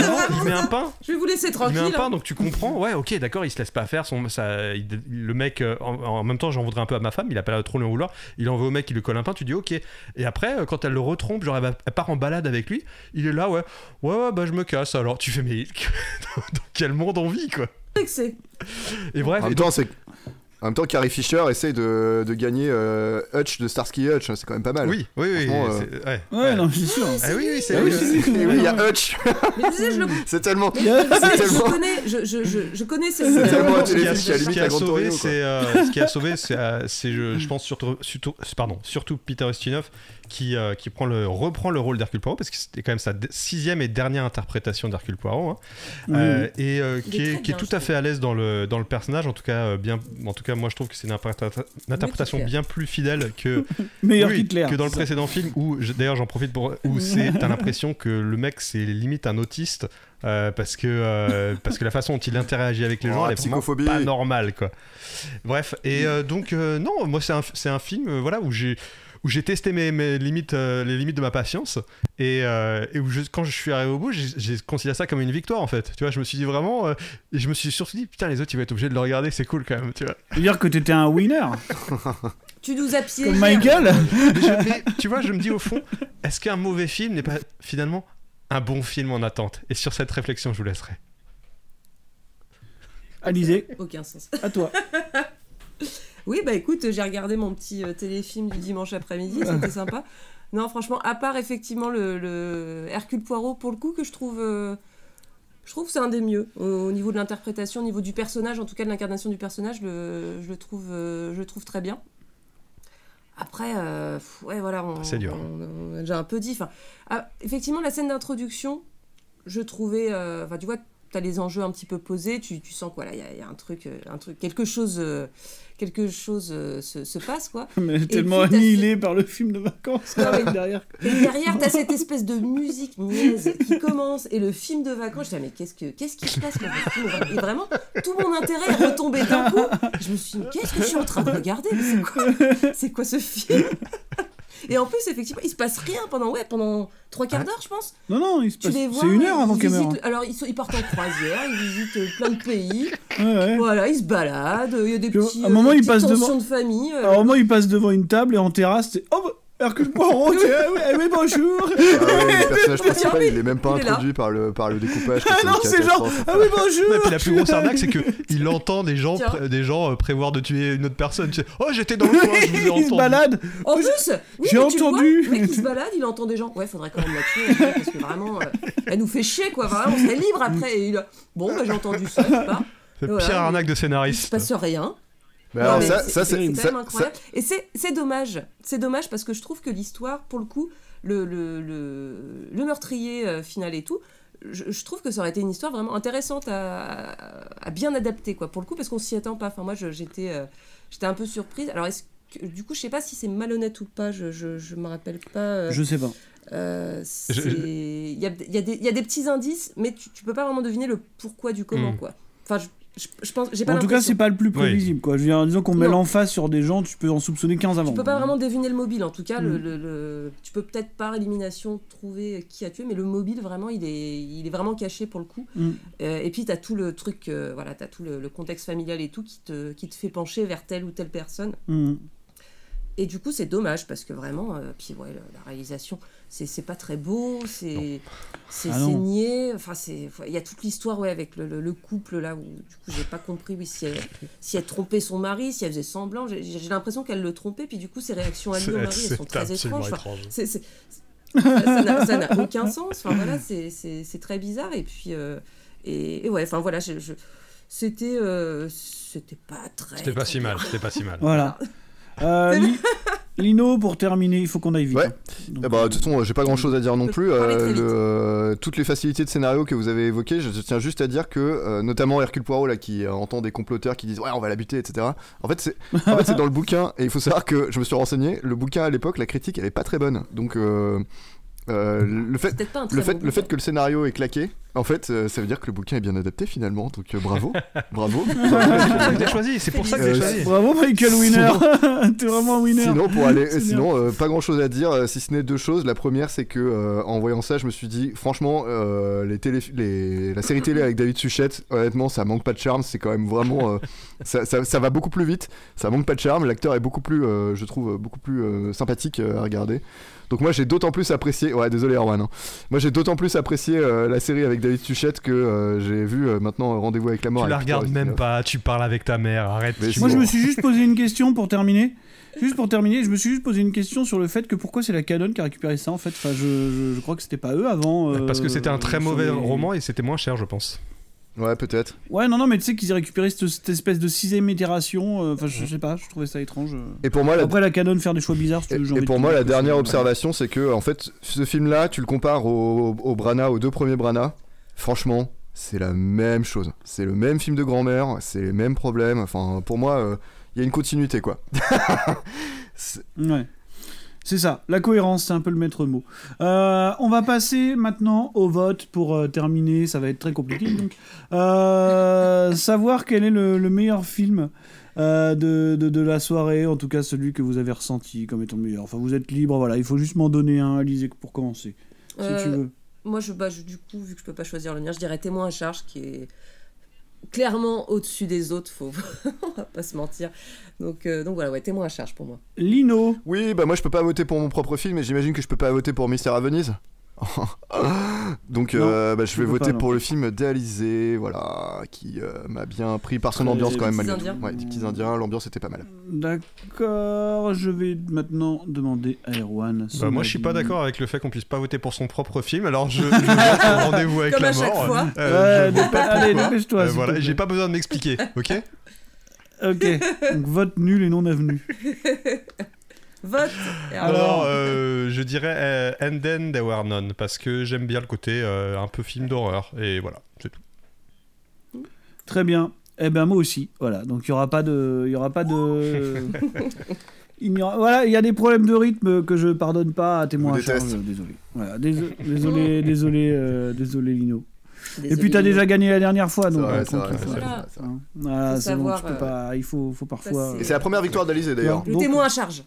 Non, il met un pain. Je vais vous laisser Il tranquille. met un pain, hein. donc tu comprends. Ouais, ok, d'accord, il se laisse pas faire. Son, ça, il- le mec, euh, en, en même temps, j'en voudrais un peu à ma femme. Il a pas trop en vouloir. Il envoie au mec, il lui colle un pain. Tu dis ok. Et après, euh, quand elle le retrompe, genre elle, va- elle part en balade avec lui. Il est là, ouais, ouais, ouais, bah je me casse. Alors tu fais mais dans, quel monde on vit quoi? Et bref, en et même donc- temps c'est en même temps Carrie Fisher essaye de, de gagner euh, Hutch de Starsky Hutch hein, c'est quand même pas mal. Oui, oui, oui, euh, c'est- ouais. Ouais, non, c'est sûr. Ah oui, oui, c'est Ah oui, il y a Hutch. Mais tu sais, je le c'est tellement Mais je, connais, je, je, je, je connais ces C'est tellement un Ce qui a, téléfilm qui a ce limite qui la a Grande sauvé, euh, ce qui a sauvé, c'est, euh, je, pense surtout, surtout, pardon, surtout Peter Ustinov qui, euh, qui prend le, reprend le rôle d'Hercule Poirot parce que c'était quand même sa sixième et dernière interprétation d'Hercule Poirot hein. Euh, et euh, qui est qui est tout à fait à l'aise dans le, dans le personnage en tout cas euh, bien en tout cas moi je trouve que c'est une, interpréta- une interprétation bien plus fidèle que Meilleur oui, qu'Hitler. que dans le ça. précédent film où je- d'ailleurs j'en profite pour où c'est t'as l'impression que le mec c'est limite un autiste euh, parce que euh, parce que la façon dont il interagit avec les Oh, gens elle est vraiment pas normale quoi bref et euh, donc euh, non moi c'est un, c'est un film euh, voilà où j'ai où j'ai testé mes, mes limites, euh, les limites de ma patience et, euh, et où je- quand je suis arrivé au bout, j'ai considéré ça comme une victoire en fait. Tu vois, je me suis dit vraiment, euh, et je me suis surtout dit putain les autres ils vont être obligés de le regarder, c'est cool quand même, tu vois. Dire que t'étais un winner. Tu nous as piégé. Comme Michael. Je- mais tu vois, je me dis au fond, est-ce qu'un mauvais film n'est pas finalement un bon film en attente? Et sur cette réflexion, je vous laisserai. Alizé, Aucun sens. à toi. Oui, bah écoute, j'ai regardé mon petit euh, téléfilm du dimanche après-midi, c'était sympa. Non, franchement, à part effectivement le, le Hercule Poirot, pour le coup, que je trouve. euh, je trouve que c'est un des mieux au, au niveau de l'interprétation, au niveau du personnage, en tout cas de l'incarnation du personnage, le- je, le trouve, euh, je le trouve très bien. Après, euh, ouais, voilà, on, C'est dur. on- on a déjà un peu dit. Ah, effectivement, la scène d'introduction, je trouvais. Enfin, tu vois, tu as les enjeux un petit peu posés, tu, tu sens qu'il y, a- il y a un truc, un truc, quelque chose, quelque chose euh, se, se passe, quoi. Mais Et tellement annihilé par le film de vacances Non, mais- derrière. et derrière, t'as cette espèce de musique niaise qui commence et le film de vacances. Je dis, mais qu'est-ce, que, qu'est-ce qui se passe vacances Et vraiment, tout mon intérêt est retombé d'un coup. Je me suis dit, qu'est-ce que je suis en train de regarder? C'est quoi, c'est quoi ce film? Et en plus, effectivement, il se passe rien pendant, ouais, pendant trois quarts d'heure, je pense. Non, non, il se passe- c'est une heure avant ils qu'elle meure. visitent- Alors, ils, sont- ils partent en croisière, ils visitent euh, plein de pays. Ouais, ouais. Voilà, ils se baladent. Il y a des Puis, petits, à un euh, moment, des il petites passe tensions devant- de famille. euh. Alors, au moment, il passe devant une table et en terrasse, c'est. Oh, bah, Hercule Poirot, c'est- ah oui, ah oui, bonjour Ah ouais, le personnage principal, il est même pas Il introduit par le, par le découpage. Ah non, c'est genre. Ah oui, bonjour Ouais, puis la plus grosse arnaque, c'est que il entend des gens, des gens euh, prévoir de tuer une autre personne. Tu sais, oh, j'étais dans le coin, je vous ai Il se entendu. balade En plus, oui, j'ai le vois, entendu. le mec qui se balade, il entend des gens. Ouais, faudrait quand même la tuer, parce que vraiment, euh, elle nous fait chier, quoi. Vraiment, on serait libre après. Et il a... Bon, bah j'ai entendu ça, je sais pas. Voilà, pire arnaque de Il se scénariste. passe rien. Ça, c'est- ça, c'est quand même incroyable. Et c'est c'est dommage. C'est dommage parce que je trouve que l'histoire, pour le coup, le, le, le, le meurtrier euh, final et tout, je, je trouve que ça aurait été une histoire vraiment intéressante à, à- à bien adapter, quoi, pour le coup, parce qu'on s'y attend pas. Enfin, moi, j'étais euh, j'étais un peu surprise. Alors, est-ce que, du coup, je sais pas si c'est malhonnête ou pas, je, je, je me rappelle pas. euh, Je sais pas. euh, Il y a, il y a des- il y a des petits indices, mais tu, tu peux pas vraiment deviner le pourquoi du comment, Hmm. quoi. Enfin, je, je, je pense, j'ai pas En tout cas, c'est pas le plus prévisible, quoi. Je veux dire, disons qu'on met l'emphase sur des gens, tu peux en soupçonner 15 avant. Tu peux pas vraiment deviner le mobile, en tout cas, le, Mm. le- le- tu peux peut-être par élimination trouver qui a tué, mais le mobile, vraiment, il est, il est vraiment caché pour le coup. Mm. Euh, et puis, tu as tout le truc, euh, voilà, tu as tout le, le contexte familial et tout qui te, qui te fait pencher vers telle ou telle personne. Mm. Et du coup, c'est dommage parce que vraiment, euh, puis ouais, la réalisation, c'est c'est pas très beau, c'est c'est Ah niais. Enfin, c'est il y a toute l'histoire ouais avec le, le- le couple là où du coup j'ai pas compris oui si elle si elle trompait son mari, si elle faisait semblant. J'ai l'impression qu'elle le trompait, puis du coup ses réactions à lui C'est- au mari elles sont très étranges. Enfin, étrange. c'est- c'est- ça ça n'a aucun sens. Enfin voilà, c'est c'est c'est très bizarre et puis euh, et, et ouais, enfin voilà, je, je- c'était euh, c'était pas très. C'était pas très si mal, c'était pas si mal. Voilà. Euh, Lino, pour terminer, il faut qu'on aille vite. Ouais. hein. Donc, Eh bah, de toute façon, j'ai pas grand chose à dire non plus. Euh, le- euh, toutes les facilités de scénario que vous avez évoquées, je tiens juste à dire que, euh, notamment Hercule Poirot, là, qui euh, entend des comploteurs qui disent Ouais, on va la buter, etc. En fait, c'est en fait, c'est dans le bouquin, et il faut savoir que je me suis renseigné, le bouquin à l'époque, la critique, elle est pas très bonne. Donc. Euh, le fait, peut-être pas un très le, bon fait, le fait que le scénario est claqué, en fait, euh, ça veut dire que le bouquin est bien adapté finalement. Donc euh, bravo, bravo. C'est pour ça que j'ai choisi, c'est pour ça que j'ai Euh, choisi. Bravo, Michael Winner. T'es vraiment un winner. Sinon, pour aller, C'est bien. sinon euh, pas grand chose à dire, si ce n'est deux choses. La première, c'est que euh, en voyant ça, je me suis dit, franchement, euh, les télé, les, la série télé avec David Suchet, honnêtement, ça manque pas de charme. C'est quand même vraiment, euh, ça, ça- ça va beaucoup plus vite. Ça manque pas de charme. L'acteur est beaucoup plus, euh, je trouve, beaucoup plus euh, sympathique euh, à regarder. Donc moi j'ai d'autant plus apprécié, ouais désolé Erwan, hein. moi j'ai d'autant plus apprécié euh, la série avec David Suchet que euh, j'ai vu euh, maintenant Rendez-vous avec la mort. Tu la Peter regardes même Ustinov. pas, tu parles avec ta mère, arrête. Tu Moi, je me suis juste posé une question pour terminer. Juste pour terminer, je me suis juste posé une question sur le fait que pourquoi c'est la Canon qui a récupéré ça en fait. Enfin, je, je- je crois que c'était pas eux avant. euh, Parce que c'était un très mauvais les- roman et c'était moins cher, je pense. Ouais peut-être. Ouais, non, non, mais tu sais qu'ils aient récupéré cette, cette espèce de sixième itération. euh, Enfin, je, je sais pas, je trouvais ça étrange. euh. Et pour moi, la, Après, la Canon faire des choix bizarres, si tu Et, veux, et pour moi, la dernière observation, c'est que en fait, ce film-là, tu le compares au, au Brana, aux deux premiers Brana. Franchement, c'est la même chose. C'est le même film de grand-mère, c'est les mêmes problèmes. Enfin, pour moi, euh, il y a une continuité, quoi. Ouais. C'est ça, la cohérence, c'est un peu le maître mot. Euh, on va passer maintenant au vote pour euh, terminer, ça va être très compliqué. Donc. Euh, savoir quel est le, le meilleur film de, de, de la soirée, en tout cas celui que vous avez ressenti comme étant le meilleur. Enfin, vous êtes libre, voilà, il faut juste m'en donner un, Alizé, pour commencer. Si tu veux. Moi, je, bah, je- du coup, vu que je peux pas choisir le mien, je dirais témoin à charge qui est clairement au-dessus des autres, faut... on va pas se mentir. Donc, euh, donc voilà, ouais, témoin à charge pour moi. Lino Oui, bah moi, je peux pas voter pour mon propre film, et j'imagine que je peux pas voter pour Mystère à Venise. Donc Non, euh, bah, je vais voter pas, pour le film d'Alizé, voilà, qui euh, m'a bien pris par son ambiance quand même. Des petits malgré tout. Indiens. Ouais, des petits indiens, l'ambiance était pas mal. D'accord, je vais maintenant demander à Erwan. Bah, moi, je suis pas d'accord avec le fait qu'on puisse pas voter pour son propre film, alors je, je vais rendez-vous avec Comme la à chaque mort. fois. Euh, Ouais, pas allez, dépêche-toi, Euh, voilà, j'ai pas besoin de m'expliquer, ok Ok, donc vote nul et non avenu. Vote Alors, euh, je dirais euh, And Then There Were None, parce que j'aime bien le côté euh, un peu film d'horreur, et voilà, c'est tout. Très bien. Eh ben moi aussi. Voilà. Donc il y aura pas de, il y aura pas de. Il y aura- Voilà, il y a des problèmes de rythme que je pardonne pas à témoin Vous à charge. déteste. Désolé. Voilà, désolé, désolé, désolé, euh, désolé Lino. Désolé, Et puis t'as Lino. déjà gagné la dernière fois, donc vrai, euh, c'est vrai, voilà. Voilà, bon, tu peux euh, pas, il faut, faut parfois. c'est- Et c'est la première victoire d'Alizé d'ailleurs. Le Donc- témoin à charge.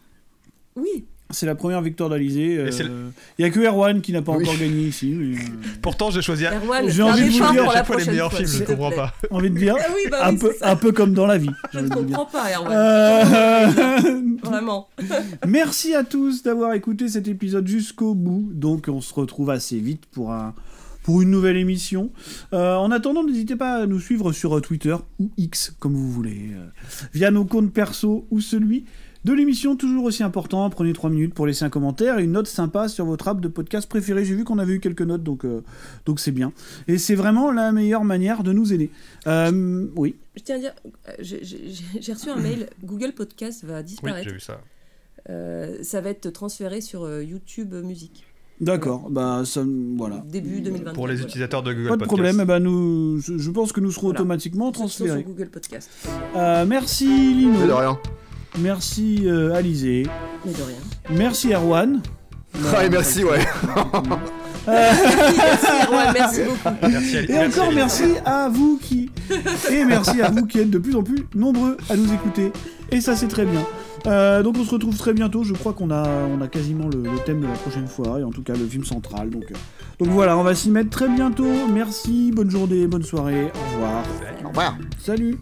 Oui. C'est la première victoire d'Alizé. euh, Il y a que Erwan qui n'a pas Oui. encore gagné ici. mais, euh, Pourtant, j'ai choisi Erwan, J'ai envie de vous dire, à chaque fois les meilleurs fois, films, je te comprends pas. envie de dire, Ah oui, bah un, peu, un peu comme dans la vie. Je ne comprends pas, Erwan. Euh, Vraiment. Merci à tous d'avoir écouté cet épisode jusqu'au bout. Donc on se retrouve assez vite pour un pour une nouvelle émission. Euh, en attendant, n'hésitez pas à nous suivre sur euh, Twitter ou X comme vous voulez, euh, via nos comptes perso ou celui de l'émission toujours aussi important. Prenez 3 minutes pour laisser un commentaire et une note sympa sur votre app de podcast préféré. J'ai vu qu'on avait eu quelques notes, donc euh, donc c'est bien. Et c'est vraiment la meilleure manière de nous aider. Euh, oui. Je tiens à dire, euh, j'ai- reçu un mail. Google Podcast va Oui, disparaître. j'ai vu ça. Euh, ça va être transféré sur euh, YouTube Musique. D'accord, bah ça, voilà. Début 2024. Pour les voilà. utilisateurs de Google Pas de Podcast. problème, eh ben nous, je, je pense que nous serons Voilà. automatiquement sont sur transférés. Google Podcast. Euh, merci Lino. De rien. Merci euh, Alizé. Mais de rien. Merci Erwan. Ah, et merci, ouais. merci Erwan, merci beaucoup. Merci, Ali- Et merci, encore Ali. merci à vous qui et merci à vous qui êtes de plus en plus nombreux à nous écouter. Et ça c'est très bien. Euh, donc on se retrouve très bientôt. Je crois qu'on a on a quasiment le, le thème de la prochaine fois et en tout cas le film central. Donc euh, donc voilà, on va s'y mettre très bientôt. Merci, bonne journée, bonne soirée. Au revoir. Au revoir. Salut.